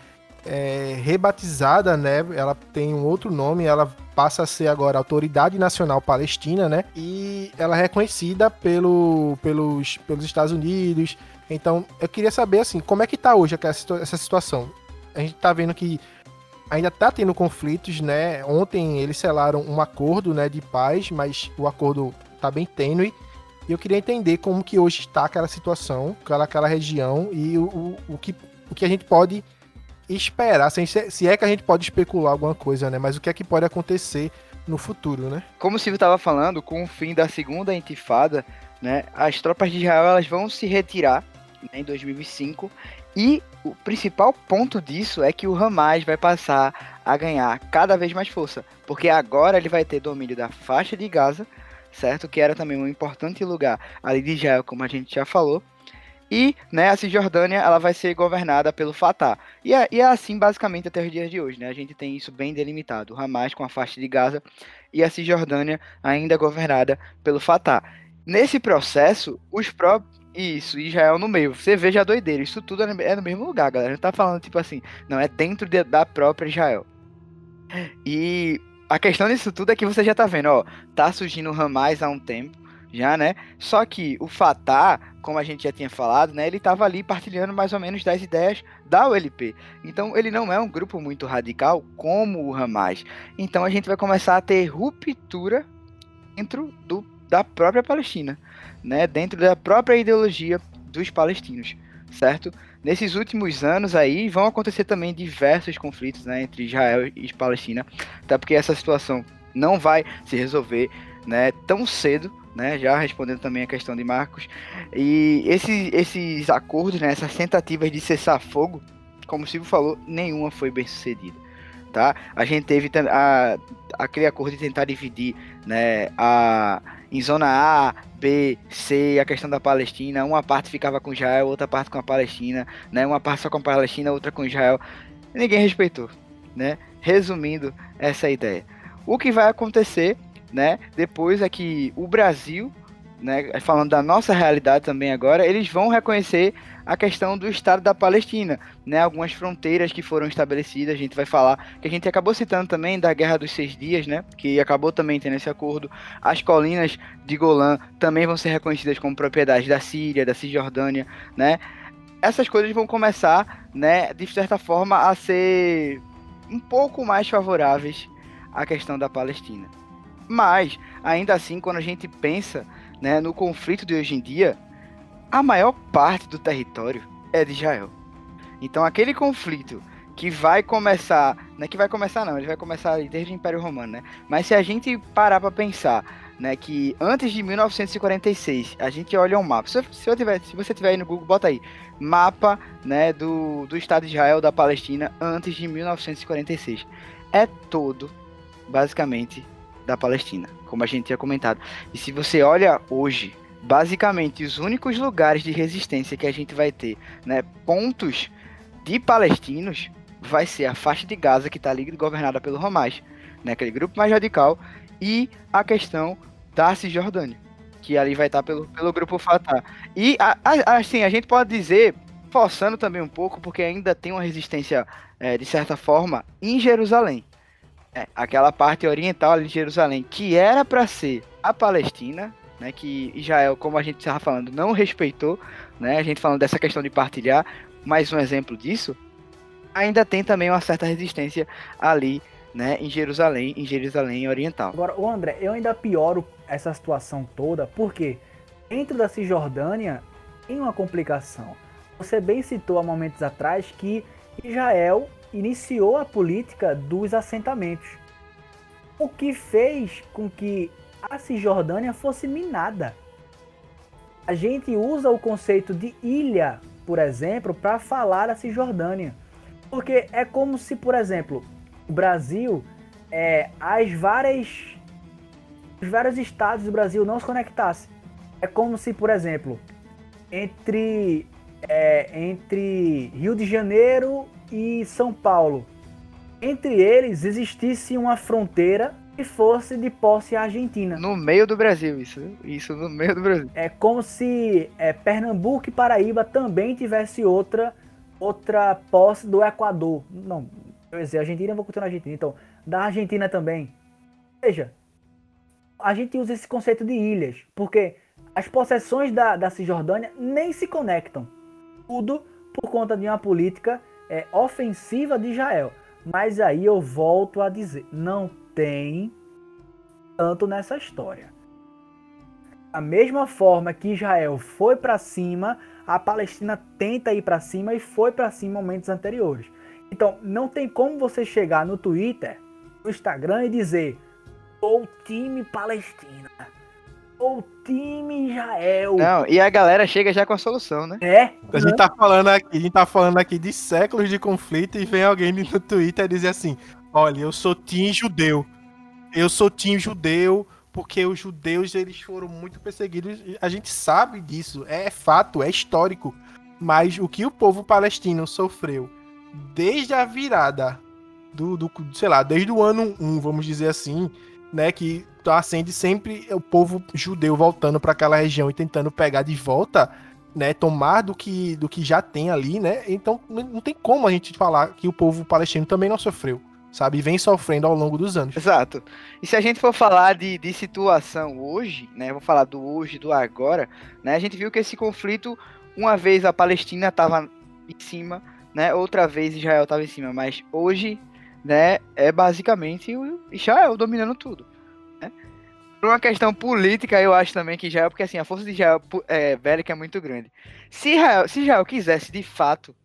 é, rebatizada, né? Ela tem um outro nome, ela passa a ser agora Autoridade Nacional Palestina, né? E ela é reconhecida pelo, pelos, pelos Estados Unidos. Então, eu queria saber, assim, como é que está hoje essa situação? A gente está vendo que ainda está tendo conflitos, né? Ontem eles selaram um acordo, né, de paz, mas o acordo está bem tênue. E eu queria entender como que hoje está aquela situação, aquela, aquela região e o, o, o, que, o que a gente pode esperar, se, se é que a gente pode especular alguma coisa, né? Mas o que é que pode acontecer no futuro, né? Como o Silvio estava falando, com o fim da segunda intifada, né, as tropas de Israel elas vão se retirar né, em 2005 e o principal ponto disso é que o Hamas vai passar a ganhar cada vez mais força, porque agora ele vai ter domínio da faixa de Gaza, certo? Que era também um importante lugar ali de Israel, como a gente já falou. E né, a Cisjordânia ela vai ser governada pelo Fatah. E é, e é assim basicamente até os dias de hoje. Né? A gente tem isso bem delimitado. O Hamas com a faixa de Gaza e a Cisjordânia ainda governada pelo Fatah. Nesse processo, os próprios isso, Israel no meio. Você veja a doideira. Isso tudo é no mesmo lugar, galera. Não tá falando, tipo assim, não, é dentro de, da própria Israel. E a questão disso tudo é que você já tá vendo, ó, tá surgindo Hamas há um tempo, já, né? Só que o Fatah, como a gente já tinha falado, né, ele tava ali partilhando mais ou menos das ideias da ULP. Então, ele não é um grupo muito radical como o Hamas. Então, a gente vai começar a ter ruptura dentro do, da própria Palestina né, dentro da própria ideologia dos palestinos, certo? Nesses últimos anos aí vão acontecer também diversos conflitos né, entre Israel e Palestina, até porque essa situação não vai se resolver né, tão cedo, né, já respondendo também a questão de Marcos. E esses, esses acordos, né, essas tentativas de cessar fogo, como o Silvio falou, nenhuma foi bem sucedida. Tá? A gente teve a, aquele acordo de tentar dividir né, a, em zona A, B, C, a questão da Palestina, uma parte ficava com Israel, outra parte com a Palestina, né? Uma parte só com a Palestina, outra com Israel. Ninguém respeitou, né? Resumindo essa ideia. O que vai acontecer, né, depois é que o Brasil, né, falando da nossa realidade também agora, eles vão reconhecer a questão do Estado da Palestina, né? Algumas fronteiras que foram estabelecidas, a gente vai falar, que a gente acabou citando também da Guerra dos Seis Dias, né? Que acabou também tendo esse acordo. As colinas de Golã também vão ser reconhecidas como propriedade da Síria, da Cisjordânia, né? Essas coisas vão começar, né, de certa forma, a ser um pouco mais favoráveis à questão da Palestina. Mas, ainda assim, quando a gente pensa né, no conflito de hoje em dia, a maior parte do território é de Israel. Então aquele conflito que vai começar, não é que vai começar não, ele vai começar desde o Império Romano, né? Mas se a gente parar para pensar, né, que antes de 1946, a gente olha um mapa. Se, se, tiver, se você tiver aí no Google, bota aí mapa, né, do, do Estado de Israel da Palestina antes de 1946. É todo basicamente da Palestina, como a gente tinha comentado. E se você olha hoje basicamente os únicos lugares de resistência que a gente vai ter, né, pontos de palestinos, vai ser a faixa de Gaza que está ali governada pelo Hamas, né, aquele grupo mais radical, e a questão da Cisjordânia, que ali vai estar tá pelo, pelo grupo Fatah. E assim, a gente pode dizer forçando também um pouco, porque ainda tem uma resistência, é, de certa forma, em Jerusalém. É, aquela parte oriental ali de Jerusalém, que era para ser a Palestina, né, que Israel, como a gente estava falando, não respeitou, né, a gente falando dessa questão de partilhar, mais um exemplo disso, ainda tem também uma certa resistência ali, né, em Jerusalém, em Jerusalém Oriental. Agora, o André, eu ainda pioro essa situação toda, porque dentro da Cisjordânia tem uma complicação. Você bem citou há momentos atrás que Israel iniciou a política dos assentamentos, o que fez com que a Cisjordânia fosse minada. A gente usa o conceito de ilha, por exemplo, para falar a Cisjordânia. Porque é como se, por exemplo, o Brasil, é, as várias, os vários estados do Brasil não se conectassem. É como se, por exemplo, entre, é, entre Rio de Janeiro e São Paulo, entre eles existisse uma fronteira que fosse de posse argentina. No meio do Brasil, isso. Isso no meio do Brasil. É como se é, Pernambuco e Paraíba também tivesse outra outra posse do Equador. Não, eu dizer, Argentina, eu vou continuar na Argentina. Então, da Argentina também. Veja, a gente usa esse conceito de ilhas, porque as possessões da, da Cisjordânia nem se conectam. Tudo por conta de uma política é, ofensiva de Israel. Mas aí eu volto a dizer, não tem tanto nessa história. Da mesma forma que Israel foi para cima, a Palestina tenta ir para cima e foi para cima em momentos anteriores. Então, não tem como você chegar no Twitter, no Instagram e dizer: "Ou time Palestina", ou time Israel. Não, e a galera chega já com a solução, né? É. A gente tá falando aqui, a gente tá falando aqui de séculos de conflito e vem alguém no Twitter dizer assim: Olha, eu sou Team judeu. Eu sou Team judeu porque os judeus eles foram muito perseguidos. A gente sabe disso, é fato, é histórico. Mas o que o povo palestino sofreu desde a virada do, do sei lá, desde o ano 1, vamos dizer assim, né, que acende sempre o povo judeu voltando para aquela região e tentando pegar de volta, né, tomar do que do que já tem ali, né? Então não tem como a gente falar que o povo palestino também não sofreu sabe? E vem sofrendo ao longo dos anos. Exato. E se a gente for falar de, de situação hoje, né? Vou falar do hoje, do agora, né? A gente viu que esse conflito, uma vez a Palestina estava em cima, né? Outra vez Israel estava em cima, mas hoje, né? É basicamente o Israel dominando tudo. Né? Por uma questão política, eu acho também que Israel, porque assim, a força de Israel é, bélica é muito grande. Se Israel, se Israel quisesse de fato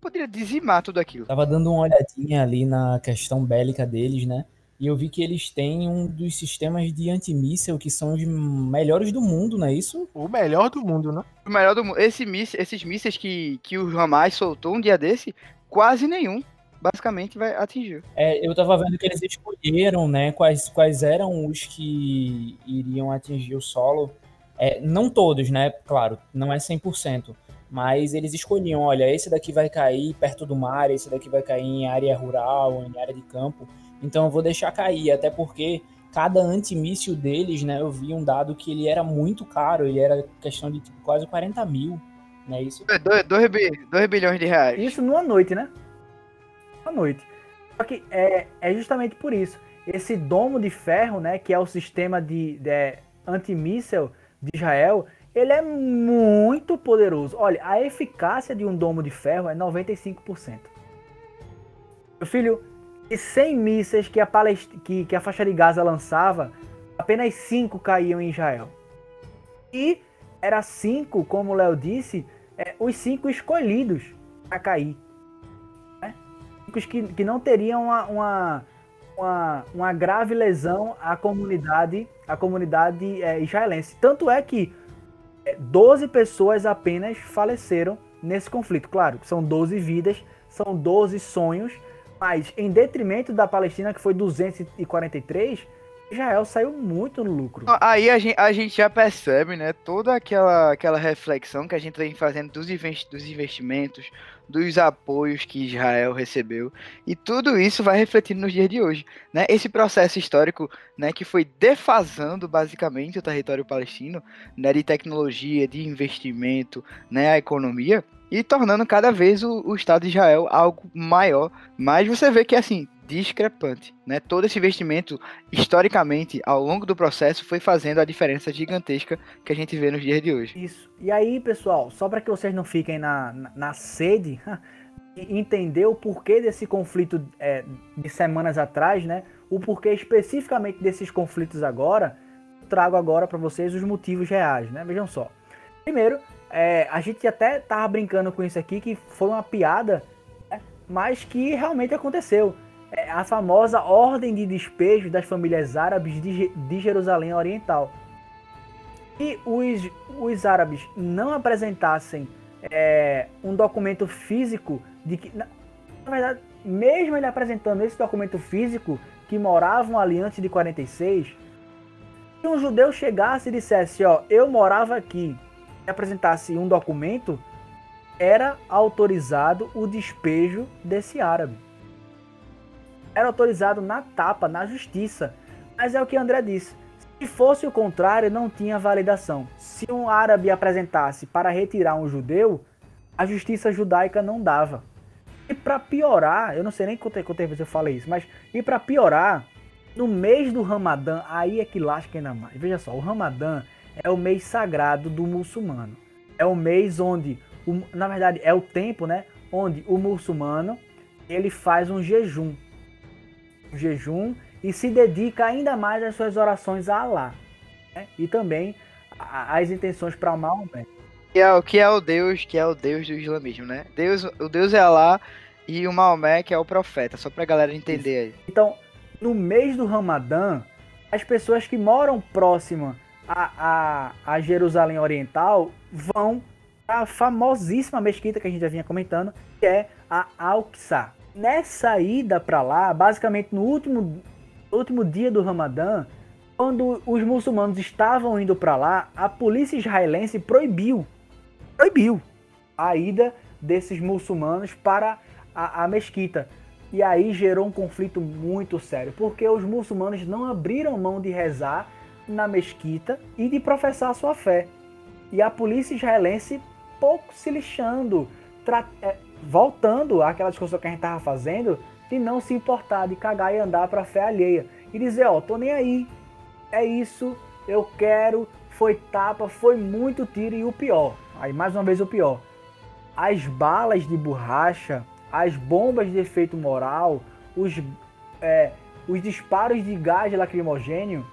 poderia dizimar tudo aquilo. Tava dando uma olhadinha ali na questão bélica deles, né? E eu vi que eles têm um dos sistemas de antimíssel que são os melhores do mundo, não é isso? O melhor do mundo, né? O melhor do mundo. Esse esses mísseis que, que o Hamas soltou um dia desse, quase nenhum basicamente vai atingir. É, eu tava vendo que eles escolheram, né, quais, quais eram os que iriam atingir o solo. É, não todos, né, claro, não é 100%, mas eles escolhiam, olha, esse daqui vai cair perto do mar, esse daqui vai cair em área rural, em área de campo, então eu vou deixar cair, até porque cada antimíssil deles, né, eu vi um dado que ele era muito caro, ele era questão de tipo, quase 40 mil, né, isso? 2 bilhões de reais. Isso numa noite, né? Uma noite. Só que é, é justamente por isso, esse domo de ferro, né, que é o sistema de, de antimíssel de Israel, ele é muito poderoso. Olha, a eficácia de um domo de ferro é 95%. Meu filho, de 100 mísseis que a, Palest... que, que a faixa de Gaza lançava, apenas 5 caíam em Israel. E era 5, como o Léo disse, é, os 5 escolhidos para cair. Né? Que, que não teriam uma, uma, uma, uma, grave lesão à comunidade, à comunidade é, israelense. Tanto é que 12 pessoas apenas faleceram nesse conflito. Claro, são 12 vidas, são 12 sonhos, mas em detrimento da Palestina, que foi 243, Israel saiu muito no lucro. Aí a gente, a gente já percebe, né, toda aquela, aquela reflexão que a gente vem fazendo dos, dos investimentos, dos apoios que Israel recebeu, e tudo isso vai refletindo nos dias de hoje, né? Esse processo histórico, né, que foi defasando basicamente o território palestino, né, de tecnologia, de investimento, né, a economia, e tornando cada vez o, o Estado de Israel algo maior. Mas você vê que assim, discrepante, né? Todo esse investimento, historicamente, ao longo do processo, foi fazendo a diferença gigantesca que a gente vê nos dias de hoje. Isso. E aí, pessoal, só para que vocês não fiquem na, na, na sede, entender o porquê desse conflito é, de semanas atrás, né? O porquê especificamente desses conflitos agora, trago agora para vocês os motivos reais, né? Vejam só. Primeiro, é, a gente até tava brincando com isso aqui, que foi uma piada, né? mas que realmente aconteceu. É a famosa ordem de despejo das famílias árabes de, de Jerusalém Oriental. E os, os árabes não apresentassem é, um documento físico de que, na, na, verdade, mesmo ele apresentando esse documento físico que moravam ali antes de 46, se um judeu chegasse e dissesse, ó, eu morava aqui, apresentasse um documento, era autorizado o despejo desse árabe. Era autorizado na tapa, na justiça. Mas é o que André disse. Se fosse o contrário, não tinha validação. Se um árabe apresentasse para retirar um judeu, a justiça judaica não dava. E para piorar, eu não sei nem quantas vezes eu falei isso, mas e para piorar, no mês do Ramadã, aí é que lasca ainda mais. Veja só, o Ramadã é o mês sagrado do muçulmano. É o mês onde, o, na verdade, é o tempo, né, onde o muçulmano ele faz um jejum, um jejum e se dedica ainda mais às suas orações a Allah, né? e também às intenções para o mal, né? Que é, que é o Deus, que é o Deus do islamismo, né? Deus, o Deus é Allah e o Maomé que é o profeta, só pra galera entender aí. Então, no mês do Ramadã, as pessoas que moram próxima a, a, a Jerusalém Oriental vão para a famosíssima mesquita que a gente já vinha comentando, que é a Al-Aqsa. Nessa ida para lá, basicamente no último, último dia do Ramadã, quando os muçulmanos estavam indo para lá, a polícia israelense proibiu proibiu a ida desses muçulmanos para a, a mesquita. E aí gerou um conflito muito sério, porque os muçulmanos não abriram mão de rezar na mesquita e de professar sua fé. E a polícia israelense pouco se lixando, é, voltando àquela discussão que a gente estava fazendo, de não se importar, de cagar e andar para a fé alheia. E dizer, ó, oh, tô nem aí, é isso, eu quero, foi tapa, foi muito tiro e o pior, Aí mais uma vez o pior. As balas de borracha, as bombas de efeito moral, os, é, os disparos de gás lacrimogênio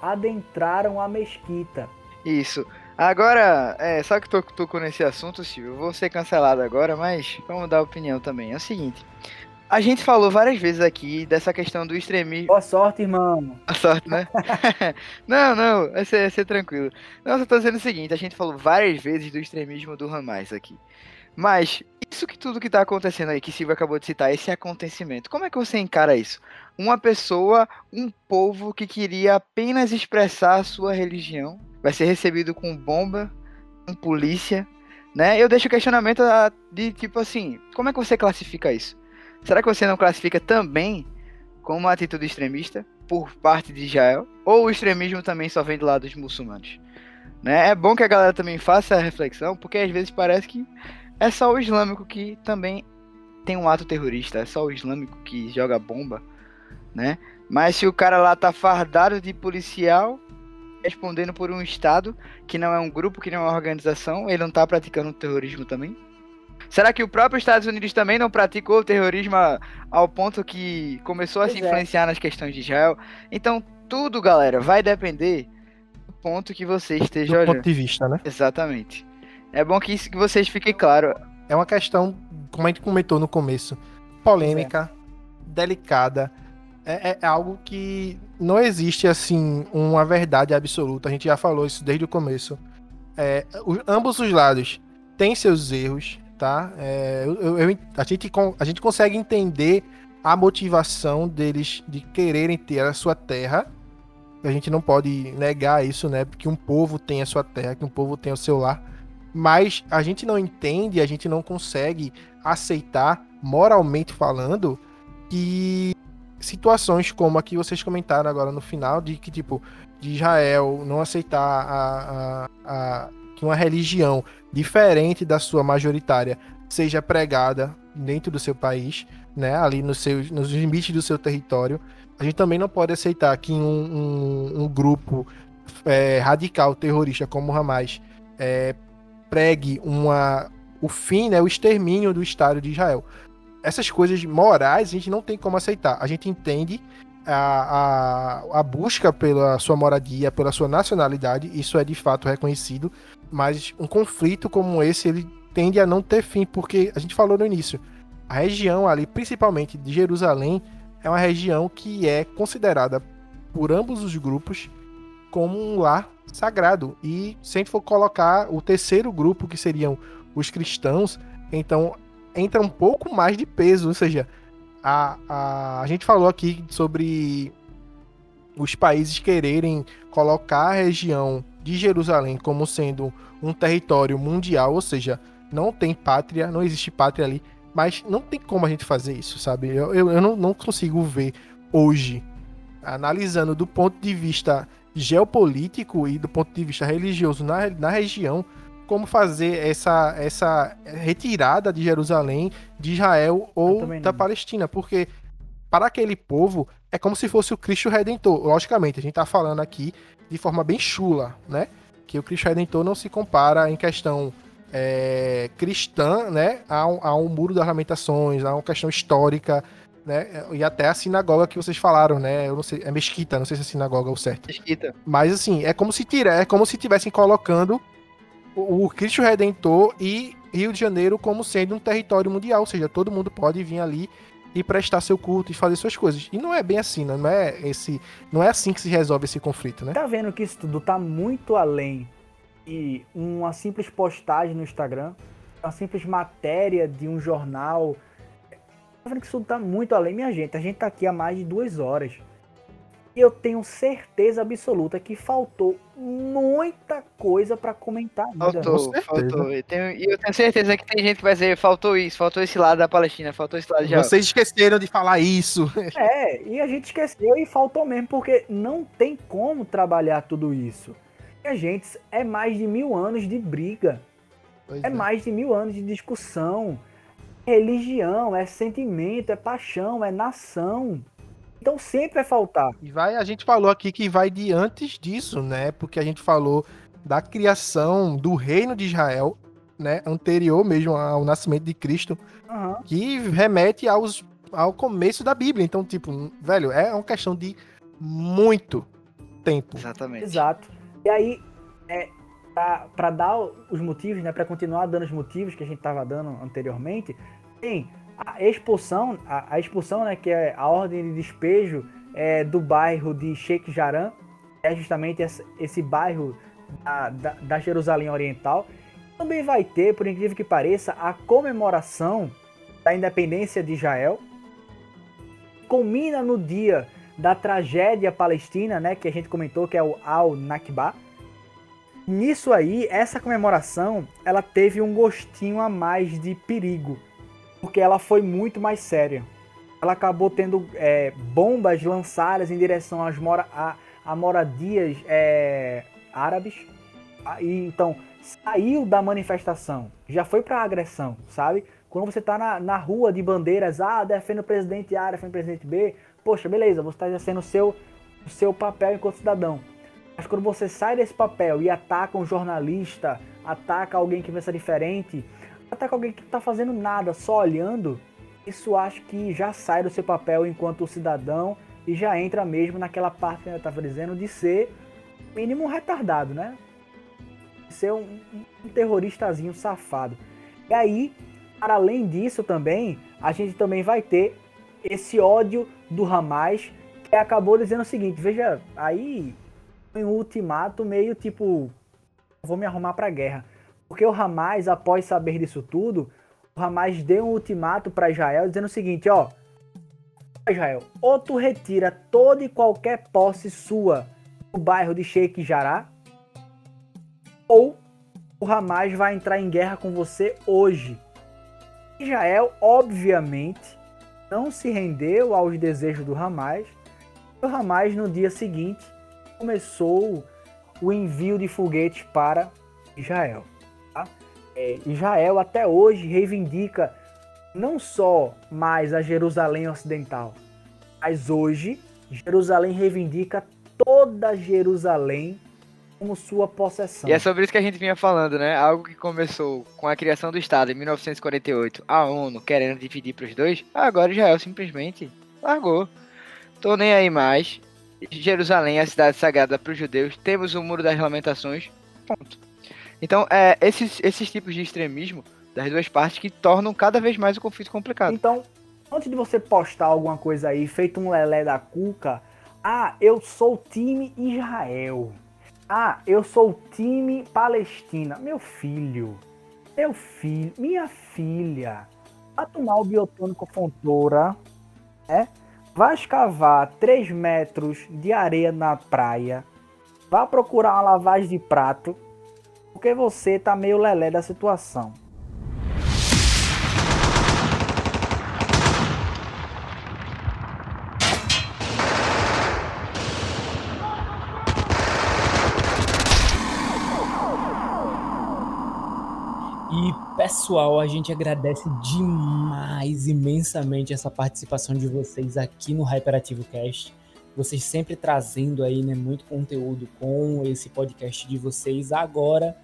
adentraram a mesquita. Isso. Agora, é, só que tô, tô nesse assunto, Silvio, eu vou ser cancelado agora, mas vamos dar opinião também. É o seguinte, a gente falou várias vezes aqui dessa questão do extremismo. Boa sorte, irmão. Boa sorte, né? não, não, vai ser, vai ser tranquilo. Não, eu tô dizendo o seguinte, a gente falou várias vezes do extremismo do Hamas aqui. Mas, isso que tudo que tá acontecendo aí, que Silvio acabou de citar, esse acontecimento, como é que você encara isso? Uma pessoa, um povo que queria apenas expressar a sua religião, vai ser recebido com bomba, com polícia, né? Eu deixo o questionamento de tipo assim, como é que você classifica isso? Será que você não classifica também como uma atitude extremista por parte de Israel? Ou o extremismo também só vem do lado dos muçulmanos? Né? É bom que a galera também faça a reflexão, porque às vezes parece que é só o islâmico que também tem um ato terrorista, é só o islâmico que joga bomba, né? Mas se o cara lá tá fardado de policial, respondendo por um estado que não é um grupo, que não é uma organização, ele não tá praticando terrorismo também? Será que o próprio Estados Unidos também não praticou o terrorismo ao ponto que começou a pois se é. influenciar é. nas questões de Israel? Então, tudo, galera, vai depender do ponto que você esteja do olhando. ponto de vista, né? Exatamente. É bom que, isso, que vocês fiquem claro. É uma questão, como a gente comentou no começo, polêmica, é. delicada. É, é, algo que não existe, assim, uma verdade absoluta. A gente já falou isso desde o começo. É, ambos os lados têm seus erros, tá? É, eu, eu, a, gente, a gente consegue entender a motivação deles de quererem ter a sua terra. A gente não pode negar isso, né? Porque um povo tem a sua terra, que um povo tem o seu lar. Mas a gente não entende, a gente não consegue aceitar, moralmente falando, que situações como a que vocês comentaram agora no final, de que, tipo, de Israel não aceitar a, a, a que uma religião diferente da sua majoritária seja pregada dentro do seu país, né, ali nos, seus, nos limites do seu território. A gente também não pode aceitar que um, um, um grupo é, radical terrorista como o Hamas é, pregue uma, o fim, né, o extermínio do Estado de Israel. Essas coisas morais a gente não tem como aceitar. A gente entende a, a, a, busca pela sua moradia, pela sua nacionalidade, isso é de fato reconhecido, mas um conflito como esse, ele tende a não ter fim, porque a gente falou no início, a região ali, principalmente de Jerusalém, é uma região que é considerada por ambos os grupos como um lar sagrado. E se a gente for colocar o terceiro grupo, que seriam os cristãos, então entra um pouco mais de peso, ou seja, a, a, a gente falou aqui sobre os países quererem colocar a região de Jerusalém como sendo um território mundial, ou seja, não tem pátria, não existe pátria ali, mas não tem como a gente fazer isso, sabe? Eu, eu, eu não, não consigo ver hoje, analisando do ponto de vista geopolítico e do ponto de vista religioso na, na região, como fazer essa, essa retirada de Jerusalém, de Israel ou da Palestina, porque para aquele povo é como se fosse o Cristo Redentor. Logicamente, a gente está falando aqui de forma bem chula, né? Que o Cristo Redentor não se compara em questão é, cristã, né? A um, a um muro das lamentações, a uma questão histórica, né? E até a sinagoga que vocês falaram, né? Eu não sei, é mesquita, não sei se é sinagoga ou certo. Mesquita. Mas assim, é como se tira, é como se tivessem colocando o Cristo Redentor e Rio de Janeiro como sendo um território mundial, ou seja, todo mundo pode vir ali e prestar seu culto e fazer suas coisas. E não é bem assim, né? não é esse, não é assim que se resolve esse conflito, né? Tá vendo que isso tudo tá muito além de uma simples postagem no Instagram, uma simples matéria de um jornal. Tá vendo que isso tudo tá muito além, minha gente. A gente tá aqui há mais de duas horas. E eu tenho certeza absoluta que faltou muita coisa para comentar ainda. Faltou, faltou. E, tenho, e eu tenho certeza que tem gente que vai dizer, faltou isso, faltou esse lado da Palestina, faltou esse lado de Vocês esqueceram de falar isso. É, e a gente esqueceu e faltou mesmo, porque não tem como trabalhar tudo isso. E a gente, é mais de mil anos de briga. É, é mais de mil anos de discussão. É religião, é sentimento, é paixão, é nação. Então sempre vai faltar. E vai, a gente falou aqui que vai de antes disso, né? Porque a gente falou da criação do reino de Israel, né? Anterior mesmo ao nascimento de Cristo, uhum. que remete aos, ao começo da Bíblia. Então, tipo, velho, é uma questão de muito tempo. Exatamente. Exato. E aí, é, para dar os motivos, né? Para continuar dando os motivos que a gente estava dando anteriormente, tem a expulsão, a, a, expulsão, né, que é a ordem de despejo é, do bairro de Sheikh Jarrah, é justamente esse, esse bairro da, da, da, Jerusalém Oriental. Também vai ter, por incrível que pareça, a comemoração da independência de Israel. Culmina no dia da tragédia palestina, né, que a gente comentou, que é o Al-Nakba. Nisso aí, essa comemoração, ela teve um gostinho a mais de perigo porque ela foi muito mais séria. Ela acabou tendo é, bombas lançadas em direção às mora a, a moradias é, árabes. Ah, e então saiu da manifestação, já foi para agressão, sabe? Quando você está na, na rua de bandeiras, ah, defende o presidente A, defende o presidente B, poxa, beleza, você está exercendo o seu, o seu papel enquanto cidadão. Mas quando você sai desse papel e ataca um jornalista, ataca alguém que pensa diferente, até com alguém que está fazendo nada, só olhando, isso acho que já sai do seu papel enquanto cidadão e já entra mesmo naquela parte que eu estava dizendo de ser mínimo retardado, né? Ser um, um terroristazinho safado. E aí, para além disso também, a gente também vai ter esse ódio do Hamas que acabou dizendo o seguinte, veja, aí um ultimato meio tipo, vou me arrumar para guerra. Porque o Hamas, após saber disso tudo, o Hamas deu um ultimato para Israel dizendo o seguinte, ó, Israel, ou tu retira toda e qualquer posse sua do bairro de Sheikh Jarrah, ou o Hamas vai entrar em guerra com você hoje. Israel, obviamente, não se rendeu aos desejos do Hamas. O Hamas, no dia seguinte, começou o envio de foguetes para Israel. É, Israel até hoje reivindica não só mais a Jerusalém Ocidental, mas hoje Jerusalém reivindica toda Jerusalém como sua possessão. E é sobre isso que a gente vinha falando, né? Algo que começou com a criação do Estado em 1948, a ONU querendo dividir para os dois, agora Israel simplesmente largou. Tô nem aí mais. Jerusalém é a cidade sagrada para os judeus. Temos o Muro das Lamentações. Ponto. Então, é, esses, esses tipos de extremismo das duas partes que tornam cada vez mais o conflito complicado. Então, antes de você postar alguma coisa aí, feito um lelé da cuca, ah, eu sou time Israel. Ah, eu sou time Palestina. Meu filho, meu filho, minha filha, vai tomar o biotônico Fontoura, né? Vai escavar 3 metros de areia na praia, vai procurar uma lavagem de prato, porque você tá meio lelé da situação. E pessoal, a gente agradece demais, imensamente essa participação de vocês aqui no Hyperativo Cast. Vocês sempre trazendo aí, né, muito conteúdo com esse podcast de vocês. Agora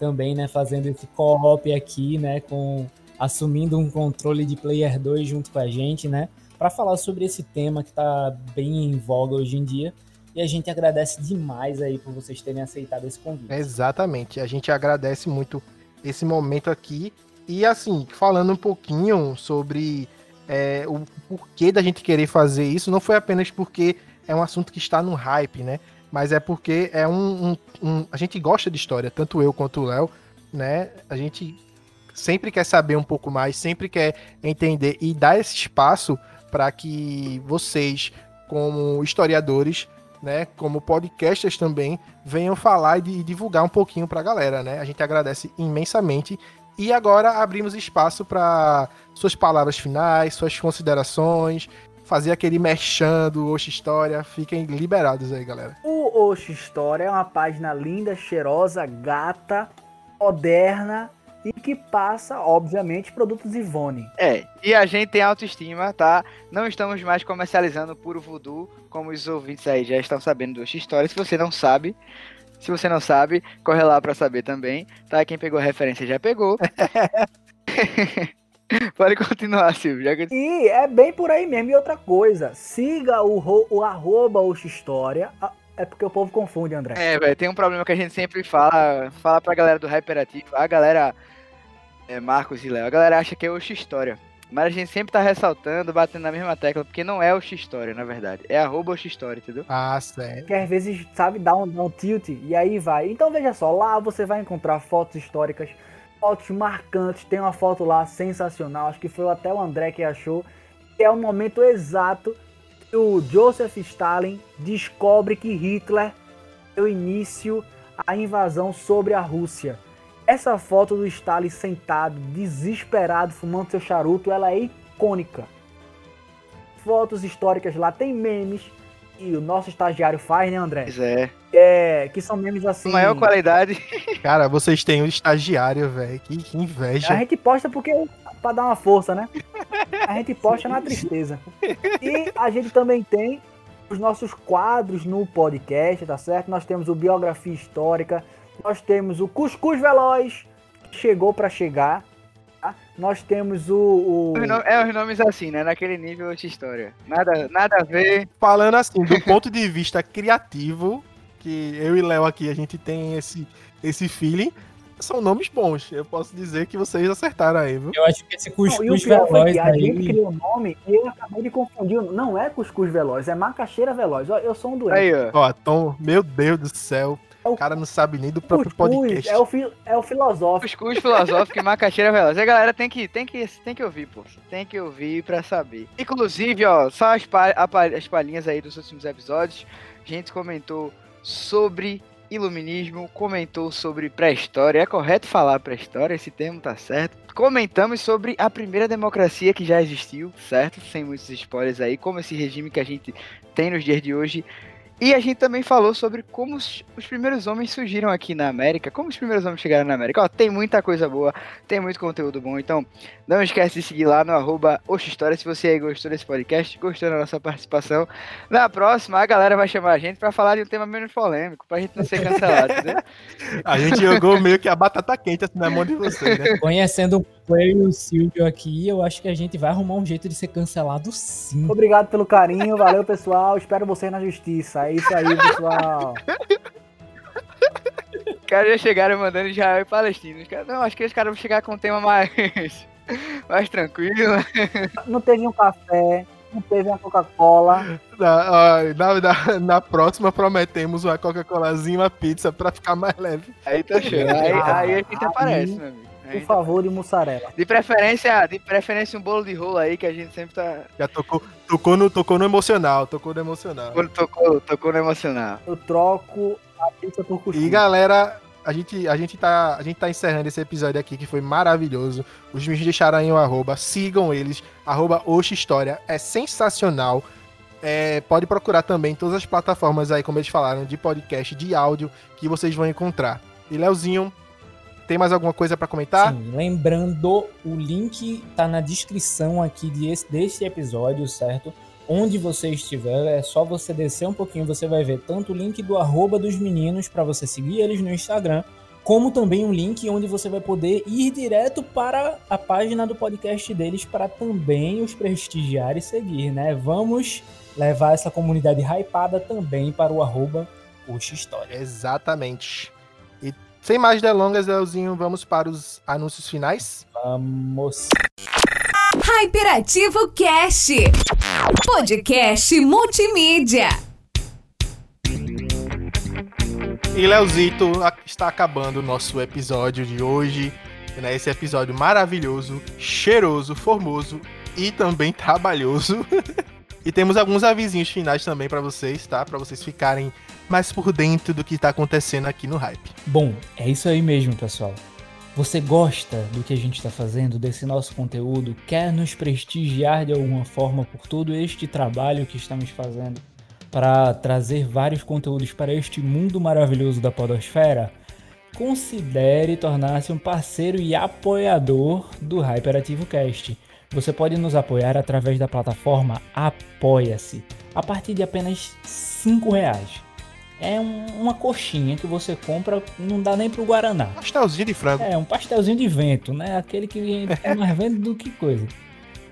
também, né, fazendo esse co-op aqui, né, com assumindo um controle de Player 2 junto com a gente, né, para falar sobre esse tema que está bem em voga hoje em dia. E a gente agradece demais aí por vocês terem aceitado esse convite. Exatamente. A gente agradece muito esse momento aqui. E assim, falando um pouquinho sobre é, o porquê da gente querer fazer isso, não foi apenas porque é um assunto que está no hype, né? Mas é porque é um, um, um a gente gosta de história, tanto eu quanto o Léo, né? A gente sempre quer saber um pouco mais, sempre quer entender e dar esse espaço para que vocês, como historiadores, né, como podcasters também, venham falar e divulgar um pouquinho para a galera, né? A gente agradece imensamente. E agora abrimos espaço para suas palavras finais, suas considerações, fazer aquele merchan do Oxe História. Fiquem liberados aí, galera. O Oxe História é uma página linda, cheirosa, gata, moderna e que passa, obviamente, produtos Ivone. É, e a gente tem autoestima, tá? Não estamos mais comercializando puro voodoo, como os ouvintes aí já estão sabendo do Oxe História. Se você não sabe, se você não sabe, corre lá pra saber também, tá? Quem pegou a referência já pegou. Pode continuar, Silvio. Já que... E é bem por aí mesmo. E outra coisa, siga o, ro- o arroba. Ah, É porque o povo confunde, André. É, velho, tem um problema que a gente sempre fala, fala pra galera do Hyperativo, a galera, é, Marcos e Léo, a galera acha que é Oxi História. Mas a gente sempre tá ressaltando, batendo na mesma tecla, porque não é Oxi História, na verdade. É arroba Oxi História, entendeu? Ah, sério. que às vezes, sabe, dá um, dá um tilt e aí vai. Então veja só, lá você vai encontrar fotos históricas, fotos marcantes. Tem uma foto lá sensacional, acho que foi até o André que achou. Que é o momento exato que o Joseph Stalin descobre que Hitler deu início à invasão sobre a Rússia. Essa foto do Stalin sentado, desesperado, fumando seu charuto, ela é icônica. Fotos históricas lá, tem memes que o nosso estagiário faz, né, André? Pois é. É, que são memes assim. Maior qualidade. Cara, vocês têm um estagiário, velho. Que, que A inveja. gente posta porque pra dar uma força, né? A gente posta na tristeza. E a gente também tem os nossos quadros no podcast, tá certo? Nós temos o Biografia Histórica, nós temos o Cuscuz Veloz, que chegou pra chegar. Nós temos o. o- Os nomes- é os nomes assim, né? Naquele nível Oxi História. Nada, nada a ver. Falando assim, do ponto de vista criativo, que eu e Léo aqui a gente tem esse, esse feeling, são nomes bons. Eu posso dizer que vocês acertaram aí, viu? Eu acho que esse Não, e o cuscuz foi veloz que a gente criou o nome e eu acabei de confundir. Não é Cuscuz Veloz, é Macaxeira Veloz. Ó, Eu sou um doente. Aí, ó. Ó, Tom, meu Deus do céu. O cara não sabe nem do próprio Cuscuz podcast. é o, fi- é o filosófico. Cuscuz filosófico e macaxeira veloz. A galera tem que, tem, que, tem que ouvir, pô. Tem que ouvir pra saber. Inclusive, ó, só as, pa- as palhinhas aí dos últimos episódios. A gente comentou sobre iluminismo, comentou sobre pré-história. É correto falar pré-história, esse termo tá certo. Comentamos sobre a primeira democracia que já existiu, certo? Sem muitos spoilers aí, como esse regime que a gente tem nos dias de hoje. E a gente também falou sobre como os, os primeiros homens surgiram aqui na América, como os primeiros homens chegaram na América. Ó, tem muita coisa boa, tem muito conteúdo bom, então não esquece de seguir lá no arroba História se você aí gostou desse podcast, gostou da nossa participação. Na próxima, a galera vai chamar a gente para falar de um tema menos polêmico, pra gente não ser cancelado, entendeu? A gente jogou meio que a batata quente assim na mão de vocês, né? Conhecendo eu e o Silvio aqui, eu acho que a gente vai arrumar um jeito de ser cancelado sim. Obrigado pelo carinho, valeu pessoal. Espero vocês na justiça. É isso aí, pessoal. Os caras já chegaram mandando Israel e Palestina. Não, acho que os caras vão chegar com um tema mais, mais tranquilo. Não teve um café, não teve uma Coca-Cola. Na, na, na, na, próxima prometemos uma Coca-Colazinha e uma pizza pra ficar mais leve. Aí tá show. Aí, aí a gente aparece, meu amigo. Por favor, de mussarela. De preferência, de preferência um bolo de rolo aí, que a gente sempre tá. Já tocou, tocou, no, tocou no emocional, tocou no emocional. Tocou, tocou no emocional. Eu troco a pizza por coxinha. E galera, a gente, a, gente tá, a gente tá encerrando esse episódio aqui, que foi maravilhoso. Os meninos deixaram aí o arroba, sigam eles, arroba História, é sensacional. É, pode procurar também todas as plataformas aí, como eles falaram, de podcast, de áudio, que vocês vão encontrar. E Leozinho, tem mais alguma coisa para comentar? Sim, lembrando, o link tá na descrição aqui desse, desse episódio, certo? Onde você estiver, é só você descer um pouquinho, você vai ver tanto o link do arroba dos meninos para você seguir eles no Instagram, como também um link onde você vai poder ir direto para a página do podcast deles para também os prestigiar e seguir, né? Vamos levar essa comunidade hypada também para o arroba Puxa História. Exatamente. Sem mais delongas, Leozinho, vamos para os anúncios finais? Vamos. Hyperativo Cast, podcast multimídia. E Leozito, está acabando o nosso episódio de hoje. Né? Esse episódio maravilhoso, cheiroso, formoso e também trabalhoso. e temos alguns avisinhos finais também para vocês, tá? Para vocês ficarem mais por dentro do que está acontecendo aqui no hype. Bom, é isso aí mesmo, pessoal. Você gosta do que a gente está fazendo, desse nosso conteúdo? Quer nos prestigiar de alguma forma por todo este trabalho que estamos fazendo para trazer vários conteúdos para este mundo maravilhoso da Podosfera? Considere tornar-se um parceiro e apoiador do Hyperativo Cast. Você pode nos apoiar através da plataforma Apoia-se, a partir de apenas R$ reais é um, uma coxinha que você compra, não dá nem pro Guaraná. Pastelzinho de frango. É, um pastelzinho de vento, né? Aquele que é mais vento do que coisa.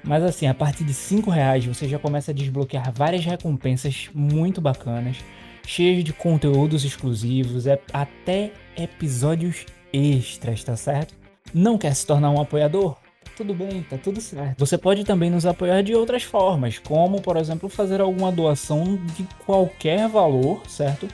Mas assim, a partir de 5 reais você já começa a desbloquear várias recompensas muito bacanas, cheias de conteúdos exclusivos, é, até episódios extras, tá certo? Não quer se tornar um apoiador? Tudo bem, tá tudo certo. Você pode também nos apoiar de outras formas, como, por exemplo, fazer alguma doação de qualquer valor, certo?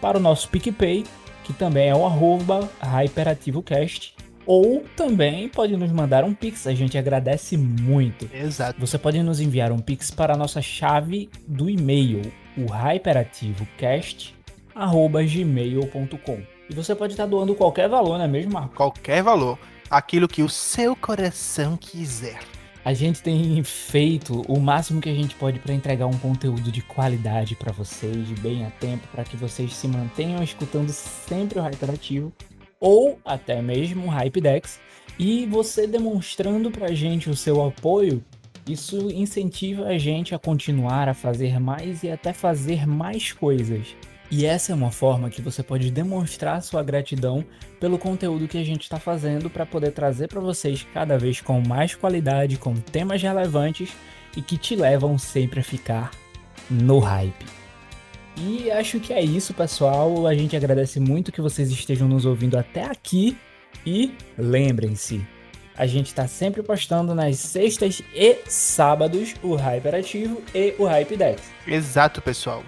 Para o nosso PicPay, que também é o arroba HyperativoCast. Ou também pode nos mandar um Pix, a gente agradece muito. Exato. Você pode nos enviar um Pix para a nossa chave do e-mail, o hyperativocast.gmail.com. E você pode estar doando qualquer valor, não é mesmo, Marco? Qualquer valor aquilo que o seu coração quiser. A gente tem feito o máximo que a gente pode para entregar um conteúdo de qualidade para vocês, bem a tempo, para que vocês se mantenham escutando sempre o Hyperativo ou até mesmo o Hypedex. E você demonstrando para a gente o seu apoio, isso incentiva a gente a continuar a fazer mais e até fazer mais coisas. E essa é uma forma que você pode demonstrar sua gratidão pelo conteúdo que a gente está fazendo para poder trazer para vocês cada vez com mais qualidade, com temas relevantes e que te levam sempre a ficar no hype. E acho que é isso, pessoal. A gente agradece muito que vocês estejam nos ouvindo até aqui. E lembrem-se, a gente está sempre postando nas sextas e sábados o Hyperativo e o Hype Dex. Exato, pessoal.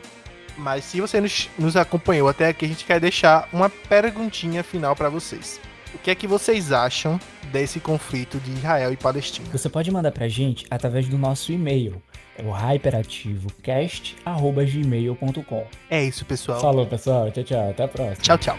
Mas se você nos, nos acompanhou até aqui, a gente quer deixar uma perguntinha final para vocês. O que é que vocês acham desse conflito de Israel e Palestina? Você pode mandar pra gente através do nosso e-mail, é o hyperativocast@gmail.com. É isso, pessoal. Falou, pessoal. Tchau, tchau. Até a próxima. Tchau, tchau.